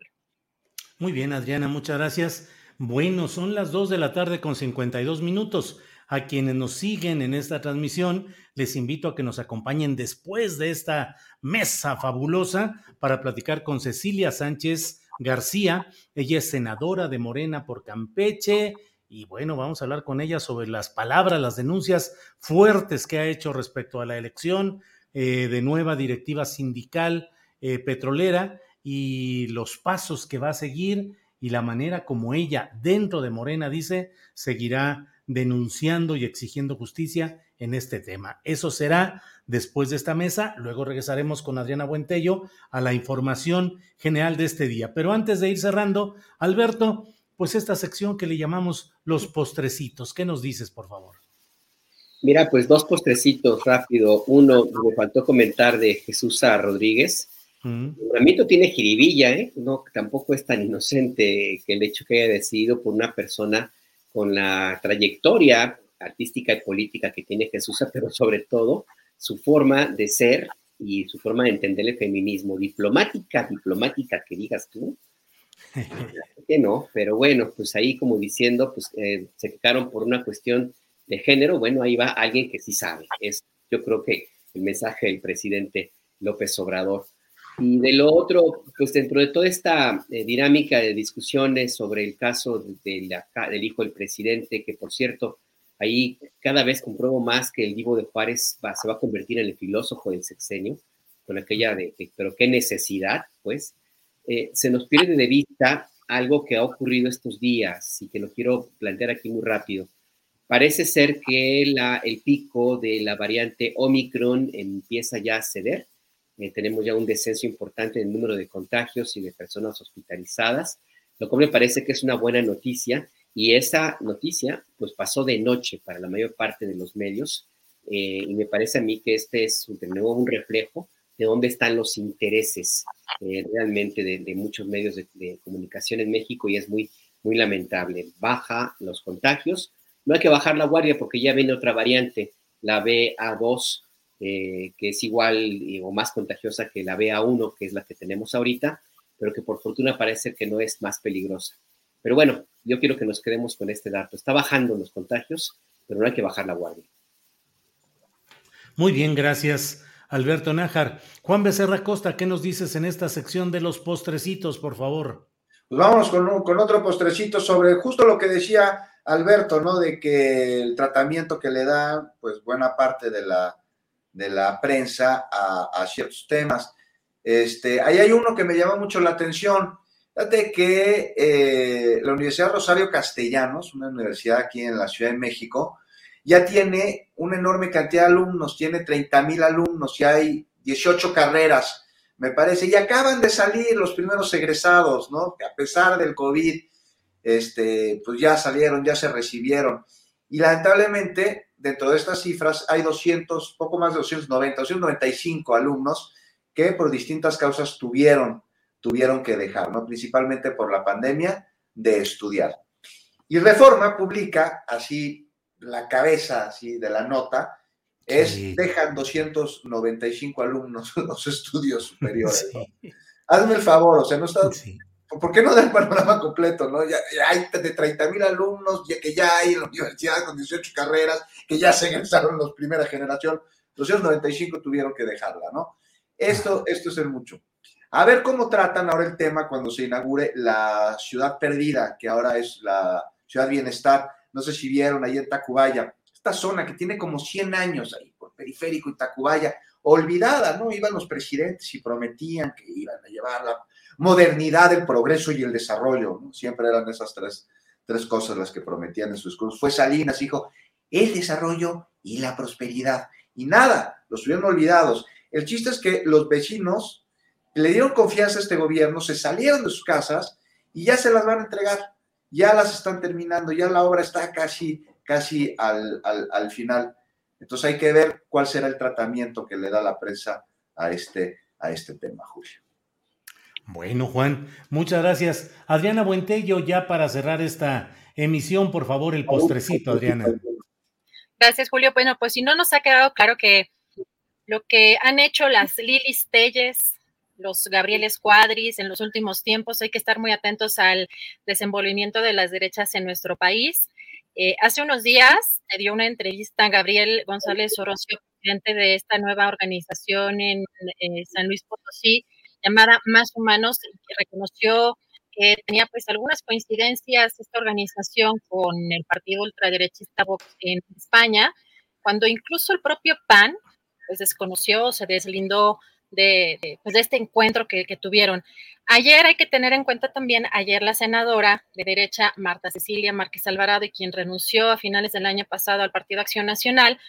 Muy bien, Adriana, muchas gracias. Bueno, son las 2 de la tarde con 52 minutos. A quienes nos siguen en esta transmisión, les invito a que nos acompañen después de esta mesa fabulosa para platicar con Cecilia Sánchez García. Ella es senadora de Morena por Campeche, y bueno, vamos a hablar con ella sobre las palabras, las denuncias fuertes que ha hecho respecto a la elección eh, de nueva directiva sindical eh, petrolera y los pasos que va a seguir y la manera como ella dentro de Morena dice seguirá denunciando y exigiendo justicia en este tema. Eso será después de esta mesa. Luego regresaremos con Adriana Buentello a la información general de este día. Pero antes de ir cerrando, Alberto, pues esta sección que le llamamos los postrecitos. ¿Qué nos dices, por favor? Mira, pues dos postrecitos rápido. Uno, me faltó comentar de Jesús A. Rodríguez. Mm. El tiene jiribilla, ¿eh? No, tampoco es tan inocente que el hecho que haya decidido por una persona con la trayectoria artística y política que tiene Jesús, pero sobre todo su forma de ser y su forma de entender el feminismo. Diplomática, diplomática, que digas tú, [LAUGHS] que no, pero bueno, pues ahí como diciendo, pues eh, se quedaron por una cuestión de género, bueno, ahí va alguien que sí sabe. Es, yo creo que el mensaje del presidente López Obrador. Y de lo otro, pues dentro de toda esta eh, dinámica de discusiones sobre el caso de del hijo del presidente, que por cierto, ahí cada vez compruebo más que el Divo de Juárez se va a convertir en el filósofo del sexenio, con aquella de, pero qué necesidad, pues, eh, se nos pierde de vista algo que ha ocurrido estos días y que lo quiero plantear aquí muy rápido. Parece ser que el pico de la variante Omicron empieza ya a ceder. Eh, tenemos ya un descenso importante en el número de contagios y de personas hospitalizadas, lo cual me parece que es una buena noticia. Y esa noticia, pues pasó de noche para la mayor parte de los medios. Eh, y me parece a mí que este es de nuevo un reflejo de dónde están los intereses eh, realmente de, muchos medios de, comunicación en México y es muy, muy lamentable. Baja los contagios. No hay que bajar la guardia porque ya viene otra variante, la BA2, eh, que es igual o más contagiosa que la BA1, que es la que tenemos ahorita, pero que por fortuna parece que no es más peligrosa. Pero bueno, yo quiero que nos quedemos con este dato. Está bajando los contagios, pero no hay que bajar la guardia. Muy bien, gracias. Alberto Nájar. Juan Becerra Costa, ¿qué nos dices en esta sección de los postrecitos, por favor? Pues vamos con, con otro postrecito sobre justo lo que decía Alberto, ¿no? De que el tratamiento que le da, pues buena parte de la, de la prensa a, ciertos temas. Este, ahí hay uno que me llama mucho la atención. Fíjate que eh, la Universidad Rosario Castellanos, una universidad aquí en la Ciudad de México, ya tiene una enorme cantidad de alumnos, tiene 30 mil alumnos y hay 18 carreras, me parece, y acaban de salir los primeros egresados, ¿no? A pesar del COVID, este, pues ya salieron, ya se recibieron. Y lamentablemente, dentro de estas cifras, hay 200, poco más de 290, 295 alumnos que por distintas causas tuvieron, tuvieron que dejar, ¿no? Principalmente por la pandemia, de estudiar. Y Reforma publica, así la cabeza así de la nota es dejan 295 alumnos los estudios superiores. Hazme el favor, o sea, no está... ¿Por qué no da el panorama completo? ¿no? Ya, hay de 30 mil alumnos ya, que ya hay en la universidad con 18 carreras, que ya se egresaron los primera generación. 295 tuvieron que dejarla, ¿no? Esto, esto es el mucho. A ver cómo tratan ahora el tema cuando se inaugure la ciudad perdida, que ahora es la ciudad bienestar. No sé si vieron ahí en Tacubaya, esta zona que tiene como 100 años ahí, por periférico y Tacubaya, olvidada, ¿no? Iban los presidentes y prometían que iban a llevar la modernidad, el progreso y el desarrollo, ¿no? Siempre eran esas tres, tres cosas las que prometían en sus discursos. Fue Salinas, dijo, el desarrollo y la prosperidad. Y nada, los tuvieron olvidados. El chiste es que los vecinos le dieron confianza a este gobierno, se salieron de sus casas y ya se las van a entregar, ya las están terminando, ya la obra está casi, casi al, al, final. Entonces hay que ver cuál será el tratamiento que le da la prensa a este, a este tema, Julio. Bueno, Juan, muchas gracias. Adriana Buentello, ya para cerrar esta emisión, por favor, el postrecito, Adriana. Gracias, Julio. Bueno, pues si no nos ha quedado claro que lo que han hecho las Lilis Telles, los Gabrieles Cuadris en los últimos tiempos. Hay que estar muy atentos al desenvolvimiento de las derechas en nuestro país. Eh, hace unos días le dio una entrevista a Gabriel González Orocio, presidente de esta nueva organización en San Luis Potosí, llamada Más Humanos, que reconoció que tenía pues algunas coincidencias esta organización con el partido ultraderechista Vox en España, cuando incluso el propio PAN pues desconoció, se deslindó de, pues, de este encuentro que, tuvieron. Ayer hay que tener en cuenta también, ayer la senadora de derecha, Marta Cecilia Márquez Alvarado, y quien renunció a finales del año pasado al Partido Acción Nacional,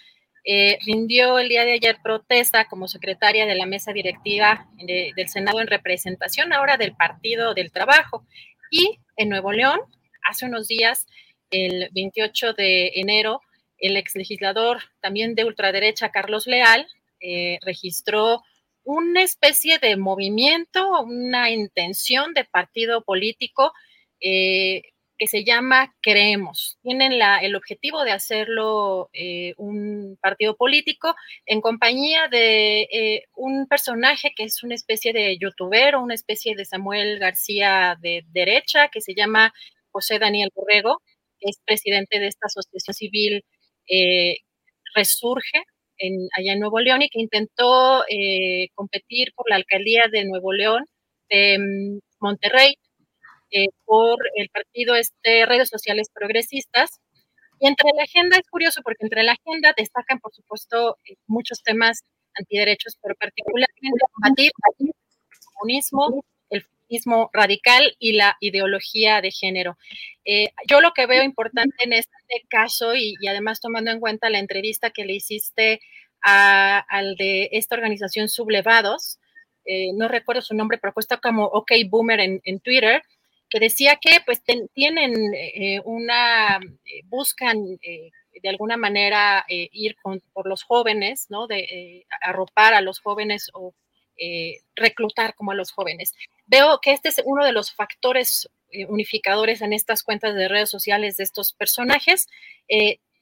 eh, rindió el día de ayer protesta como secretaria de la mesa directiva del Senado en representación ahora del Partido del Trabajo. Y en Nuevo León, hace unos días, el 28 de enero, el ex legislador también de ultraderecha, Carlos Leal, eh, registró una especie de movimiento, una intención de partido político eh, que se llama Creemos. Tienen la, el objetivo de hacerlo eh, un partido político en compañía de eh, un personaje que es una especie de youtuber o una especie de Samuel García de derecha que se llama José Daniel Borrego, que es presidente de esta asociación civil Resurge, allá en Nuevo León y que intentó eh, competir por la alcaldía de Nuevo León de mm, Monterrey eh, por el partido este redes sociales progresistas. Y entre la agenda es curioso porque entre la agenda destacan, por supuesto, eh, muchos temas antiderechos, pero particularmente combatir el comunismo, feminismo radical y la ideología de género. yo lo que veo importante en este caso y, además tomando en cuenta la entrevista que le hiciste al de esta organización Sublevados, eh, no recuerdo su nombre, pero puesta como OK Boomer en, Twitter, que decía que pues tienen eh, una, eh, buscan de alguna manera ir por los jóvenes, ¿no? De arropar a los jóvenes o reclutar como a los jóvenes. Veo que este es uno de los factores unificadores en estas cuentas de redes sociales de estos personajes.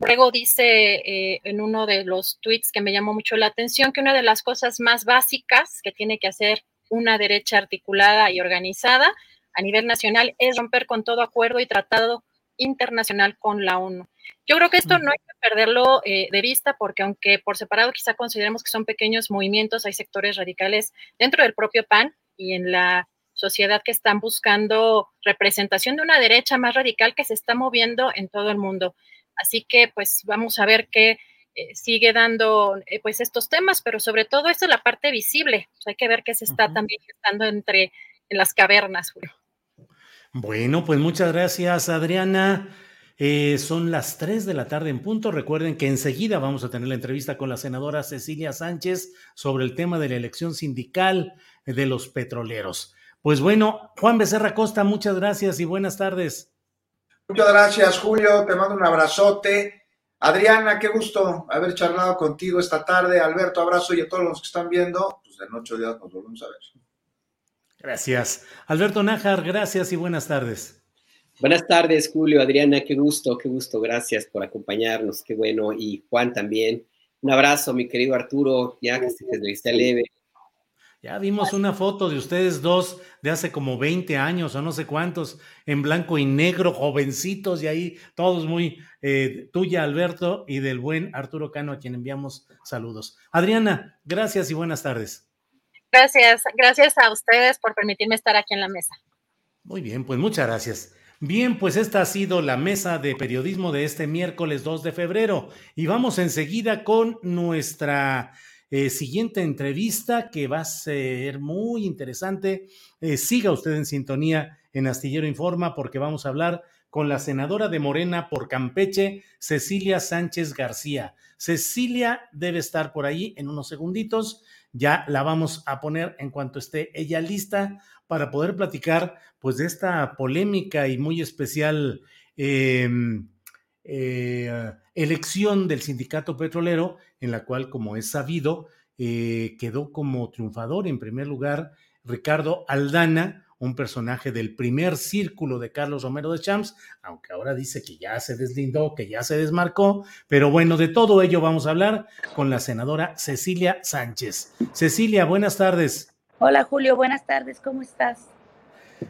Luego dice eh, en uno de los tweets que me llamó mucho la atención que una de las cosas más básicas que tiene que hacer una derecha articulada y organizada a nivel nacional es romper con todo acuerdo y tratado internacional con la ONU. Yo creo que esto no hay que perderlo eh, de vista porque aunque por separado quizá consideremos que son pequeños movimientos, hay sectores radicales dentro del propio PAN y en la sociedad que están buscando representación de una derecha más radical que se está moviendo en todo el mundo. Así que pues vamos a ver qué eh, sigue dando eh, pues estos temas, pero sobre todo esta es la parte visible. hay que ver qué se está también gestando entre en las cavernas, Bueno, pues muchas gracias, Adriana. Eh, son las 3 de la tarde en punto. Recuerden que enseguida vamos a tener la entrevista con la senadora Cecilia Sánchez sobre el tema de la elección sindical de los petroleros. Pues bueno, Juan Becerra Costa, muchas gracias y buenas tardes. Muchas gracias, Julio. Te mando un abrazote. Adriana, qué gusto haber charlado contigo esta tarde. Alberto, abrazo y a todos los que están viendo. Pues en ocho días nos volvemos a ver. Gracias. Alberto Nájar, gracias y buenas tardes. Buenas tardes, Julio, Adriana, qué gusto, qué gusto, gracias por acompañarnos, qué bueno, y Juan también. Un abrazo, mi querido Arturo, ya que se leve. Ya vimos una foto de ustedes dos de hace como 20 años o no sé cuántos, en blanco y negro, jovencitos, y ahí todos muy eh, tuya, Alberto, y del buen Arturo Cano, a quien enviamos saludos. Adriana, gracias y buenas tardes. Gracias, gracias a ustedes por permitirme estar aquí en la mesa. Muy bien, pues muchas gracias. Bien, pues esta ha sido la mesa de periodismo de este miércoles 2 de febrero y vamos enseguida con nuestra eh, siguiente entrevista que va a ser muy interesante. Eh, siga usted en sintonía en Astillero Informa porque vamos a hablar con la senadora de Morena por Campeche, Cecilia Sánchez García. Cecilia debe estar por ahí en unos segunditos. Ya la vamos a poner en cuanto esté ella lista para poder platicar pues de esta polémica y muy especial em, eh, elección del sindicato petrolero, en la cual, como es sabido, eh, quedó como triunfador en primer lugar Ricardo Aldana, un personaje del primer círculo de Carlos Romero de Champs, aunque ahora dice que ya se deslindó, que ya se desmarcó, pero bueno, de todo ello vamos a hablar con la senadora Cecilia Sánchez. Cecilia, buenas tardes. Hola Julio, buenas tardes, ¿cómo estás?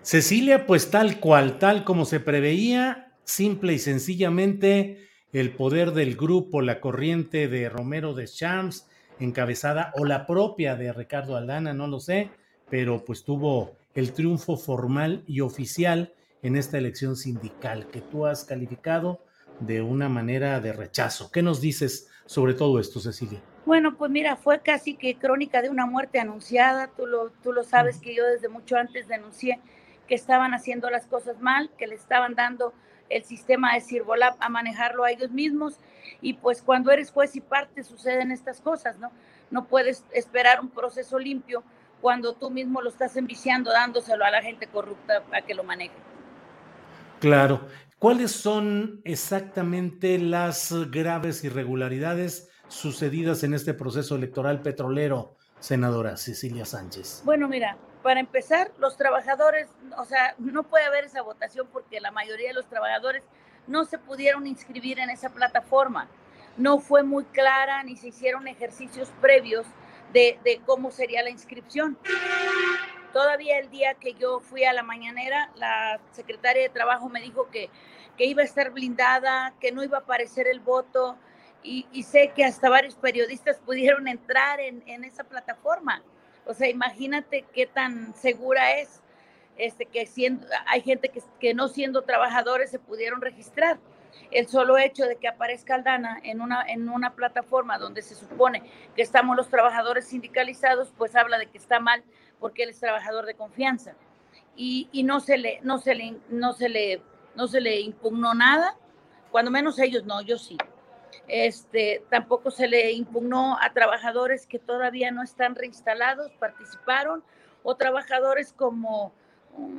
Cecilia, pues tal cual, tal como se preveía, simple y sencillamente el poder del grupo, la corriente de Romero de Champs, encabezada, o la propia de Ricardo Aldana, no lo sé, pero pues tuvo el triunfo formal y oficial en esta elección sindical que tú has calificado de una manera de rechazo. ¿Qué nos dices sobre todo esto, Cecilia? Bueno, pues mira, fue casi que crónica de una muerte anunciada. Tú lo, tú lo sabes que yo desde mucho antes denuncié que estaban haciendo las cosas mal, que le estaban dando el sistema de Sirvolab a manejarlo a ellos mismos. Y pues cuando eres juez y parte suceden estas cosas, ¿no? No puedes esperar un proceso limpio cuando tú mismo lo estás enviciando, dándoselo a la gente corrupta para que lo maneje. Claro. ¿Cuáles son exactamente las graves irregularidades sucedidas en este proceso electoral petrolero, senadora Cecilia Sánchez? Bueno, mira, para empezar, los trabajadores, o sea, no puede haber esa votación porque la mayoría de los trabajadores no se pudieron inscribir en esa plataforma. No fue muy clara ni se hicieron ejercicios previos de, cómo sería la inscripción. Todavía el día que yo fui a la mañanera, la secretaria de Trabajo me dijo que, que iba a estar blindada, que no iba a aparecer el voto, y, sé que hasta varios periodistas pudieron entrar en, en, esa plataforma. O sea, imagínate qué tan segura es, este, que siendo, hay gente que, que no siendo trabajadores se pudieron registrar el solo hecho de que aparezca Aldana en una, en una plataforma donde se supone que estamos los trabajadores sindicalizados, pues habla de que está mal porque él es trabajador de confianza. Y, y no, se le, no, se le, no, se le, no se le impugnó nada, cuando menos ellos no, yo sí. Este, tampoco se le impugnó a trabajadores que todavía no están reinstalados, participaron, o trabajadores como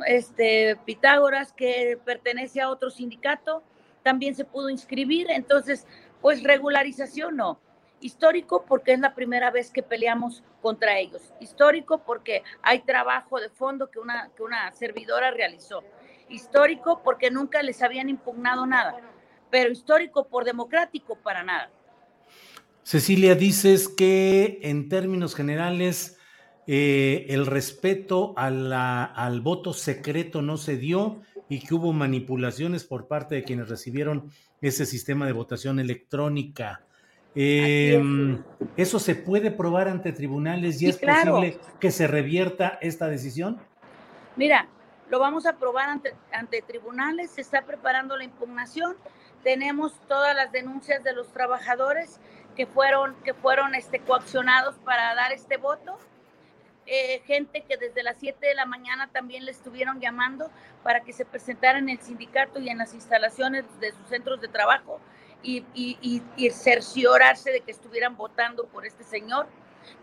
este, Pitágoras, que pertenece a otro sindicato, también se pudo inscribir. Entonces, pues regularización no. Histórico porque es la primera vez que peleamos contra ellos. Histórico porque hay trabajo de fondo que una, que una servidora realizó. Histórico porque nunca les habían impugnado nada. Pero histórico por democrático para nada. Cecilia, dices que en términos generales eh, el respeto a la, al voto secreto no se dio y que hubo manipulaciones por parte de quienes recibieron ese sistema de votación electrónica. Eh, ¿Eso se puede probar ante tribunales y es posible que se revierta esta decisión? Mira, lo vamos a probar ante, ante tribunales, se está preparando la impugnación, tenemos todas las denuncias de los trabajadores que fueron, que fueron este, coaccionados para dar este voto eh, gente que desde las 7 de la mañana también le estuvieron llamando para que se presentaran en el sindicato y en las instalaciones de sus centros de trabajo y, y, y, cerciorarse de que estuvieran votando por este señor.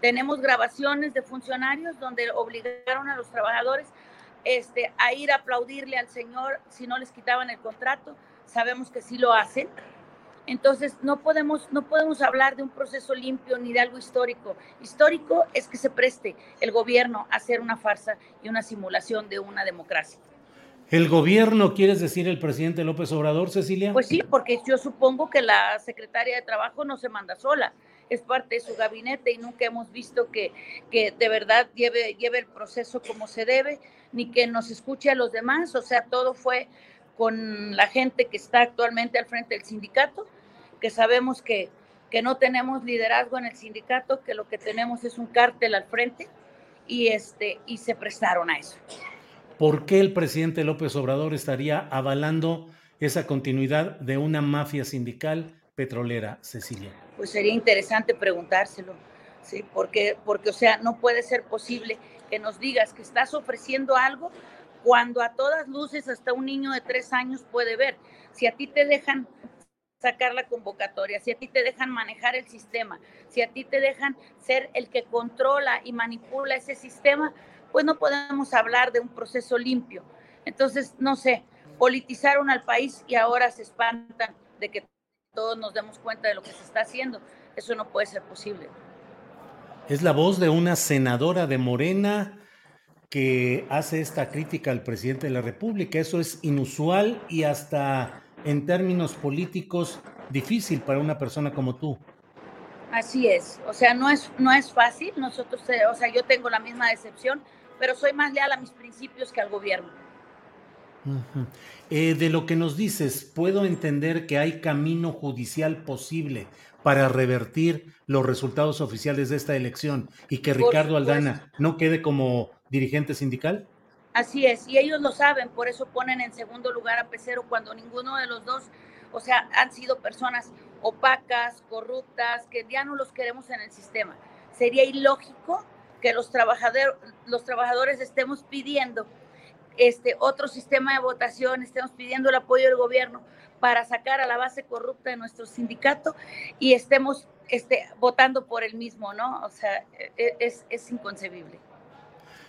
Tenemos grabaciones de funcionarios donde obligaron a los trabajadores este, a ir a aplaudirle al señor si no les quitaban el contrato. Sabemos que sí lo hacen. Entonces, no podemos, no podemos hablar de un proceso limpio ni de algo histórico. Histórico es que se preste el gobierno a hacer una farsa y una simulación de una democracia. ¿El gobierno, quieres decir el presidente López Obrador, Cecilia? Pues sí, porque yo supongo que la secretaria de Trabajo no se manda sola, es parte de su gabinete y nunca hemos visto que, que de verdad lleve, lleve el proceso como se debe, ni que nos escuche a los demás, o sea, todo fue con la gente que está actualmente al frente del sindicato, que sabemos que, que no tenemos liderazgo en el sindicato, que lo que tenemos es un cártel al frente y, este, y se prestaron a eso. ¿por qué el presidente López Obrador estaría avalando esa continuidad de una mafia sindical petrolera, Cecilia? Pues sería interesante preguntárselo, ¿sí? Porque, porque, o sea, no puede ser posible que nos digas que estás ofreciendo algo cuando a todas luces hasta un niño de tres años puede ver. Si a ti te dejan sacar la convocatoria, si a ti te dejan manejar el sistema, si a ti te dejan ser el que controla y manipula ese sistema, pues no podemos hablar de un proceso limpio. Entonces, no sé, politizaron al país y ahora se espantan de que todos nos demos cuenta de lo que se está haciendo. Eso no puede ser posible. Es la voz de una senadora de Morena que hace esta crítica al presidente de la República. Eso es inusual y hasta en términos políticos difícil para una persona como tú. Así es, o sea, no es, no es fácil. Nosotros, eh, o sea, yo tengo la misma decepción, pero soy más leal a mis principios que al gobierno. eh, de lo que nos dices, puedo entender que hay camino judicial posible para revertir los resultados oficiales de esta elección y que Ricardo Aldana no quede como dirigente sindical. Así es, y ellos lo saben, por eso ponen en segundo lugar a Pecero cuando ninguno de los dos, o sea, han sido personas opacas, corruptas, que ya no los queremos en el sistema. Sería ilógico que los, trabajadores, los trabajadores estemos pidiendo este otro sistema de votación, estemos pidiendo el apoyo del gobierno para sacar a la base corrupta de nuestro sindicato y estemos este, votando por el mismo, ¿no? O sea, e, es, es inconcebible.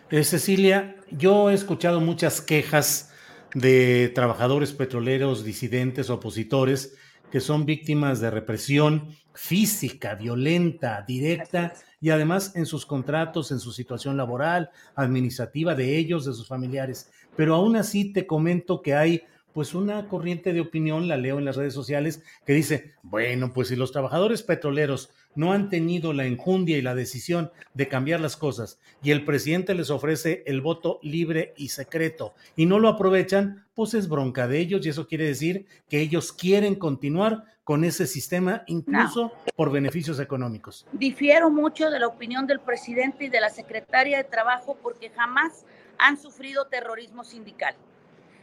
Eh, Cecilia, yo he escuchado muchas quejas de trabajadores petroleros, disidentes, opositores, que son víctimas de represión física, violenta, directa, y además en sus contratos, en su situación laboral, administrativa de ellos, de sus familiares. Pero aún así te comento que hay pues una corriente de opinión, la leo en las redes sociales, que dice, bueno, pues si los trabajadores petroleros no han tenido la enjundia y la decisión de cambiar las cosas y el presidente les ofrece el voto libre y secreto y no lo aprovechan, pues es bronca de ellos y eso quiere decir que ellos quieren continuar con ese sistema incluso por beneficios económicos. Difiero mucho de la opinión del presidente y de la secretaria de Trabajo porque jamás han sufrido terrorismo sindical.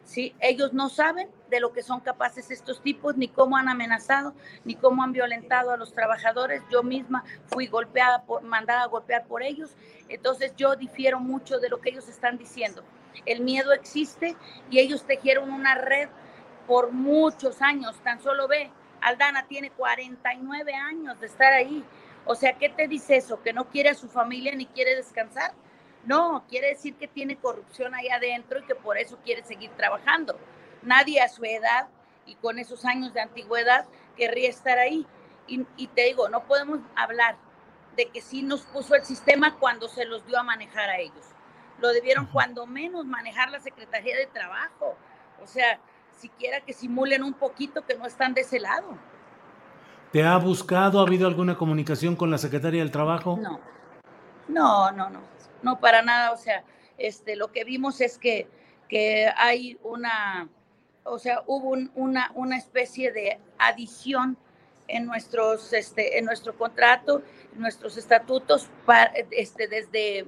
¿Sí? Ellos no saben de lo que son capaces estos tipos, ni cómo han amenazado, ni cómo han violentado a los trabajadores. Yo misma fui golpeada, por, mandada a golpear por ellos. Entonces yo difiero mucho de lo que ellos están diciendo. El miedo existe y ellos tejieron una red por muchos años. Tan solo ve, Aldana tiene 49 años de estar ahí. O sea, ¿qué te dice eso? ¿Que no quiere a su familia ni quiere descansar? No, quiere decir que tiene corrupción ahí adentro y que por eso quiere seguir trabajando. Nadie a su edad y con esos años de antigüedad querría estar ahí. Y, te digo, no podemos hablar de que sí nos puso el sistema cuando se los dio a manejar a ellos. Lo debieron cuando menos manejar la Secretaría de Trabajo. O sea, siquiera que simulen un poquito que no están de ese lado. ¿Te ha buscado? ¿Ha habido alguna comunicación con la Secretaría del Trabajo? No, no, no, no no para nada, o sea, este, lo que vimos es que, que hay una, o sea, hubo una, una especie de adición en, nuestros, este, en nuestro contrato, en nuestros estatutos, este, desde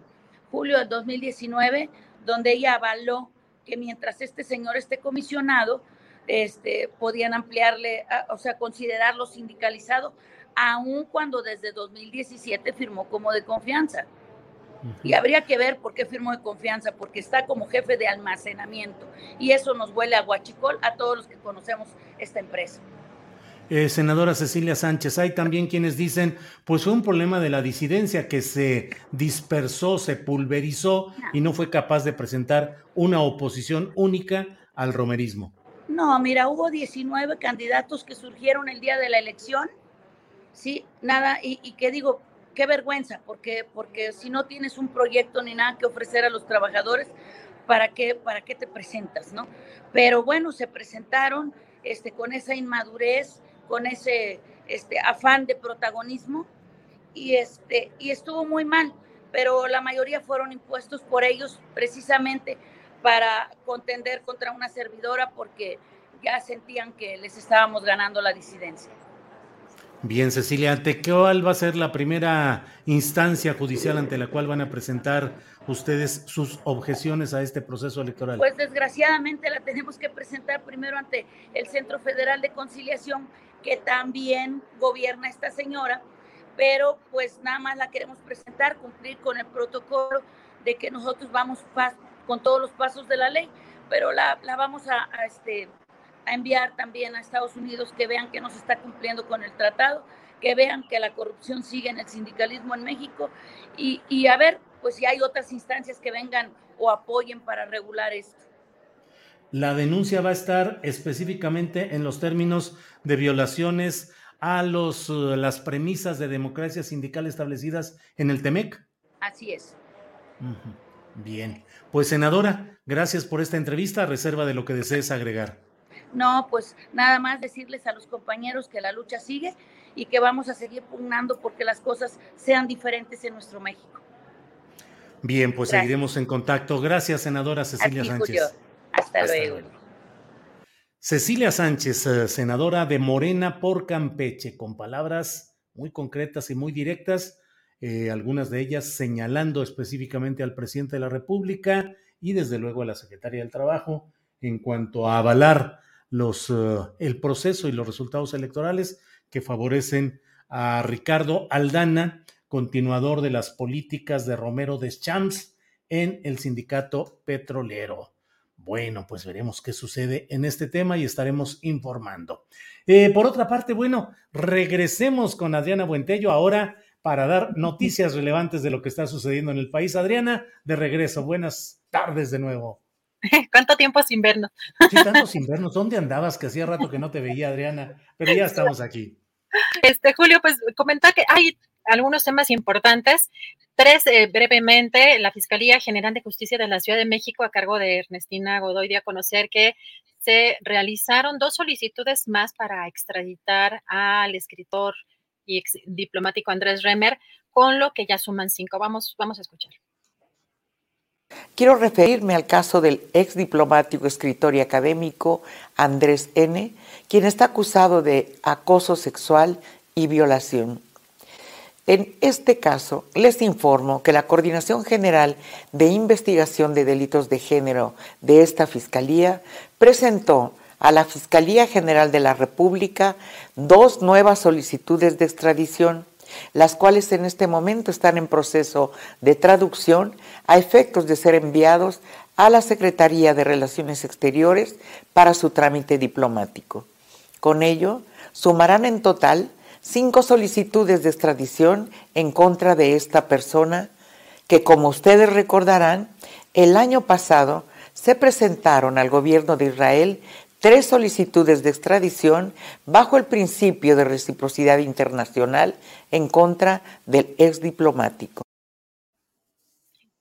julio de 2019, donde ella avaló que mientras este señor esté comisionado, este, podían ampliarle, o sea, considerarlo sindicalizado, aun cuando desde 2017 firmó como de confianza. Y habría que ver por qué firmó de confianza, porque está como jefe de almacenamiento. Y eso nos huele a guachicol a todos los que conocemos esta empresa. Eh, senadora Cecilia Sánchez, hay también quienes dicen, pues fue un problema de la disidencia que se dispersó, se pulverizó y no fue capaz de presentar una oposición única al romerismo. No, mira, hubo 19 candidatos que surgieron el día de la elección, sí, nada, y, y que digo, qué vergüenza, porque, porque si no tienes un proyecto ni nada que ofrecer a los trabajadores, ¿para qué, para qué te presentas, no? Pero bueno, se presentaron este, con esa inmadurez, con ese este, afán de protagonismo y, este, y estuvo muy mal, pero la mayoría fueron impuestos por ellos precisamente para contender contra una servidora porque ya sentían que les estábamos ganando la disidencia. Bien, Cecilia, ¿ante cuál va a ser la primera instancia judicial ante la cual van a presentar ustedes sus objeciones a este proceso electoral? Pues desgraciadamente la tenemos que presentar primero ante el Centro Federal de Conciliación, que también gobierna esta señora, pero pues nada más la queremos presentar, cumplir con el protocolo de que nosotros vamos con todos los pasos de la ley, pero la, la vamos a, a este, a enviar también a Estados Unidos que vean que no se está cumpliendo con el tratado, que vean que la corrupción sigue en el sindicalismo en México y, y a ver, pues si hay otras instancias que vengan o apoyen para regular esto. La denuncia va a estar específicamente en los términos de violaciones a los, uh, las premisas de democracia sindical establecidas en el TEMEC. Así es. Bien, pues senadora, gracias por esta entrevista, a reserva de lo que desees agregar. No, pues nada más decirles a los compañeros que la lucha sigue y que vamos a seguir pugnando porque las cosas sean diferentes en nuestro México. Bien, pues Gracias. seguiremos en contacto. Gracias, senadora Cecilia Aquí, Sánchez. Julio. Hasta, Hasta luego. luego. Cecilia Sánchez, eh, senadora de Morena por Campeche, con palabras muy concretas y muy directas, eh, algunas de ellas señalando específicamente al presidente de la República y desde luego a la secretaria del Trabajo en cuanto a avalar los, uh, el proceso y los resultados electorales que favorecen a Ricardo Aldana, continuador de las políticas de Romero Deschamps en el sindicato petrolero. Bueno, pues veremos qué sucede en este tema y estaremos informando. Eh, por otra parte, bueno, regresemos con Adriana Buentello ahora para dar noticias relevantes de lo que está sucediendo en el país. Adriana, de regreso. Buenas tardes de nuevo. [LAUGHS] ¿Cuánto tiempo sin vernos? Sí, tanto sin vernos. ¿Dónde andabas? Que hacía rato que no te veía, Adriana, pero ya estamos aquí. Este, Julio, pues comentar que hay algunos temas importantes. Tres, eh, brevemente, la Fiscalía General de Justicia de la Ciudad de México, a cargo de Ernestina Godoy, dio a conocer que se realizaron dos solicitudes más para extraditar al escritor y ex diplomático Andrés Remer, con lo que ya suman cinco. Vamos, vamos a escuchar. Quiero referirme al caso del ex diplomático, escritor y académico Andrés N., quien está acusado de acoso sexual y violación. En este caso, les informo que la Coordinación General de Investigación de Delitos de Género de esta Fiscalía presentó a la Fiscalía General de la República dos nuevas solicitudes de extradición las cuales en este momento están en proceso de traducción a efectos de ser enviados a la Secretaría de Relaciones Exteriores para su trámite diplomático. Con ello, sumarán en total cinco solicitudes de extradición en contra de esta persona que, como ustedes recordarán, el año pasado se presentaron al gobierno de Israel tres solicitudes de extradición bajo el principio de reciprocidad internacional en contra del ex diplomático.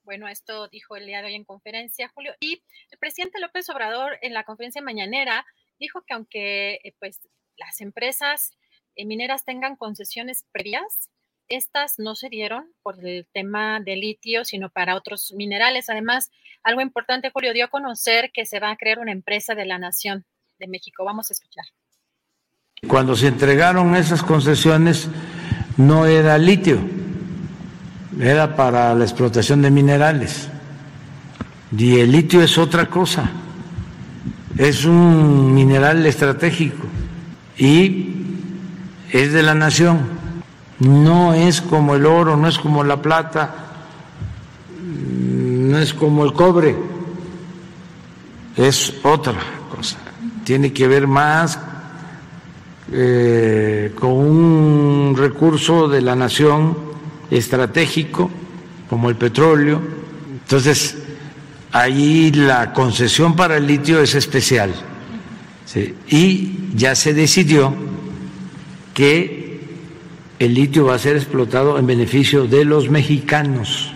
Bueno, esto dijo el día de hoy en conferencia, Julio. Y el presidente López Obrador en la conferencia mañanera dijo que aunque eh, pues, las empresas eh, mineras tengan concesiones previas, estas no se dieron por el tema de litio, sino para otros minerales. Además, algo importante, Julio, dio a conocer que se va a crear una empresa de la nación de México. Vamos a escuchar. Cuando se entregaron esas concesiones no era litio, era para la explotación de minerales. Y el litio es otra cosa, es un mineral estratégico y es de la nación, no es como el oro, no es como la plata, no es como el cobre, es otra tiene que ver más eh, con un recurso de la nación estratégico como el petróleo. Entonces, ahí la concesión para el litio es especial. Y ya se decidió que el litio va a ser explotado en beneficio de los mexicanos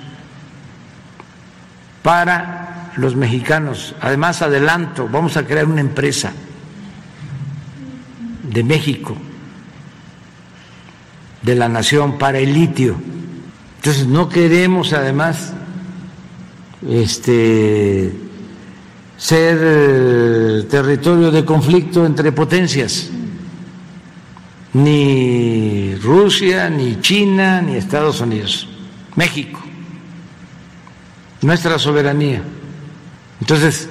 para los mexicanos. Además, adelanto, vamos a crear una empresa de México, de la nación, para el litio. Entonces, no queremos, además, este, ser eh, territorio de conflicto entre potencias. Ni Rusia, ni China, ni Estados Unidos. México. Nuestra soberanía. Entonces,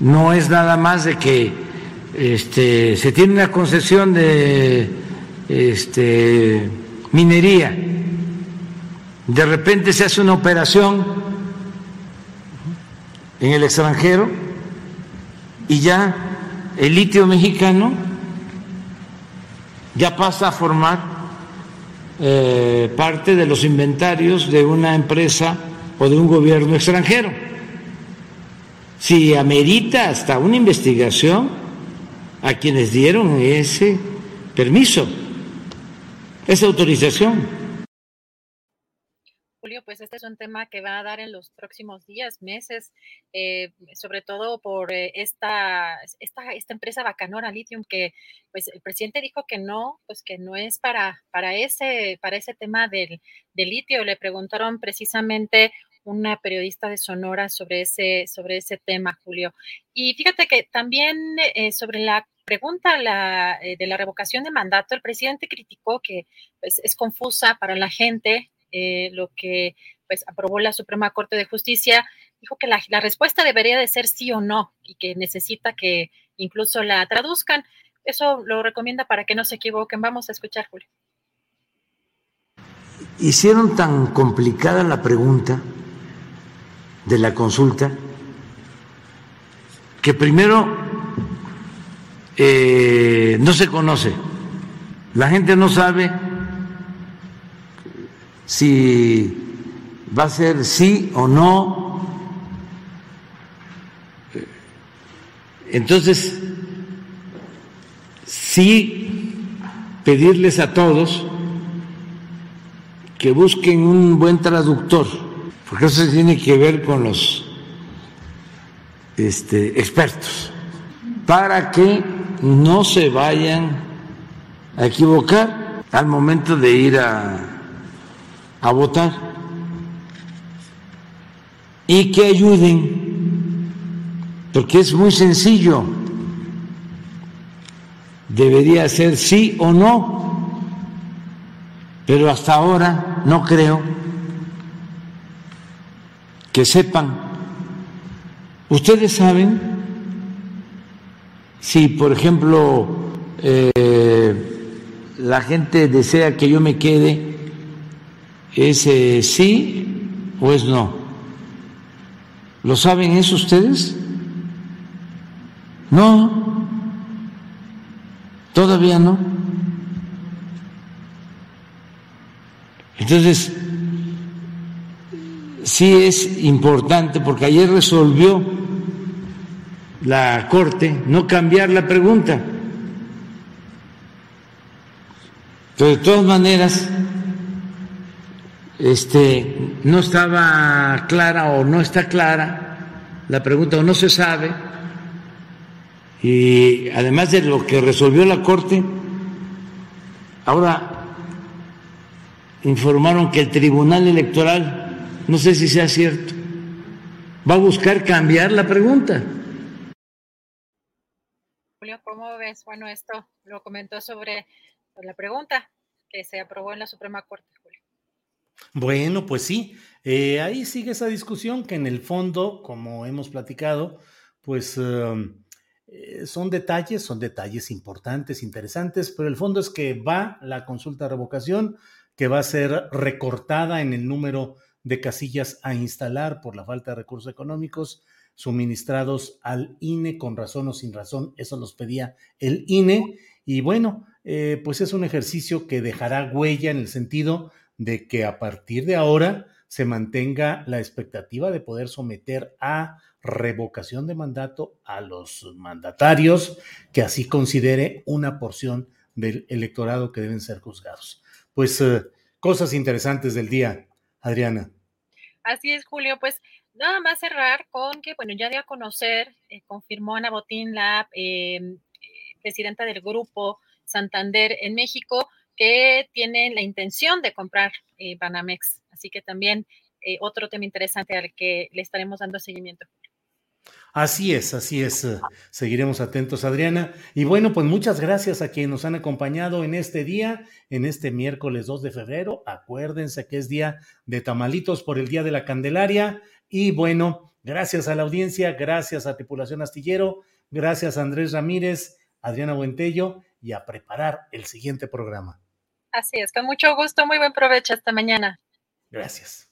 no es nada más de que este, se tiene una concesión de este, minería, de repente se hace una operación en el extranjero y ya el litio mexicano ya pasa a formar eh, parte de los inventarios de una empresa o de un gobierno extranjero. Si amerita hasta una investigación a quienes dieron ese permiso, esa autorización. Julio, pues este es un tema que va a dar en los próximos días, meses, eh, sobre todo por eh, esta, esta, esta, empresa Bacanora Lithium, que pues el presidente dijo que no, pues que no es para, para, ese, para ese tema del, del litio. Le preguntaron precisamente una periodista de Sonora sobre ese, sobre ese tema, Julio. Y fíjate que también eh, sobre la pregunta la, de la revocación de mandato, el presidente criticó que pues, es confusa para la gente eh, lo que pues aprobó la Suprema Corte de Justicia, dijo que la, la, respuesta debería de ser sí o no y que necesita que incluso la traduzcan. Eso lo recomienda para que no se equivoquen. Vamos a escuchar, Julio. Hicieron tan complicada la pregunta de la consulta que primero eh, no se conoce, la gente no sabe si va a ser sí o no. Entonces, sí pedirles a todos que busquen un buen traductor, porque eso tiene que ver con los este, expertos, para que no se vayan a equivocar al momento de ir a a votar. Y que ayuden, porque es muy sencillo, debería ser sí o no, pero hasta ahora no creo que sepan. Ustedes saben si, por ejemplo, eh, la gente desea que yo me quede ¿Es eh, sí o es no? ¿Lo saben eso ustedes? No, todavía no. Entonces, sí es importante porque ayer resolvió la Corte no cambiar la pregunta. Pero de todas maneras, este, no estaba clara o no está clara la pregunta o no se sabe. Y además de lo que resolvió la Corte, ahora informaron que el Tribunal Electoral, no sé si sea cierto, va a buscar cambiar la pregunta. Julio, ¿cómo ves? Bueno, esto lo comentó sobre la pregunta que se aprobó en la Suprema Corte. Bueno, pues sí, eh, ahí sigue esa discusión que en el fondo, como hemos platicado, pues em, eh, son detalles, son detalles importantes, interesantes, pero el fondo es que va la consulta de revocación, que va a ser recortada en el número de casillas a instalar por la falta de recursos económicos suministrados al INE con razón o sin razón, eso los pedía el INE, y bueno, eh, pues es un ejercicio que dejará huella en el sentido de que a partir de ahora se mantenga la expectativa de poder someter a revocación de mandato a los mandatarios que así considere una porción del electorado que deben ser juzgados. Pues eh, cosas interesantes del día, Adriana. Así es, Julio. Pues nada más cerrar con que, bueno, ya de a conocer, eh, confirmó Ana Botín, la em, presidenta del grupo Santander en México, que tiene la intención de comprar Banamex. Así que también otro tema interesante al que le estaremos dando seguimiento. Así es, así es. Eh, seguiremos atentos, Adriana. Y bueno, pues muchas gracias a quienes nos han acompañado en este día, en este miércoles 2 de febrero. Acuérdense que es día de tamalitos por el Día de la Candelaria. Y bueno, gracias a la audiencia, gracias a Tripulación Astillero, gracias a Andrés Ramírez, Adriana Buentello y a preparar el siguiente programa. Así es, con mucho gusto, muy buen provecho. Hasta mañana. Gracias.